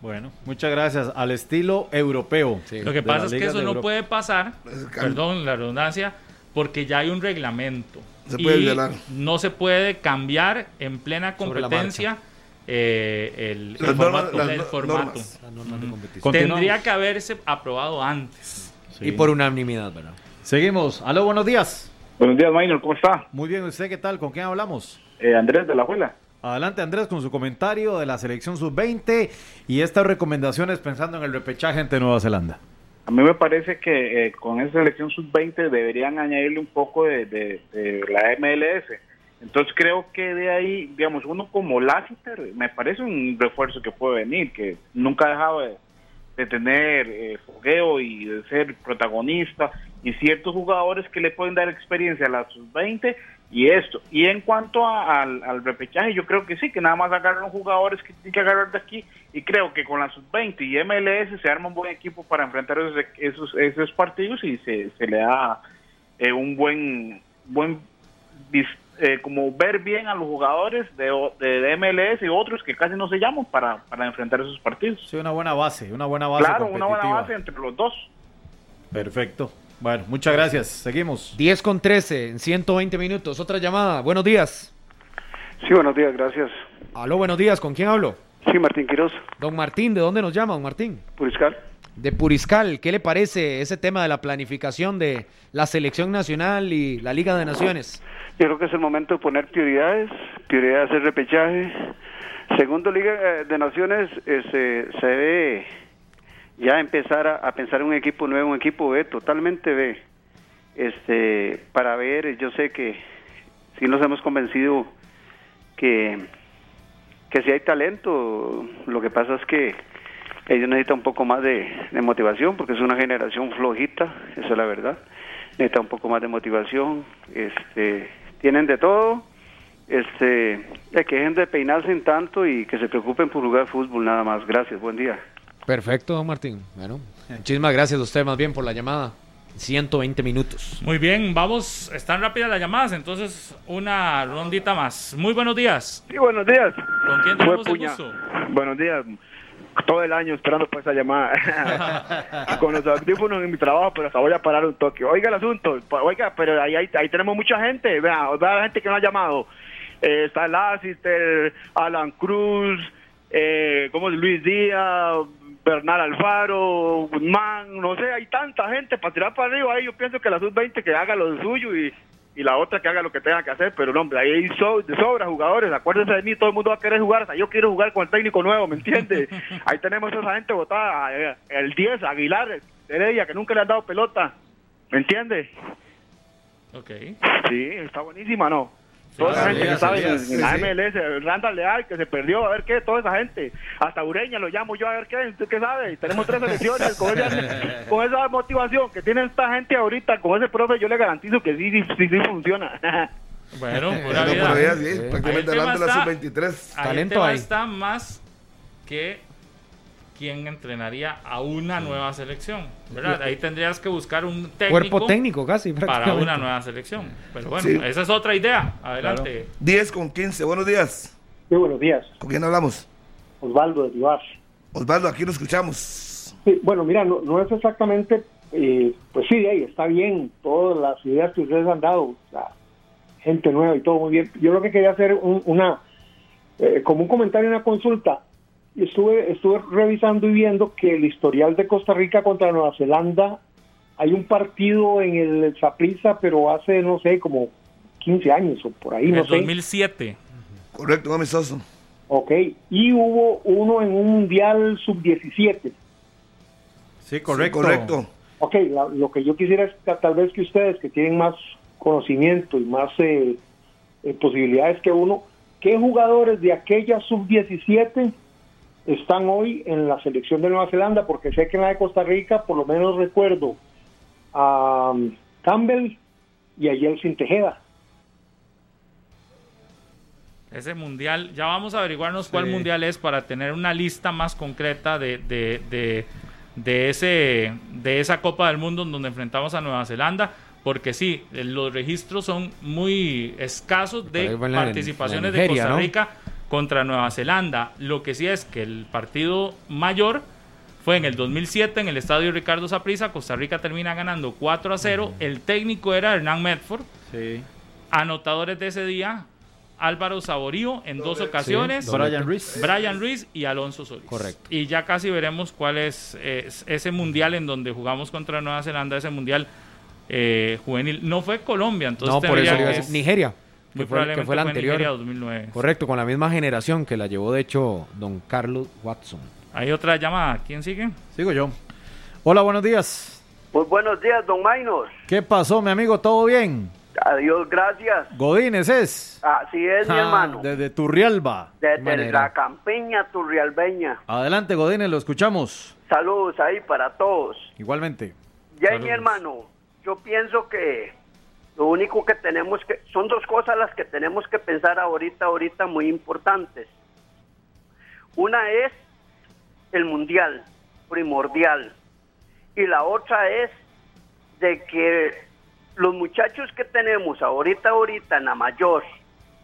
Bueno, muchas gracias. Al estilo europeo. Sí. Lo que pasa es que eso no puede pasar, perdón la redundancia, porque ya hay un reglamento. Se puede y violar. no se puede cambiar en plena competencia eh, el, el Las normas- formato. el. Tendría que haberse aprobado antes. Sí. Y por unanimidad, ¿verdad? Seguimos. Aló, buenos días. Buenos días, Maynor, ¿cómo está? Muy bien, ¿usted qué tal? ¿Con quién hablamos? Eh, Andrés de la Juela. Adelante Andrés con su comentario de la selección sub-20 y estas recomendaciones pensando en el repechaje ante Nueva Zelanda. A mí me parece que eh, con esa selección sub-20 deberían añadirle un poco de, de- de la MLS. Entonces creo que de ahí, digamos, uno como Lassiter me parece un refuerzo que puede venir, que nunca ha dejado de, de tener eh, fogueo y de ser protagonista, y ciertos jugadores que le pueden dar experiencia a la sub-20 y esto. Y en cuanto a- al, repechaje, yo creo que sí, que nada más agarran jugadores que tienen que agarrar de aquí, y creo que con la sub-20 y MLS se arma un buen equipo para enfrentar esos, esos, esos partidos y se, se le da eh, un buen, buen eh, como ver bien a los jugadores de, de, de MLS y otros que casi no se llaman para, para enfrentar esos partidos. Sí, una buena base, una buena base Claro, una buena base entre los dos. Perfecto. Bueno, muchas gracias. Seguimos. 10 con 13 en 120 minutos. Otra llamada. Buenos días. Sí, buenos días, gracias. Aló, buenos días. ¿Con quién hablo? Sí, Martín Quiroz, Don Martín, ¿de dónde nos llama, don Martín? Puriscal. De Puriscal. ¿Qué le parece ese tema de la planificación de la selección nacional y la Liga de Naciones? Yo creo que es el momento de poner prioridades, prioridades de hacer repechaje. Segundo, Liga eh, de Naciones, este, se debe ya empezar a, a pensar en un equipo nuevo, un equipo B, totalmente B. Este, para ver, yo sé que sí nos hemos convencido que, que si hay talento, lo que pasa es que ellos necesitan un poco más de, de motivación porque es una generación flojita, esa es la verdad. Necesita un poco más de motivación, este, tienen de todo, este, eh, que dejen de peinarse en tanto y que se preocupen por jugar fútbol nada más. Gracias, buen día. Perfecto, don Martín. Bueno, muchísimas gracias a usted más bien por la llamada. 120 minutos. Muy bien, vamos, están rápidas las llamadas, entonces una rondita más. Muy buenos días. Sí, buenos días. ¿Con quién tenemos el gusto? Buenos días. Todo el año esperando por esa llamada. Con los audífonos en mi trabajo, pero hasta voy a parar un toque. Oiga el asunto. Oiga, pero ahí, ahí, ahí tenemos mucha gente. Vea, vea la gente que no ha llamado. Eh, está Lassiter, Alan Cruz, eh, como es Luis Díaz, Bernal Alfaro, Guzmán, no sé, hay tanta gente para tirar para arriba. Ahí yo pienso que la sub-20 que haga lo suyo y, y la otra que haga lo que tenga que hacer. Pero no, hombre, ahí hay so- de sobra jugadores. Acuérdense de mí, todo el mundo va a querer jugar. Hasta yo quiero jugar con el técnico nuevo, ¿me entiende? ahí tenemos a esa gente votada. eh, El 10, Aguilar, Heredia, que nunca le han dado pelota. ¿Me entiende? Ok. Sí, está buenísima, ¿no? Toda esa gente que sí, en, la. MLS, Randall Leal, que se perdió, a ver qué, toda esa gente. Hasta Ureña lo llamo yo a ver qué, ¿usted qué sabe? Tenemos tres elecciones con esa, con esa motivación que tiene esta gente ahorita, con ese profe, yo le garantizo que sí, sí, sí, sí funciona. Bueno, pura Bueno, vida. por ahí, sí. Ahí prácticamente hablando de la está- sub-23. Ahí el Talento hay. está más que quién entrenaría a una nueva selección, ¿verdad? Ahí tendrías que buscar un técnico Cuerpo técnico casi, para una nueva selección. Pero bueno, Sí. esa es otra idea. Adelante. 10 con 15. Buenos días. Sí, buenos días. ¿Con quién hablamos? Osvaldo de Vivar. Osvaldo, aquí lo escuchamos. Sí, bueno, mira, no, no es exactamente, eh, pues sí, ahí está bien todas las ideas que ustedes han dado. gente nueva y todo muy bien. Yo lo que quería hacer un- una, eh, como un comentario, una consulta. Y Estuve, estuve revisando y viendo que el historial de Costa Rica contra Nueva Zelanda, hay un partido en el Saprissa, pero hace, no sé, como 15 años o por ahí, En no el sé. 2007. Correcto, amistoso. Ok, y hubo uno en un Mundial Sub-17. Sí, correcto. correcto. Ok, la- lo que yo quisiera es que tal vez que ustedes que tienen más conocimiento y más eh, eh, posibilidades que uno, ¿qué jugadores de aquella sub-17 están hoy en la selección de Nueva Zelanda? Porque sé que en la de Costa Rica, por lo menos recuerdo a um, Campbell y a Yeltsin Tejeda. Ese mundial, ya vamos a averiguarnos cuál Sí. mundial es para tener una lista más concreta de, de, de, de ese, de esa Copa del Mundo en donde enfrentamos a Nueva Zelanda. Porque sí, los registros son muy escasos de participaciones de Costa ¿no? Contra Nueva Zelanda. Lo que sí es que el partido mayor fue en el 2007 en el estadio Ricardo Saprissa. Costa Rica termina ganando 4 a 0. El técnico era Hernán Medford. Sí. Anotadores de ese día, Álvaro Saborío en dos ocasiones. Brian Ruiz. Brian Ruiz y Alonso Solís. Correcto. Y ya casi veremos cuál es, ese mundial en donde jugamos contra Nueva Zelanda, ese mundial eh, juvenil. No fue Colombia, entonces no, por eso que- Nigeria. Que fue, que fue la fue anterior. Nigeria 2009. Correcto, con la misma generación que la llevó de hecho don Carlos Watson. Hay otra llamada. ¿Quién sigue? Sigo yo. Hola, buenos días. Muy buenos días, don Mainos. ¿Qué pasó, mi amigo? ¿Todo bien? Adiós, gracias. Godínez es. Así es, mi Ah, hermano. Desde Turrialba. Desde manera. la campiña turrialbeña. Adelante, Godínez, lo escuchamos. Saludos ahí para todos. Igualmente. Ya, mi hermano, yo pienso que lo único que tenemos que... Son dos cosas las que tenemos que pensar ahorita, ahorita muy importantes. Una es el mundial, primordial. Y la otra es de que los muchachos que tenemos ahorita, ahorita en la mayor,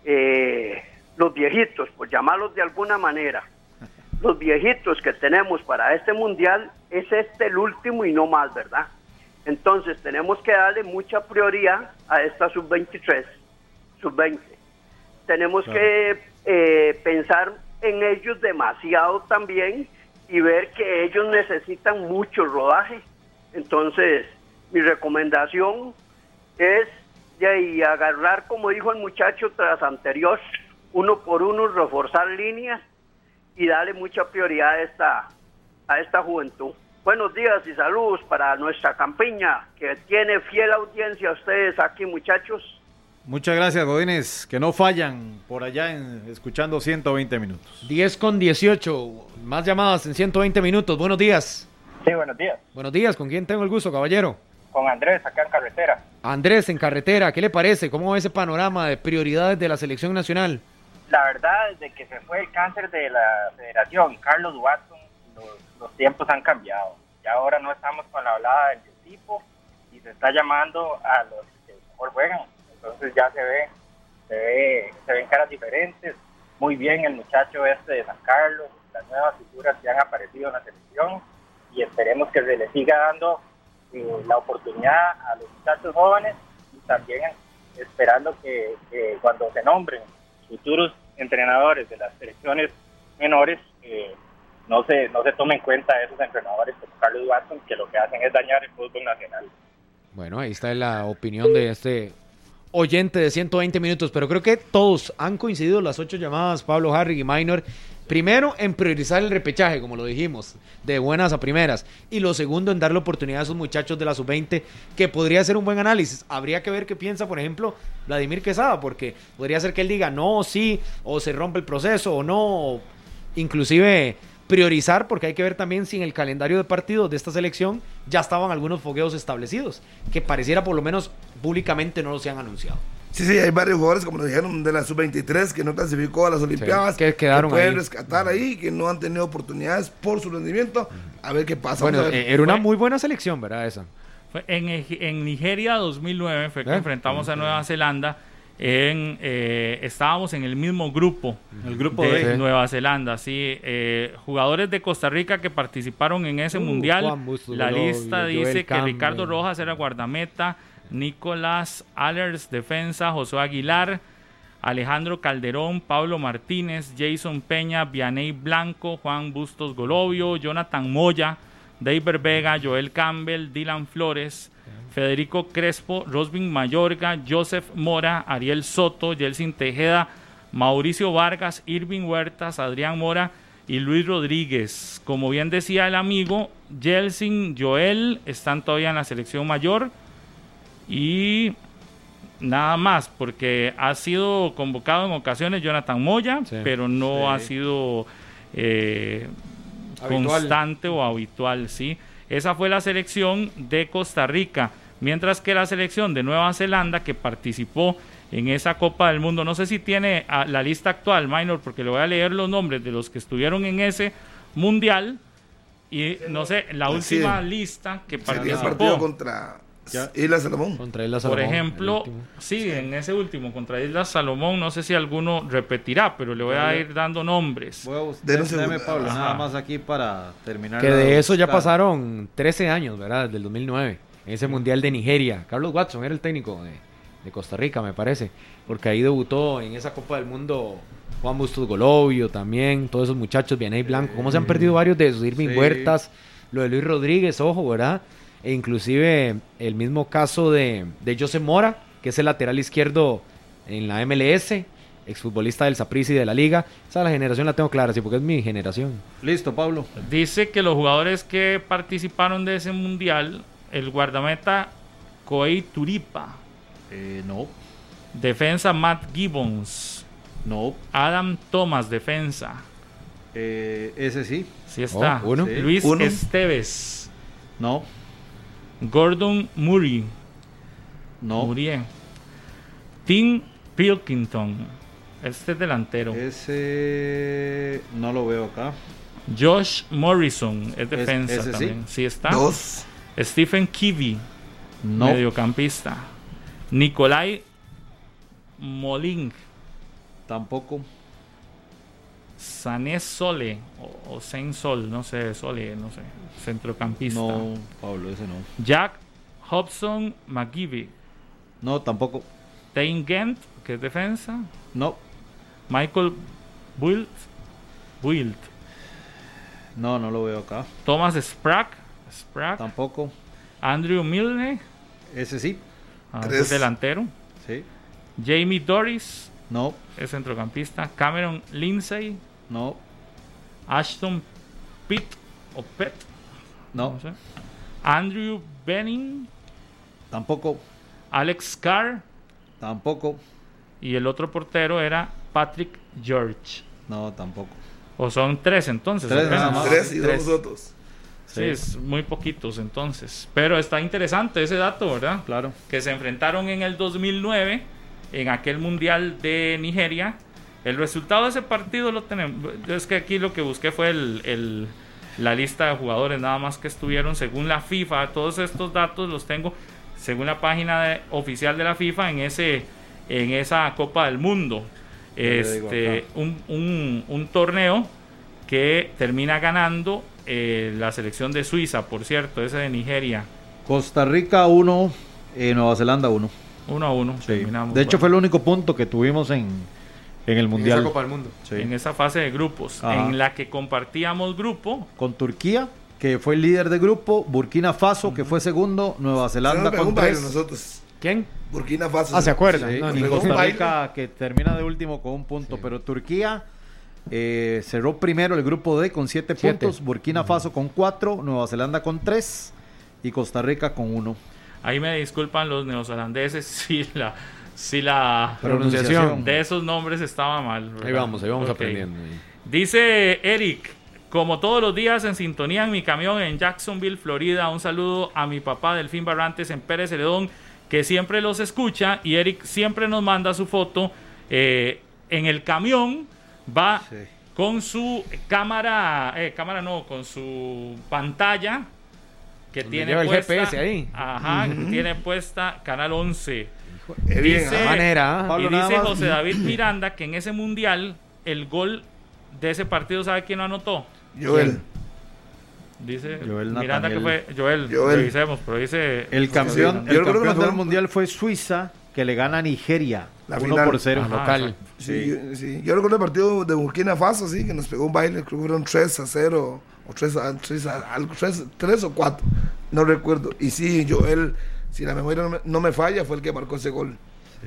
eh, los viejitos, por llamarlos de alguna manera, los viejitos que tenemos para este mundial, es este el último y no más, ¿verdad? Entonces tenemos que darle mucha prioridad a esta sub-23, sub-20. Tenemos Claro. que eh, pensar en ellos demasiado también y ver que ellos necesitan mucho rodaje. Entonces, mi recomendación es de ahí agarrar, como dijo el muchacho tras anterior, uno por uno, reforzar líneas y darle mucha prioridad a esta, a esta juventud. Buenos días y saludos para nuestra campiña, que tiene fiel audiencia a ustedes aquí, muchachos. Muchas gracias, Godínez. Que no fallan por allá en, escuchando 120 minutos. 10 con 18. Más llamadas en 120 minutos. Buenos días. Sí, buenos días. Buenos días. ¿Con quién tengo el gusto, caballero? Con Andrés, acá en carretera. Andrés, en carretera. ¿Qué le parece? ¿Cómo ve ese panorama de prioridades de la selección nacional? La verdad, desde que se fue el cáncer de la federación, Carlos Watson, los, tiempos han cambiado. Ya ahora no estamos con la hablada del tipo y se está llamando a los que mejor juegan. Entonces ya se ve, se ve, se ven caras diferentes. Muy bien el muchacho este de San Carlos, las nuevas figuras que han aparecido en la selección y esperemos que se le siga dando eh, la oportunidad a los muchachos jóvenes y también esperando que, que cuando se nombren futuros entrenadores de las selecciones menores eh, no se no se tome en cuenta esos entrenadores como Carlos Watson que lo que hacen es dañar el fútbol nacional. Bueno, ahí está la opinión de este oyente de 120 minutos, pero creo que todos han coincidido las ocho llamadas, Pablo Harry y Minor. Primero, en priorizar el repechaje, como lo dijimos, de buenas a primeras. Y lo segundo, en darle oportunidad a esos muchachos de la sub-20, que podría ser un buen análisis. Habría que ver qué piensa, por ejemplo, Vladimir Quesada, porque podría ser que él diga no, sí, o se rompe el proceso, o no, o inclusive priorizar, porque hay que ver también si en el calendario de partidos de esta selección ya estaban algunos fogueos establecidos, que pareciera por lo menos públicamente no los se han anunciado. Sí, sí, hay varios jugadores, como lo dijeron, de la sub-23 que no clasificó a las Olimpiadas. que quedaron pueden ahí. rescatar ahí, que no han tenido oportunidades por su rendimiento. A ver qué pasa. Bueno, eh, era una muy buena selección, ¿verdad? Esa. Fue en, en Nigeria 2009 fue que ¿Eh? enfrentamos a Nueva Zelanda. En, eh, estábamos en el mismo grupo, El grupo de. Nueva Zelanda, sí. eh, jugadores de Costa Rica que participaron en ese Uh, mundial. La lista Joel dice que Campbell. Ricardo Rojas era guardameta, Nicolás Allers, defensa, Josué Aguilar, Alejandro Calderón, Pablo Martínez, Jason Peña, Vianey Blanco, Juan Bustos Golovio, Jonathan Moya, David Vega, Joel Campbell, Dylan Flores, Federico Crespo, Rosvin Mayorga, Joseph Mora, Ariel Soto, Yelsin Tejeda, Mauricio Vargas, Irving Huertas, Adrián Mora y Luis Rodríguez. Como bien decía el amigo, Yelsin, Joel están todavía en la selección mayor y nada más, porque ha sido convocado en ocasiones Jonathan Moya, pero no Sí. ha sido eh, constante o habitual, ¿sí? Esa fue la selección de Costa Rica, mientras que la selección de Nueva Zelanda que participó en esa Copa del Mundo, no sé si tiene ah, la lista actual, Minor, porque le voy a leer los nombres de los que estuvieron en ese mundial y no sé, la Sí. última lista que Sería el participó. partido contra Isla Salomón. Contra Isla Por Salomón, ejemplo, el último. sí, en ese último contra Isla Salomón, no sé si alguno repetirá, pero le voy a ir dando nombres. Voy a Pablo, Ajá. nada más aquí para terminar. Que de eso ya pasaron 13 años, ¿verdad? Desde el 2009. En ese Mundial de Nigeria. Carlos Watson era el técnico de, de Costa Rica, me parece. Porque ahí debutó en esa Copa del Mundo Juan Bustos Golovio también. Todos esos muchachos, Vianey Blanco. ¿Cómo se han perdido varios de esos? Irving Sí. Huertas, lo de Luis Rodríguez, ojo, ¿verdad? E inclusive el mismo caso de, de José Mora, que es el lateral izquierdo en la MLS, exfutbolista del Saprissa y de la Liga. Esa la generación la tengo clara, sí, porque es mi generación. Listo, Pablo. Dice que los jugadores que participaron de ese mundial, el guardameta Koei Turipa, Eh, no, defensa Matt Gibbons, no. Adam Thomas, defensa, Eh, ese sí. sí está, Oh, uno. Sí. Luis Uno. Esteves, No, Gordon Murray, no. Muriel, Tim Pilkington, este es delantero, Ese no lo veo acá. Josh Morrison, es defensa sí. también, sí está, Dos. Stephen Kivy, No. mediocampista. Nicolai Molin, Tampoco. Sané Sole o, o Saint Sol, no sé, Sole, no sé, centrocampista. No, Pablo, ese no. Jack Hobson McGivey, No, tampoco. Tain Gent, que es defensa. No, Michael Wilt, Wilt, no, no lo veo acá. Thomas Sprack, Sprack Tampoco. Andrew Milne, Ese sí. ah, es delantero. Sí. Jamie Doris, No, es centrocampista. Cameron Lindsay, no, Ashton Pitt o Pett, no. no sé. Andrew Benning, Tampoco. Alex Carr Tampoco. y el otro portero era Patrick George. No, tampoco. O son tres entonces. Tres apenas. nada más. Tres y Tres. dos otros. Sí, es muy poquitos entonces. Pero está interesante ese dato, ¿verdad? Claro. Que se enfrentaron en el 2009 en aquel mundial de Nigeria. El resultado de ese partido lo tenemos. Es que aquí lo que busqué fue el, el- la lista de jugadores, nada más que estuvieron según la FIFA. Todos estos datos los tengo según la página de- oficial de la FIFA en ese en esa Copa del Mundo. Este, un, un- un torneo que termina ganando eh, la selección de Suiza, por cierto, ese de Nigeria. Costa Rica 1, Nueva Zelanda 1. Uno a uno. Sí. terminamos. De hecho, Bueno, fue el único punto que tuvimos en, en el Mundial. Esa Copa del Mundo. Sí. en esa fase de grupos, Ajá. en la que compartíamos grupo. Con Turquía, que fue el líder de grupo. Burkina Faso, que fue segundo. Nueva Zelanda con tres. nosotros. ¿Quién? Burkina Faso. Ah, ¿se acuerdan? Sí, No, Costa. Rica que termina de último con un punto, pero Turquía eh, cerró primero el grupo D con siete, Siete. puntos, Burkina Faso con cuatro, Nueva Zelanda con tres y Costa Rica con uno. Ahí me disculpan los neozelandeses si la, si la Pronunciación. de esos nombres estaba mal. Ahí vamos, ahí vamos aprendiendo. Dice Eric, como todos los días en sintonía en mi camión en Jacksonville, Florida, un saludo a mi papá Delfín Barrantes en Pérez Celedón, que siempre los escucha y Eric siempre nos manda su foto eh, en el camión, va con su cámara, eh, cámara no, con su pantalla que Donde tiene lleva el puesta, GPS ahí. Ajá, que tiene puesta Canal 11. Bien, Dice, ah. manera, y Pablo, nada dice. José David Miranda que en ese mundial el gol de ese partido, ¿sabe quién lo anotó? Joel. Dice Joel Miranda que fue Joel, Joel. revisemos, pero dice El campeón, Yo el creo que campeón fue- del mundial fue Suiza, que le gana a Nigeria. La 1 final. por 0. Ajá, local. exacto. Sí, yo- sí. Yo recuerdo el partido de Burkina Faso, sí, que nos pegó un baile, creo que fueron 3 a 0, o 3 a, 3 a- algo, 3, 3 o 4, no recuerdo. Y sí, Joel, si la memoria no me, no me falla, fue el que marcó ese gol.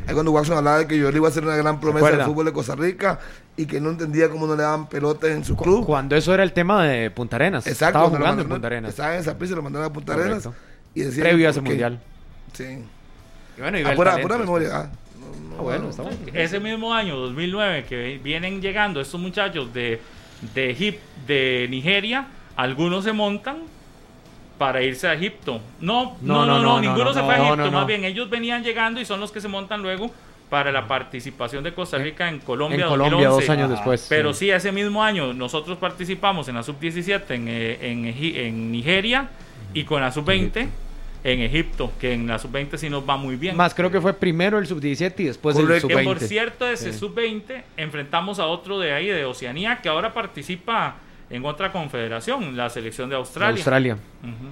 Ahí cuando Watson hablaba de que Joel iba a ser una gran promesa del fútbol de Costa Rica y que no entendía cómo no le daban pelota en su club. Cuando eso era el tema de Punta Arenas. Exacto, Estaba jugando en mandaron- Punta Arenas. Estaba en esa pista y lo mandaron a Punta Arenas. Y decían, Previo a ese mundial. Sí. Y bueno, y pura, después. memoria. ah. Ah, bueno, bueno. Ese mismo año, 2009, que vienen llegando estos muchachos de, de, Egip- de Nigeria, algunos se montan para irse a Egipto. No, no, no, no, no, ninguno no, se fue a Egipto, no, más bien ellos venían llegando y son los que se montan luego para la participación de Costa Rica en Colombia. En Colombia, 2011. dos años después. Pero sí. sí, ese mismo año nosotros participamos en la sub-17 en, eh, en, en Nigeria y con la sub-20 en Egipto, que en la sub-20 sí nos va muy bien. Más creo que fue primero el sub-17 y después Correcto. el Que por sub-20. cierto, ese Sí. sub-20 enfrentamos a otro de ahí, de Oceanía, que ahora participa en otra confederación, la selección de Australia. Australia. Ujú.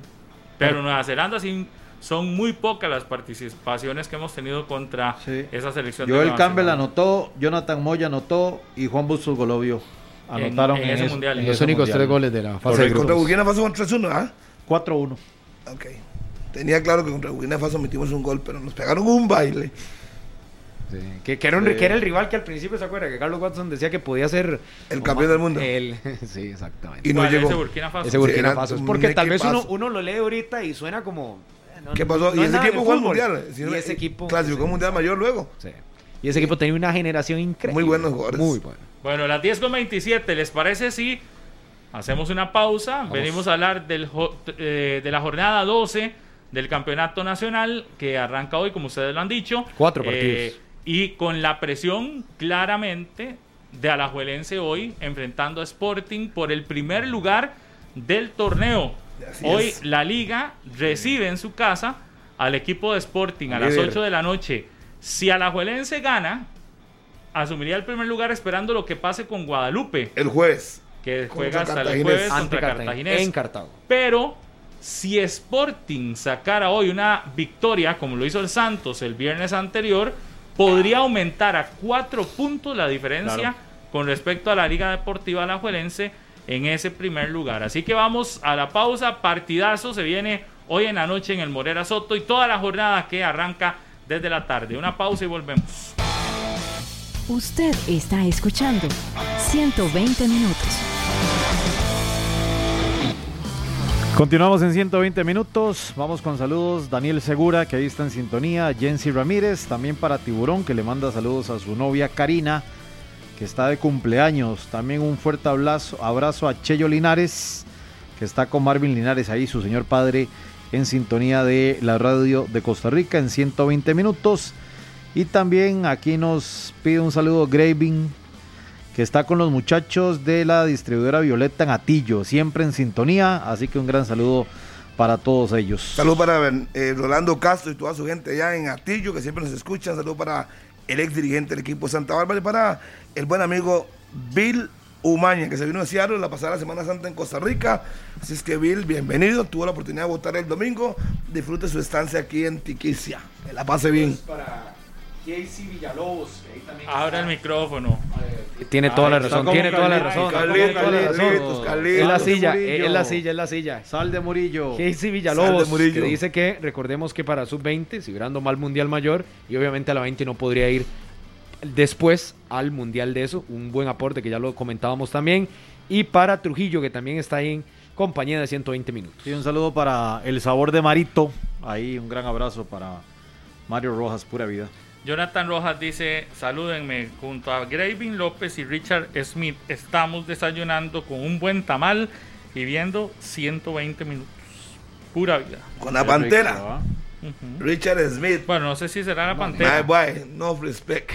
Pero Nueva Zelanda sí son muy pocas las participaciones que hemos tenido contra Sí. esa selección. de Joel Campbell Zelanda. anotó, Jonathan Moya anotó y Juan Bustos Golovio anotaron en en, ese mundial. en Los ese únicos mundial. tres goles de la fase de Correcto. Contra grupos. Burkina Faso con 3-1, ¿ah? 4-1. Ok. Tenía claro que contra Burkina Faso metimos un gol, pero nos pegaron un baile. Sí, Que, que era un- Sí. que era el rival que al principio se acuerda que Carlos Watson decía que podía ser El campeón del mundo. El, sí, exactamente. Y no llegó. Ese Burkina Faso. Ese Burkina Faso. Es un porque tal vez uno, lo lee ahorita y suena como. eh, no, ¿Qué pasó? no y es ese equipo fue mundial. Si y ese equipo. Clasificó al mundial mayor luego. Sí. Y ese equipo tenía una generación increíble. Muy buenos jugadores. Muy bueno. Bueno, las 10 con 27, ¿les parece si hacemos una pausa? Venimos a hablar del, jo- eh, de la jornada 12 del Campeonato Nacional que arranca hoy, como ustedes lo han dicho. Cuatro Eh, partidos. Y con la presión claramente de Alajuelense hoy enfrentando a Sporting por el primer lugar del torneo. Así hoy es. la liga recibe en su casa al equipo de Sporting a las líder. 8 de la noche. Si Alajuelense gana, asumiría el primer lugar esperando lo que pase con Guadalupe, El jueves. que juega hasta el jueves Ante contra. Cartaginés. En Cartago. Pero si Sporting sacara hoy una victoria, como lo hizo el Santos el viernes anterior, podría aumentar a cuatro puntos la diferencia Claro. con respecto a la Liga Deportiva Alajuelense en ese primer lugar. Así que vamos a la pausa. Partidazo se viene hoy en la noche en el Morera Soto y toda la jornada que arranca desde la tarde. Una pausa y volvemos. Usted está escuchando 120 minutos. Continuamos en 120 minutos. Vamos con saludos. Daniel Segura, que ahí está en sintonía. Jensi Ramírez, también para Tiburón, que le manda saludos a su novia Karina, que está de cumpleaños. También un fuerte abrazo, abrazo a Cheyo Linares, que está con Marvin Linares ahí, su señor padre, en sintonía de la radio de Costa Rica en 120 minutos. Y también aquí nos pide un saludo Graving, que está con los muchachos de la distribuidora Violeta en Atillo, siempre en sintonía, así que un gran saludo para todos ellos. Saludos para eh, Rolando Castro y toda su gente allá en Atillo, que siempre nos escuchan. Saludos para el ex dirigente del equipo Santa Bárbara y para el buen amigo Bill Umaña, que se vino a Seattle la pasada Semana Santa en Costa Rica. Así es que Bill, bienvenido. Tuvo la oportunidad de votar el domingo. Disfrute su estancia aquí en Tiquicia. Que la pase bien. Para Casey Villalobos, que ahí también Abra el micrófono. Tiene toda la Está razón, como tiene toda la razón. Tiene toda la razón. Es la silla, es la silla, es la silla. Sal de Murillo. Casey Villalobos, que dice que recordemos que para sub-20 si hubieran mal mundial mayor y obviamente a la 20 no podría ir después al mundial de eso, un buen aporte que ya lo comentábamos también y para Trujillo que también está ahí en compañía de 120 minutos. Sí, un saludo para el sabor de Marito. Ahí un gran abrazo para Mario Rojas, pura vida. Jonathan Rojas dice, salúdenme, junto a Graving López y Richard Smith estamos desayunando con un buen tamal y viendo 120 minutos. Pura vida. Con la Qué pantera. rico, ¿ah? Richard Smith. Bueno, no sé si será la My pantera, boy, no respect.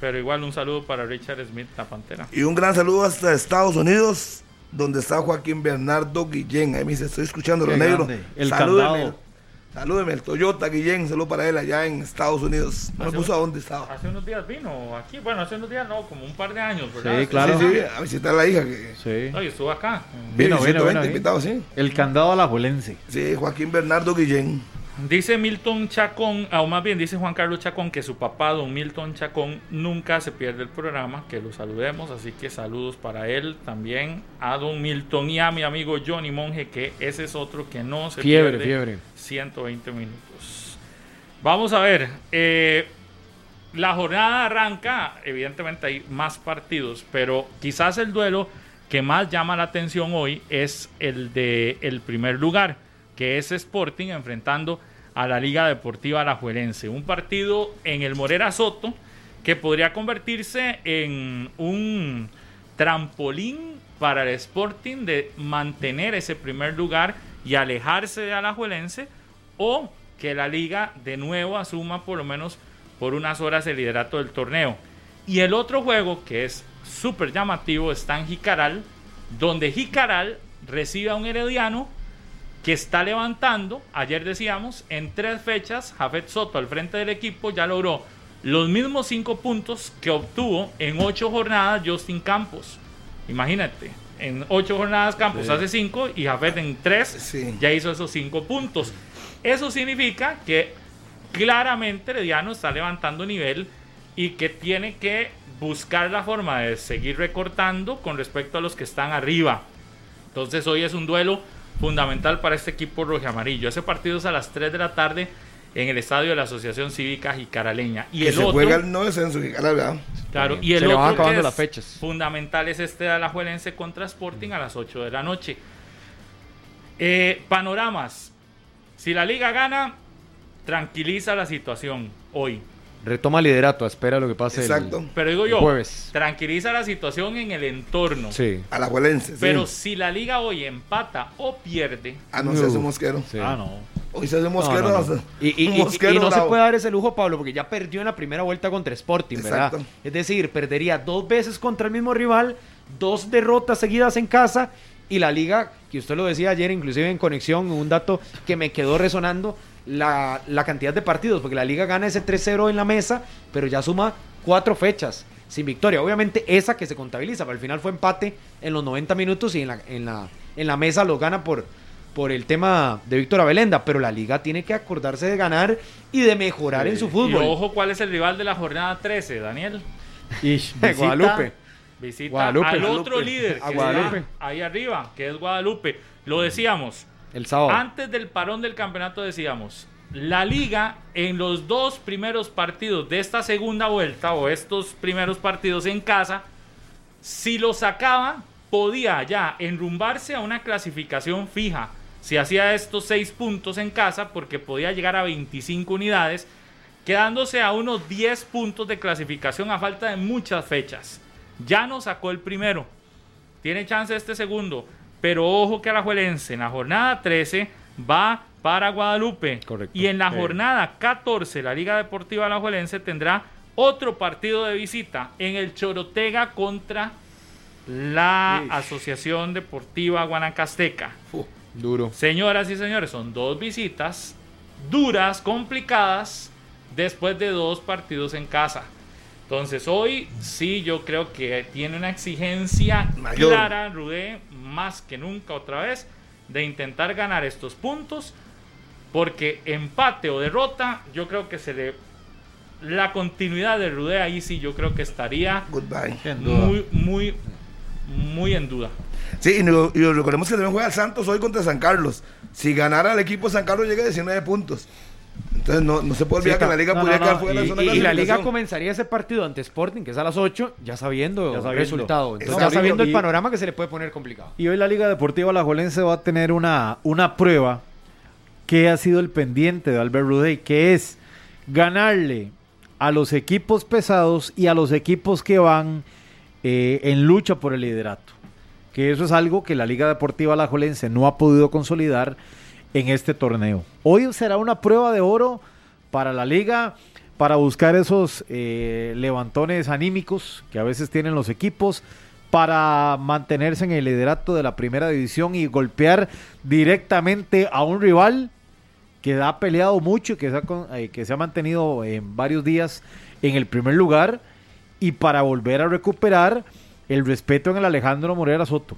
pero igual un saludo para Richard Smith, la pantera. Y un gran saludo hasta Estados Unidos, donde está Joaquín Bernardo Guillén. Ahí me dice, estoy escuchando lo negro. grande. El Salúdenme. candado. Salúdeme, el Toyota Guillén, saludo para él allá en Estados Unidos. No me puso a dónde estaba. Hace unos días vino aquí, bueno, hace unos días no, como un par de años, ¿verdad? Sí, claro. Sí, sí, a visitar a la hija. Que... Sí. No, y estuvo acá. Vino, vino, 120 vino ahí. invitados, sí. El candado a la Juelense. Sí, Joaquín Bernardo Guillén. Dice Milton Chacón, o más bien dice Juan Carlos Chacón, que su papá, don Milton Chacón, nunca se pierde el programa, que lo saludemos, así que saludos para él también, a don Milton y a mi amigo Johnny Monge, que ese es otro que no se Fiebre, pierde. fiebre. 120 minutos. Vamos a ver, eh, la jornada arranca, evidentemente hay más partidos, pero quizás el duelo que más llama la atención hoy es el de el primer lugar, que es Sporting enfrentando a la Liga Deportiva Alajuelense. Un partido en el Morera Soto que podría convertirse en un trampolín para el Sporting de mantener ese primer lugar y alejarse de Alajuelense o que la liga de nuevo asuma por lo menos por unas horas el liderato del torneo. Y el otro juego que es súper llamativo está en Jicaral, donde Jicaral recibe a un herediano que está levantando, ayer decíamos, en tres fechas, Jafet Soto al frente del equipo ya logró los mismos cinco puntos que obtuvo en ocho jornadas Justin Campos. Imagínate, en ocho jornadas Campos Sí. hace cinco y Jafet en tres ya hizo esos cinco puntos. Eso significa que claramente Herediano está levantando nivel y que tiene que buscar la forma de seguir recortando con respecto a los que están arriba. Entonces hoy es un duelo fundamental para este equipo rojo amarillo. Ese partido es a las 3 de la tarde en el estadio de la Asociación Cívica Jicaraleña. Y que el se otro, juega el no descenso. Claro, y Se el le otro van que acabando es las fechas. fundamental es este de Alajuelense contra Sporting a las 8 de la noche. Eh, panoramas. Si la liga gana, tranquiliza la situación hoy. Retoma liderato, espera lo que pase el- Pero digo yo, jueves. tranquiliza la situación en el entorno. Sí. A la Juelense, sí. Pero si la liga hoy empata o pierde. Ah, no, se hace mosquero. Ah, no. Hoy se hace mosquero. no, no. hasta- Y, y- un y- y mosquero no se puede dar ese lujo, Pablo, porque ya perdió en la primera vuelta contra Sporting, ¿verdad? Exacto. Es decir, perdería dos veces contra el mismo rival, dos derrotas seguidas en casa y la liga, que usted lo decía ayer, inclusive en conexión, un dato que me quedó resonando, la, la cantidad de partidos, porque la liga gana ese 3-0 en la mesa, pero ya suma cuatro fechas sin victoria. Obviamente esa que se contabiliza, pero al final fue empate en los 90 minutos y en la, en la, en la mesa lo gana por, por el tema de Víctor Abelenda, pero la liga tiene que acordarse de ganar y de mejorar en su fútbol. Y ojo, ¿cuál es el rival de la jornada 13, Daniel? Visita- Guadalupe. Visita Guadalupe. al Guadalupe. otro líder que está ahí arriba, que es Guadalupe. Lo decíamos. Antes del parón del campeonato decíamos, la liga en los dos primeros partidos de esta segunda vuelta o estos primeros partidos en casa, si lo sacaba, podía ya enrumbarse a una clasificación fija. Si hacía estos seis puntos en casa, porque podía llegar a 25 unidades, quedándose a unos 10 puntos de clasificación a falta de muchas fechas. Ya no sacó el primero. Tiene chance este segundo. Pero ojo que Alajuelense en la jornada 13 va para Guadalupe. Y en la jornada 14 la Liga Deportiva Alajuelense tendrá otro partido de visita en el Chorotega contra la Asociación Deportiva Guanacasteca. Duro. Señoras y señores, son dos visitas duras, complicadas, después de dos partidos en casa. Entonces hoy sí yo creo que tiene una exigencia Mayor. clara, Rudé, más que nunca otra vez, de intentar ganar estos puntos, porque empate o derrota, yo creo que se le... La continuidad de Rudé ahí sí yo creo que estaría Goodbye. muy, muy, muy en duda. Sí, y, no- y recordemos que también juega el Santos hoy contra San Carlos. Si ganara el equipo San Carlos llega a 19 puntos. Entonces no, no se puede olvidar que la liga No, podría no, quedar no, fuera de y, zona y- de y la liga comenzaría ese partido ante Sporting, que es a las 8, ya sabiendo, Ya sabiendo. el resultado. Entonces, Exacto. ya sabiendo el Y- panorama que se le puede poner complicado. Y hoy la Liga Deportiva Alajuelense va a tener una, una prueba que ha sido el pendiente de Albert Rudey, que es ganarle a los equipos pesados y a los equipos que van eh, en lucha por el liderato. Que eso es algo que la Liga Deportiva Alajuelense no ha podido consolidar en este torneo. Hoy será una prueba de oro para la liga, para buscar esos eh, levantones anímicos que a veces tienen los equipos, para mantenerse en el liderato de la primera división y golpear directamente a un rival que ha peleado mucho y que se ha, eh, que se ha mantenido en varios días en el primer lugar y para volver a recuperar el respeto en el Alejandro Morera Soto,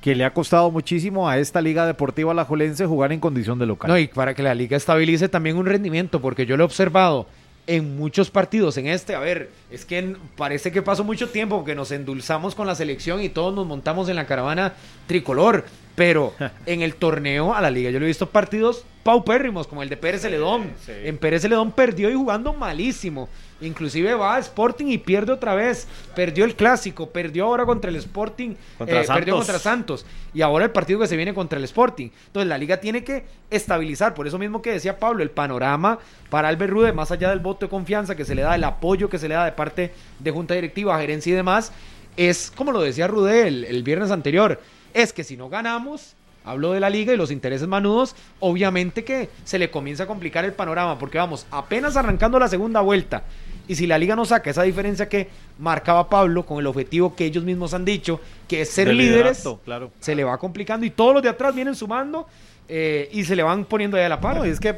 que le ha costado muchísimo a esta Liga Deportiva Alajuelense jugar en condición de local. No, y para que la liga estabilice también un rendimiento, porque yo lo he observado en muchos partidos, en este, a ver, es que parece que pasó mucho tiempo que nos endulzamos con la selección y todos nos montamos en la caravana tricolor, pero en el torneo a la liga yo le he visto partidos paupérrimos, como el de Pérez Celedón. En Pérez Celedón perdió y jugando malísimo. Inclusive va a Sporting y pierde otra vez. Perdió el clásico, perdió ahora contra el Sporting, Contra eh, perdió contra Santos. Y ahora el partido que se viene contra el Sporting. Entonces la liga tiene que estabilizar. Por eso mismo que decía Pablo, el panorama para Albert Rude, más allá del voto de confianza que se le da, el apoyo que se le da de parte de Junta Directiva, gerencia y demás, es como lo decía Rude el, el viernes anterior. Es que si no ganamos, hablo de la liga y los intereses manudos, obviamente que se le comienza a complicar el panorama. Porque vamos, apenas arrancando la segunda vuelta. Y si la liga no saca esa diferencia que marcaba Pablo con el objetivo que ellos mismos han dicho, que es ser De líderes, claro. se le va complicando y todos los de atrás vienen sumando eh, y se le van poniendo ahí a la par. No, y es que,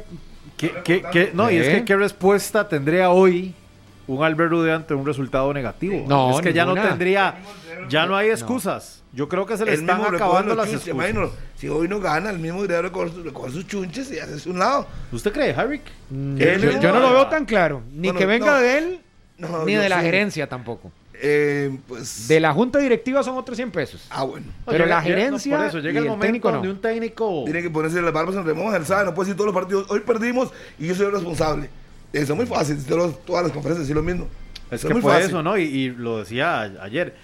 ¿qué- qué- qué- no, y es ¿Eh? que qué respuesta tendría hoy un Albert Rude ante un resultado negativo. No, es que ya no tendría, ya no hay excusas. Yo creo que se le El están mismo acabando recoge las chunches, excusas. imagino, si hoy no gana, el mismo debería recoger, sus- chunches y hacerse un lado. ¿Usted cree, Harry? yo, yo no lo veo tan claro, ni Bueno, que venga no. de él, No, ni de la sí. gerencia tampoco. Eh, pues. De la junta directiva son otros 100 pesos. Ah, bueno. Pero Llega- la llega- no, gerencia por eso, llega y el el momento técnico no. un técnico Tiene que ponerse las barbas en remojo, él sabe, no puede decir todos los partidos. Hoy perdimos y yo soy el responsable. Eso es muy fácil, todas las conferencias decir lo mismo. Es Eso que muy fue fácil. eso, ¿no? Y, y lo decía ayer.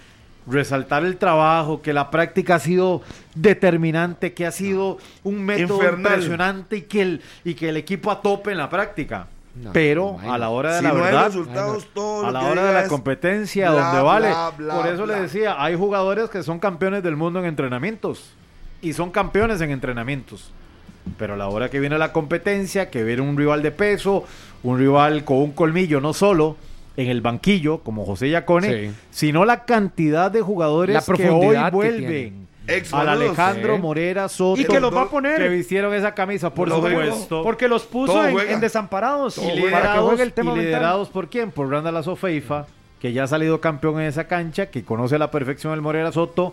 Resaltar el trabajo, que la práctica ha sido determinante, que ha sido un método Infernal. impresionante y que, el, y que el equipo a tope en la práctica. No, Pero no, a la hora de Si la no verdad, resultados, todo a la hora de la competencia, bla, donde vale. bla, bla, Por eso bla. le decía, hay jugadores que son campeones del mundo en entrenamientos. Y son campeones en entrenamientos. Pero a la hora que viene la competencia, que viene un rival de peso, un rival con un colmillo, no solo en el banquillo, como José Yacone, Sí. sino la cantidad de jugadores La que hoy que vuelven. Al. Alejandro Sí. Morera Soto. Y que los va a poner. Que vistieron esa camisa, por juego. supuesto. Porque los puso en, desamparados y liderados, el tema y liderados por quién? Por Randall Azofeifa, que ya ha salido campeón en esa cancha, que conoce a la perfección el Morera Soto.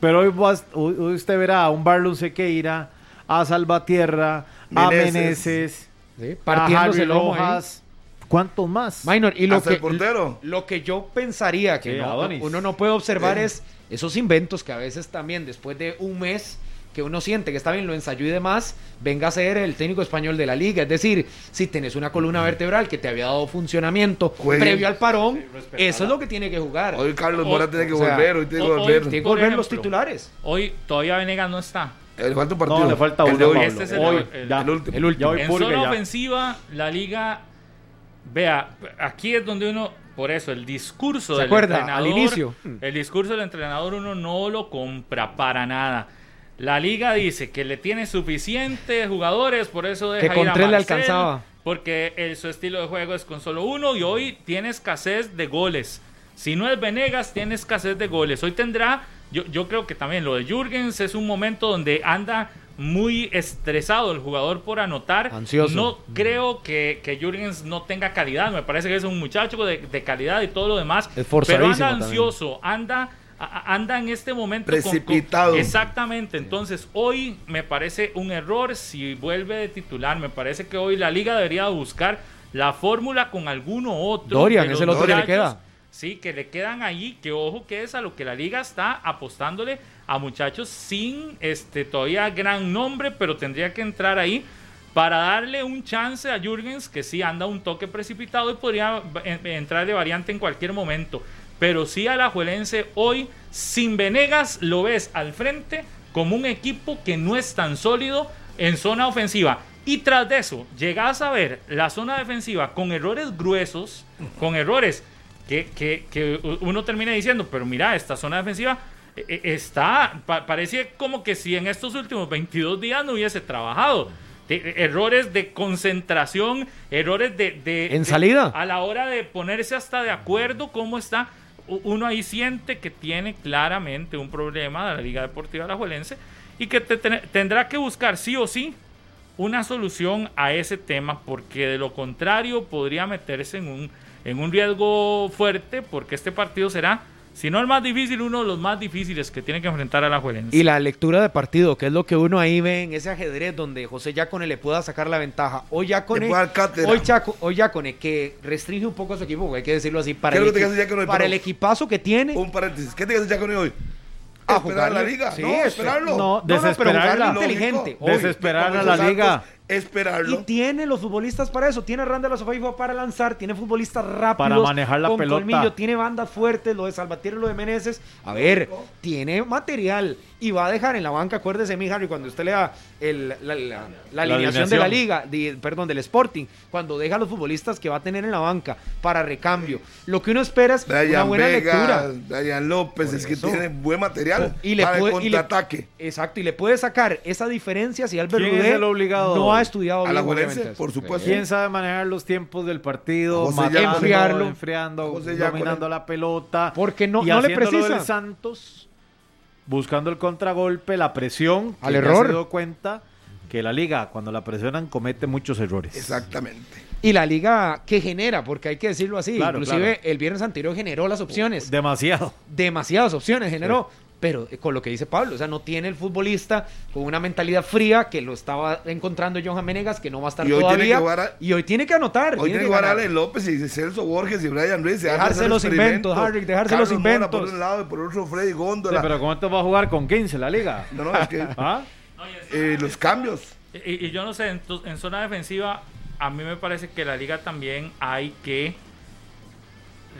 Pero hoy, vas- hoy- hoy usted verá a un Barlon Sequeira, a Salvatierra, a Meneses. Sí, a partiéndose. Rojas. ¿Cuántos más? Minor, y lo que, el portero. lo que yo pensaría que Sí, no- uno no puede observar es esos inventos que a veces también después de un mes que uno siente que está bien, lo ensayó y demás, venga a ser el técnico español de la liga. Es decir, si tenés una columna vertebral que te había dado funcionamiento Juegue. previo al parón, eso es lo que tiene que jugar. Hoy Carlos Mora tiene que o sea, volver, hoy tiene que volver. tiene que volver los titulares. Hoy todavía Venegas no está. Le falta un partido. No, le falta El uno, de hoy. Pablo. Este es el- Hoy, el- ya. el último. El último. Ya hoy en zona ya. ofensiva, la liga, vea, aquí es donde uno, por eso, el discurso ¿Se del acuerda? entrenador, Al inicio. el discurso del entrenador uno no lo compra para nada. La liga dice que le tiene suficientes jugadores, por eso deja Que con ir a tres le alcanzaba. Porque el- su estilo de juego es con solo uno y hoy tiene escasez de goles. Si no es Venegas, tiene escasez de goles. Hoy tendrá, yo, yo creo que también lo de Jürgens es un momento donde anda muy estresado el jugador por anotar. Ansioso. No creo que, que Jürgens no tenga calidad. Me parece que es un muchacho de, de calidad y todo lo demás. Pero anda también. ansioso, anda, anda en este momento con- con- Precipitado. exactamente. Entonces, hoy me parece un error si vuelve de titular. Me parece que hoy la liga debería buscar la fórmula con alguno otro. Dorian es el otro que le queda. Sí, que le quedan ahí, que ojo que es a lo que la liga está apostándole a muchachos sin este todavía gran nombre, pero tendría que entrar ahí para darle un chance a Jürgens que sí anda un toque precipitado y podría en- entrar de variante en cualquier momento. Pero sí a la Juelense hoy, sin Venegas, lo ves al frente como un equipo que no es tan sólido en zona ofensiva. Y tras de eso, llegas a ver la zona defensiva con errores gruesos, con errores que, que- que uno termina diciendo, pero mira, esta zona defensiva eh, eh, está, pa- parece como que si en estos últimos 22 días no hubiese trabajado. De- errores de concentración, errores de... de- ¿En de- salida? a la hora de ponerse hasta de acuerdo cómo está, uno ahí siente que tiene claramente un problema de la Liga Deportiva Alajuelense y que te- ten- tendrá que buscar sí o sí una solución a ese tema, porque de lo contrario podría meterse en un, en un riesgo fuerte, porque este partido será, si no el más difícil, uno de los más difíciles que tiene que enfrentar a la Juelense. Y la lectura de partido, que es lo que uno ahí ve en ese ajedrez donde José Yacone le pueda sacar la ventaja. Hoy Yacone, hoy, Chaco- hoy Yacone, que restringe un poco a su equipo, hay que decirlo así, para, ¿Qué es el, equi- Yacone para el equipazo que tiene. Un paréntesis. ¿Qué te hace Yacone hoy? A Esperar la liga. sí, no, esper- esperarlo. no, No, pero inteligente. Desesperar a la liga. Esperarlo. Y tiene los futbolistas para eso. Tiene a Randall Sofaifa para lanzar. Tiene futbolistas rápidos. Para manejar la con pelota. colmillo, Tiene bandas fuertes. Lo de Salvatierra y lo de Meneses. A ver, tiene material. Y va a dejar en la banca, acuérdese, mi Harry, cuando usted lea el- la, la- la- la alineación de la liga, de- perdón, del Sporting, cuando deja a los futbolistas que va a tener en la banca para recambio. Lo que uno espera es una buena Vega, lectura. Brian López, es que tiene buen material Y le para el puede- y le- contraataque. Exacto, y le puede sacar esa diferencia si Albert ¿Quién es Rudé el obligado? no ha estudiado A la bien, por supuesto. ¿Quién sabe manejar los tiempos del partido? José. Enfriarlo. enfriando, José dominando la pelota. Porque no- y no le precisa. del Santos, buscando el contragolpe, la presión. Al error. se dio cuenta que la liga, cuando la presionan, comete muchos errores. Exactamente. Y la liga que genera, porque hay que decirlo así, Claro, inclusive claro. el viernes anterior generó las opciones, Demasiado. demasiadas opciones generó, pero eh, con lo que dice Pablo, o sea, no tiene el futbolista con una mentalidad fría que lo estaba encontrando Johan Menegas, que no va a estar Y hoy tiene todavía, que jugar a- y hoy tiene que anotar, Hoy tiene que jugar. Ale López y Celso Borges y Brian Ruiz. Dejarse los inventos, Harry, dejarse los Mora inventos. por un lado y por otro Freddy Sí, Góndola. pero ¿cómo te va a jugar con 15 la liga? No, no, es que ¿Ah? eh, los cambios. Y, y yo no sé, en, tu- en zona defensiva, a mí me parece que la liga también hay que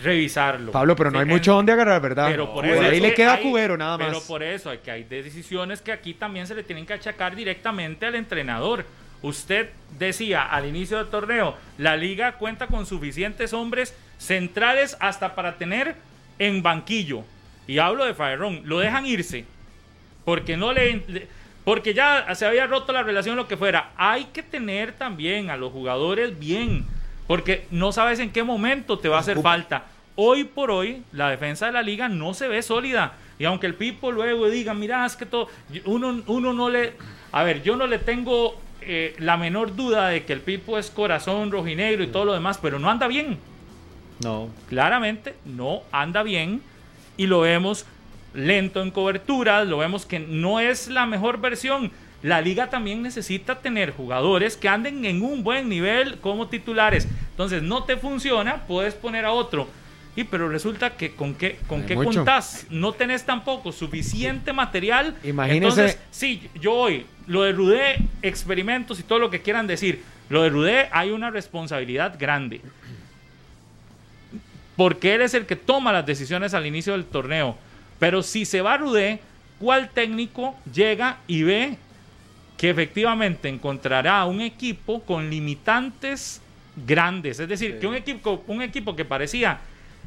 revisarlo. Pablo, pero no hay mucho donde agarrar, ¿verdad? Pero por Por eso ahí es le que queda hay- cubero nada más. Pero por eso hay que hay decisiones que aquí también se le tienen que achacar directamente al entrenador. Usted decía al inicio del torneo, la liga cuenta con suficientes hombres centrales hasta para tener en banquillo. Y hablo de Faerrón, lo dejan irse porque no le, le- porque ya se había roto la relación lo que fuera. Hay que tener también a los jugadores bien, porque no sabes en qué momento te va a hacer falta. Hoy por hoy la defensa de la liga no se ve sólida y aunque el Pipo luego diga, mira, es que todo uno uno no le a ver, yo no le tengo eh, la menor duda de que el Pipo es corazón rojinegro y todo lo demás, pero no anda bien No. claramente no anda bien y lo vemos lento en cobertura, lo vemos que no es la mejor versión. La liga también necesita tener jugadores que anden en un buen nivel como titulares. Entonces no te funciona, puedes poner a otro. Y pero resulta que con qué con Hay qué mucho. contás, no tenés tampoco suficiente material. Imagínese- Entonces, sí, yo hoy lo de Rudé, experimentos y todo lo que quieran decir. Lo de Rudé hay una responsabilidad grande porque él es el que toma las decisiones al inicio del torneo. Pero si se va Rudé, ¿cuál técnico llega y ve que efectivamente encontrará un equipo con limitantes grandes? Es decir, que un equipo, un equipo que parecía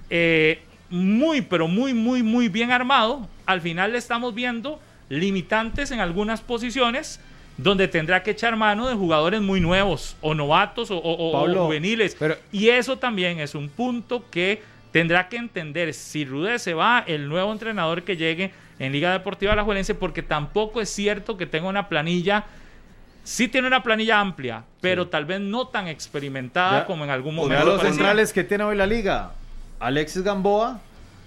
eh, muy, pero muy, muy, muy bien armado, al final le estamos viendo limitantes en algunas posiciones donde tendrá que echar mano de jugadores muy nuevos o novatos o, o- o- Pablo, o juveniles. pero- y eso también es un punto que tendrá que entender si Rudé se va, el nuevo entrenador que llegue en Liga Deportiva Alajuelense, porque tampoco es cierto que tenga una planilla. Sí tiene una planilla amplia, pero tal vez no tan experimentada Ya- como en algún momento. los parecía. centrales que tiene hoy la liga. Alexis Gamboa,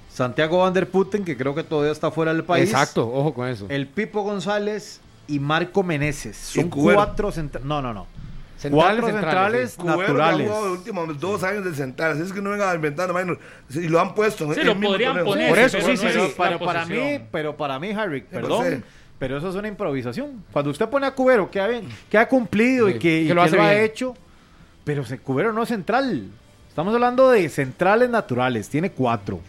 Santiago Van der Putten, que creo que todavía está fuera del país. Exacto, ojo con eso. El Pipo González y Marco Meneses. Son cuatro centrales. No, no, no. Centrales, cuatro centrales, centrales, ha naturales. los últimos dos años del central. Así es que no vengan a inventar, hermano. Y lo han puesto. en Sí, lo podrían poner, Por eso, sí, no sí, sí. Pero para mí, pero para mí, Harry, pues, perdón, sí. pero eso es una improvisación. Cuando usted pone a Cubero que ha, que ha cumplido Sí, y que, y que lo que hace lo ha bien. hecho, pero se- Cubero no es central. Estamos hablando de centrales naturales, tiene cuatro.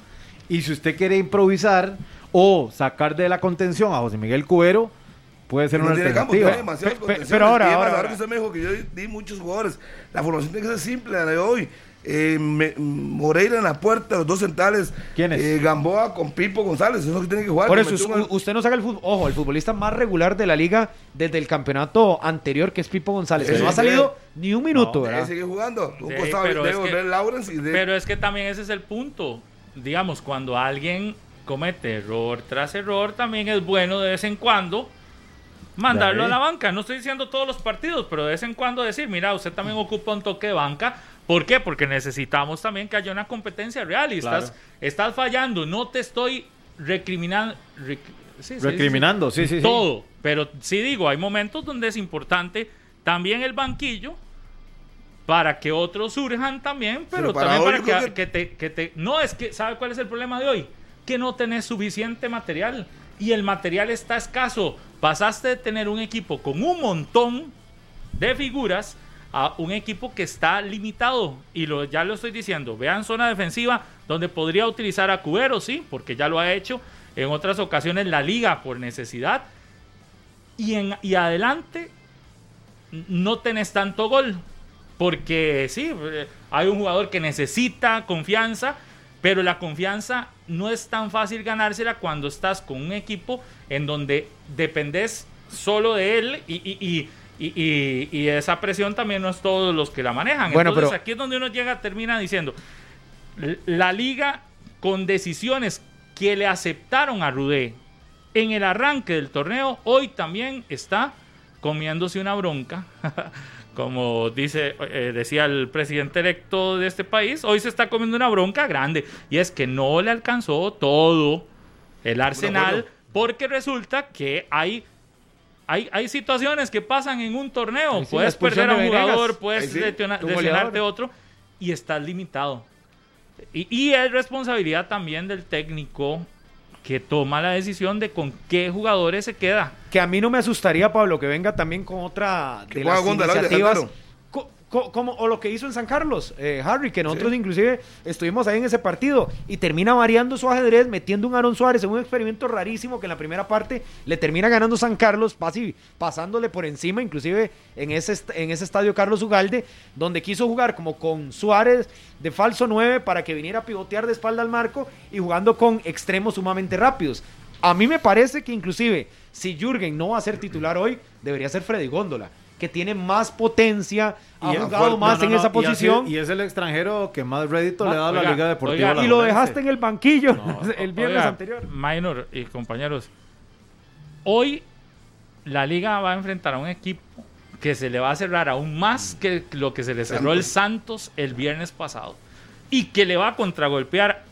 Y si usted quiere improvisar o sacar de la contención a José Miguel Cubero, puede ser No una campo, alternativa. pero ahora, ahora, ahora. que usted me dijo que yo di muchos jugadores. La formación tiene que ser simple, la de hoy. Eh, me- Moreira en la puerta, los dos centrales. ¿Quiénes? Eh, Gamboa con Pipo González, eso es lo que tiene que jugar. Por eso, usted no saca el fútbol. Ojo, el futbolista más regular de la liga desde el campeonato anterior, que es Pipo González, que Sí, no ha salido ni un minuto, ¿verdad? seguir jugando. Un Sí, costado pero debe es que- Lawrence y de- Pero es que también ese es el punto. Digamos, cuando alguien comete error tras error, también es bueno de vez en cuando mandarlo De a la banca. No estoy diciendo todos los partidos, pero de vez en cuando decir, mira, usted también ocupa un toque de banca. ¿Por qué? Porque necesitamos también que haya una competencia real y Claro. estás, estás fallando. No te estoy recriminando. rec- sí, sí, sí, Recriminando, sí, sí, sí. Todo. Pero sí digo, hay momentos donde es importante también el banquillo para que otros surjan también, pero, Pero para también para que te, que te... No, es que, ¿sabe cuál es el problema de hoy? Que no tenés suficiente material y el material está escaso. Pasaste de tener un equipo con un montón de figuras a un equipo que está limitado. Y lo, ya lo estoy diciendo, vean zona defensiva donde podría utilizar a Cubero, sí, porque ya lo ha hecho en otras ocasiones la liga por necesidad. Y, en, y adelante no tenés tanto gol. Porque sí, eh, hay un jugador que necesita confianza, pero la confianza no es tan fácil ganársela cuando estás con un equipo en donde dependes solo de él y, y- y- y esa presión también no es todos los que la manejan. Bueno, Entonces pero- aquí es donde uno llega, termina diciendo, la liga con decisiones que le aceptaron a Rudé en el arranque del torneo, hoy también está comiéndose una bronca. Como dice, eh, decía el presidente electo de este país, hoy se está comiendo una bronca grande. Y es que no le alcanzó todo el arsenal, porque resulta que hay, hay, hay situaciones que pasan en un torneo. Sí, puedes perder a un Venegas. jugador, puedes sí, lesionarte goleador. otro, y estás limitado. Y, y es responsabilidad también del técnico que toma la decisión de con qué jugadores se queda. Que a mí no me asustaría, Pablo, que venga también con otra de las iniciativas. Co- como, o lo que hizo en San Carlos, eh, Harry, que nosotros inclusive estuvimos ahí en ese partido y termina variando su ajedrez, metiendo un Aaron Suárez en un experimento rarísimo que en la primera parte le termina ganando San Carlos, pasándole por encima, inclusive en ese, est- en ese estadio Carlos Ugalde, donde quiso jugar como con Suárez de falso 9 para que viniera a pivotear de espalda al marco y jugando con extremos sumamente rápidos. A mí me parece que inclusive si Jürgen no va a ser titular hoy, debería ser Freddy Góndola, que tiene más potencia, ha Y- jugado no, más no, en no, esa y posición. así- Y, es el extranjero que más rédito le ha dado a la Oiga, Liga Deportiva. oiga, La y lo dejaste en el banquillo el viernes Oiga, anterior. Minor y compañeros, hoy la liga va a enfrentar a un equipo que se le va a cerrar aún más que lo que se le cerró el Santos el viernes pasado y que le va a contragolpear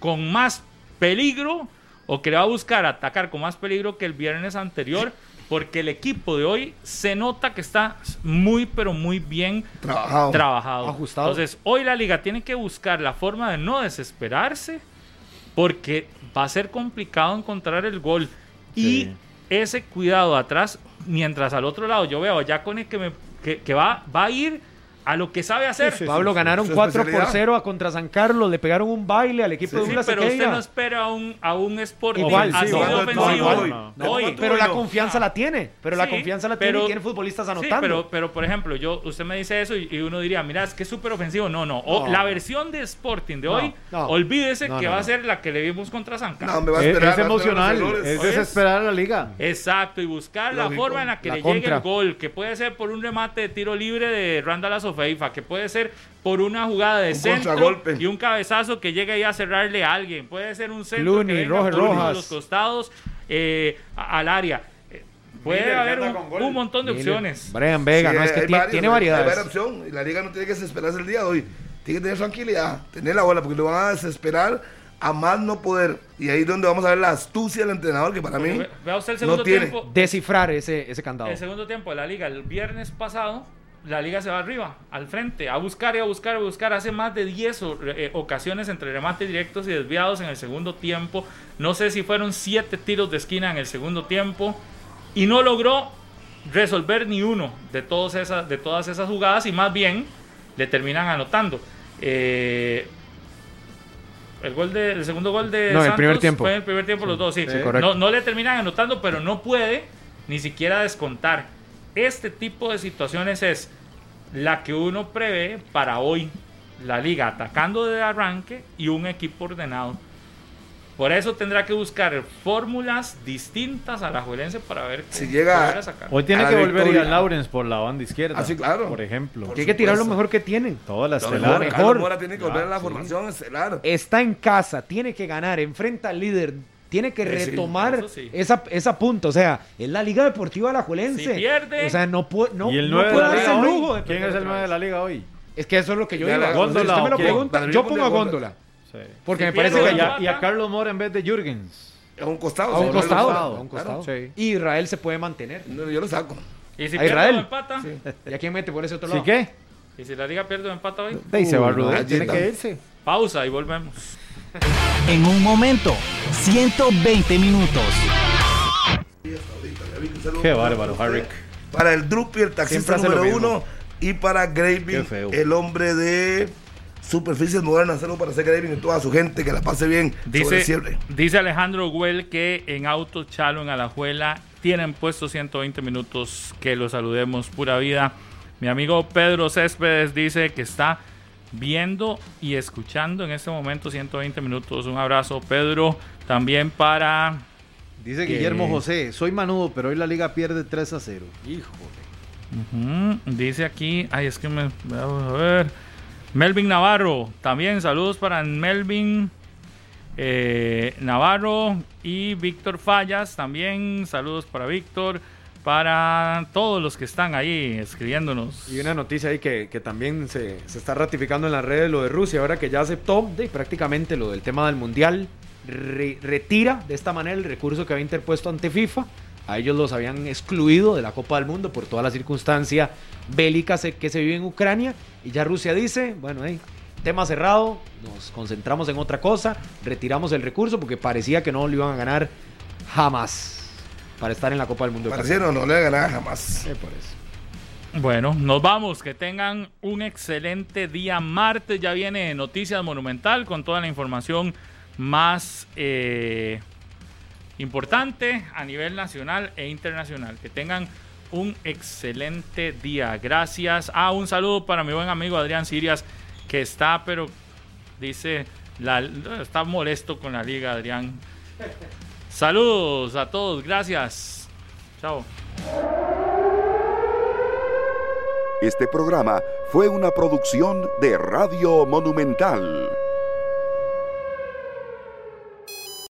con más peligro o que le va a buscar atacar con más peligro que el viernes anterior porque el equipo de hoy se nota que está muy pero muy bien Trabajado. trabajado. Ajustado. Entonces, hoy la liga tiene que buscar la forma de no desesperarse porque va a ser complicado encontrar el gol. Y ese cuidado atrás, mientras al otro lado yo veo a Yacone que, me, que, que va, va a ir a lo que sabe hacer. Pablo ganaron Su 4 por especialidad. 0 a contra San Carlos, le pegaron un baile al equipo Sí, de sí, Douglas pero usted Sequeira. no espera a un, a un Sporting Igual, así igual, ofensivo. igual, no, no. Hoy- pero la confianza la tiene, pero la confianza la tiene y tiene futbolistas Sí, anotando. pero, pero por ejemplo, yo, usted me dice eso y, y uno diría, mira, es que es súper ofensivo. No, no. O- No. la versión de Sporting de hoy, no. olvídese No, que no, va a ser la que le vimos contra San Carlos. No, me va a Es, esperar. es emocional, es desesperar a la liga. Exacto, y buscar la forma en la que le llegue el gol, que puede ser por un remate de tiro libre de Randall Azofeifa, que puede ser por una jugada de Un centro y un cabezazo que llegue ahí a cerrarle a alguien, puede ser un centro Clooney, que venga Roger por uno de Rojas. los costados eh, al área. Eh, Puede Miller, haber un, montón de opciones. Brian Vega, Sí, no, es que hay varios, tiene Hay variedades. varias opciones. Y la liga no tiene que desesperarse el día de hoy. Tiene que tener tranquilidad, tener la bola, porque lo van a desesperar a más no poder. Y ahí es donde vamos a ver la astucia del entrenador, que para mí Ve- Vea usted el segundo no tiene. tiempo. Descifrar ese, ese candado. El segundo tiempo de la liga, el viernes pasado, la liga se va arriba, al frente, a buscar y a buscar y a buscar. Hace más de 10 o- eh, ocasiones entre remates directos y desviados en el segundo tiempo. No sé si fueron 7 tiros de esquina en el segundo tiempo. Y no logró resolver ni uno de, todos esas, de todas esas jugadas y más bien le terminan anotando. Eh, el, gol de, el segundo gol de No, el Santos primer tiempo. fue en el primer tiempo los dos, sí. Sí, correcto. no, no le terminan anotando, pero no puede ni siquiera descontar. Este tipo de situaciones es la que uno prevé para hoy. La liga atacando de arranque y un equipo ordenado. Por eso tendrá que buscar fórmulas distintas a la Juelense para ver Si llega- poderla sacar. Hoy tiene a que volver a victoria. a Lawrence por la banda izquierda. Ah, sí, claro. Por ejemplo. Por Que hay que tirar lo mejor que tienen. Toda la Lo estelar. mejor, mejor. Tiene que volver a la Ah, sí. formación estelar. Está en casa, tiene que ganar, enfrenta al líder tiene que Sí, sí, retomar sí. esa, esa punta. O sea, es la Liga Deportiva Alajuelense. Si pierde- O sea, no, puede no, ¿Y el no 9 de puede darse el lujo de ¿Quién es el otra 9 de la liga hoy? Es que eso es lo que yo digo. Góndola usted me lo quién? pregunta, yo pongo a Góndola. Sí. Porque Si me parece que Y ya a, y a Carlos Mora en vez de Jürgens. A un costado. a un sí, costado. A un costado. Sí. Y Israel se puede mantener. No, Yo lo saco. Y si A pierde Israel. o empata. ¿Y a quién mete por ese otro ¿Sí lado? qué? Y si la liga pierde o empata hoy. De ahí se va Uh, Rudé, allí tiene que irse. Pausa y volvemos. En un momento, 120 minutos. Qué bárbaro, Harrick. Para el Drupi, el taxista Siempre número uno. Y para feo. el hombre de superficies modernas. Saludos para hacer Graving y toda su gente. Que la pase bien. sobre el Dice, cierre. dice Alejandro Güell que en Auto Chalo en Alajuela tienen puesto 120 minutos. Que lo saludemos, pura vida. Mi amigo Pedro Céspedes dice que está viendo y escuchando en este momento 120 minutos. Un abrazo, Pedro. También para. Dice Que- Guillermo José, soy manudo, pero hoy la liga pierde 3 a 0. Híjole. Dice aquí, ay, es que me. Vamos a ver. Melvin Navarro, también saludos para Melvin eh, Navarro y Víctor Fallas, también saludos para Víctor, para todos los que están ahí escribiéndonos. Y una noticia ahí que, que también se, se está ratificando en las redes lo de Rusia, ahora que ya aceptó prácticamente lo del tema del Mundial, re- retira de esta manera el recurso que había interpuesto ante FIFA. A ellos los habían excluido de la Copa del Mundo por toda la circunstancia bélica que se vive en Ucrania. Y ya Rusia dice, bueno, hey, tema cerrado, nos concentramos en otra cosa, retiramos el recurso porque parecía que no lo iban a ganar jamás para estar en la Copa del Mundo. Pareciera no le voy a ganar jamás. Eh, por eso. Bueno, nos vamos. Que tengan un excelente día. Martes ya viene Noticias Monumental con toda la información más eh, importante a nivel nacional e internacional. Que tengan un excelente día. Gracias. Ah, un saludo para mi buen amigo Adrián Sirias, que está, pero dice, la, está molesto con la liga, Adrián. Saludos a todos. Gracias. Chao. Este programa fue una producción de Radio Monumental.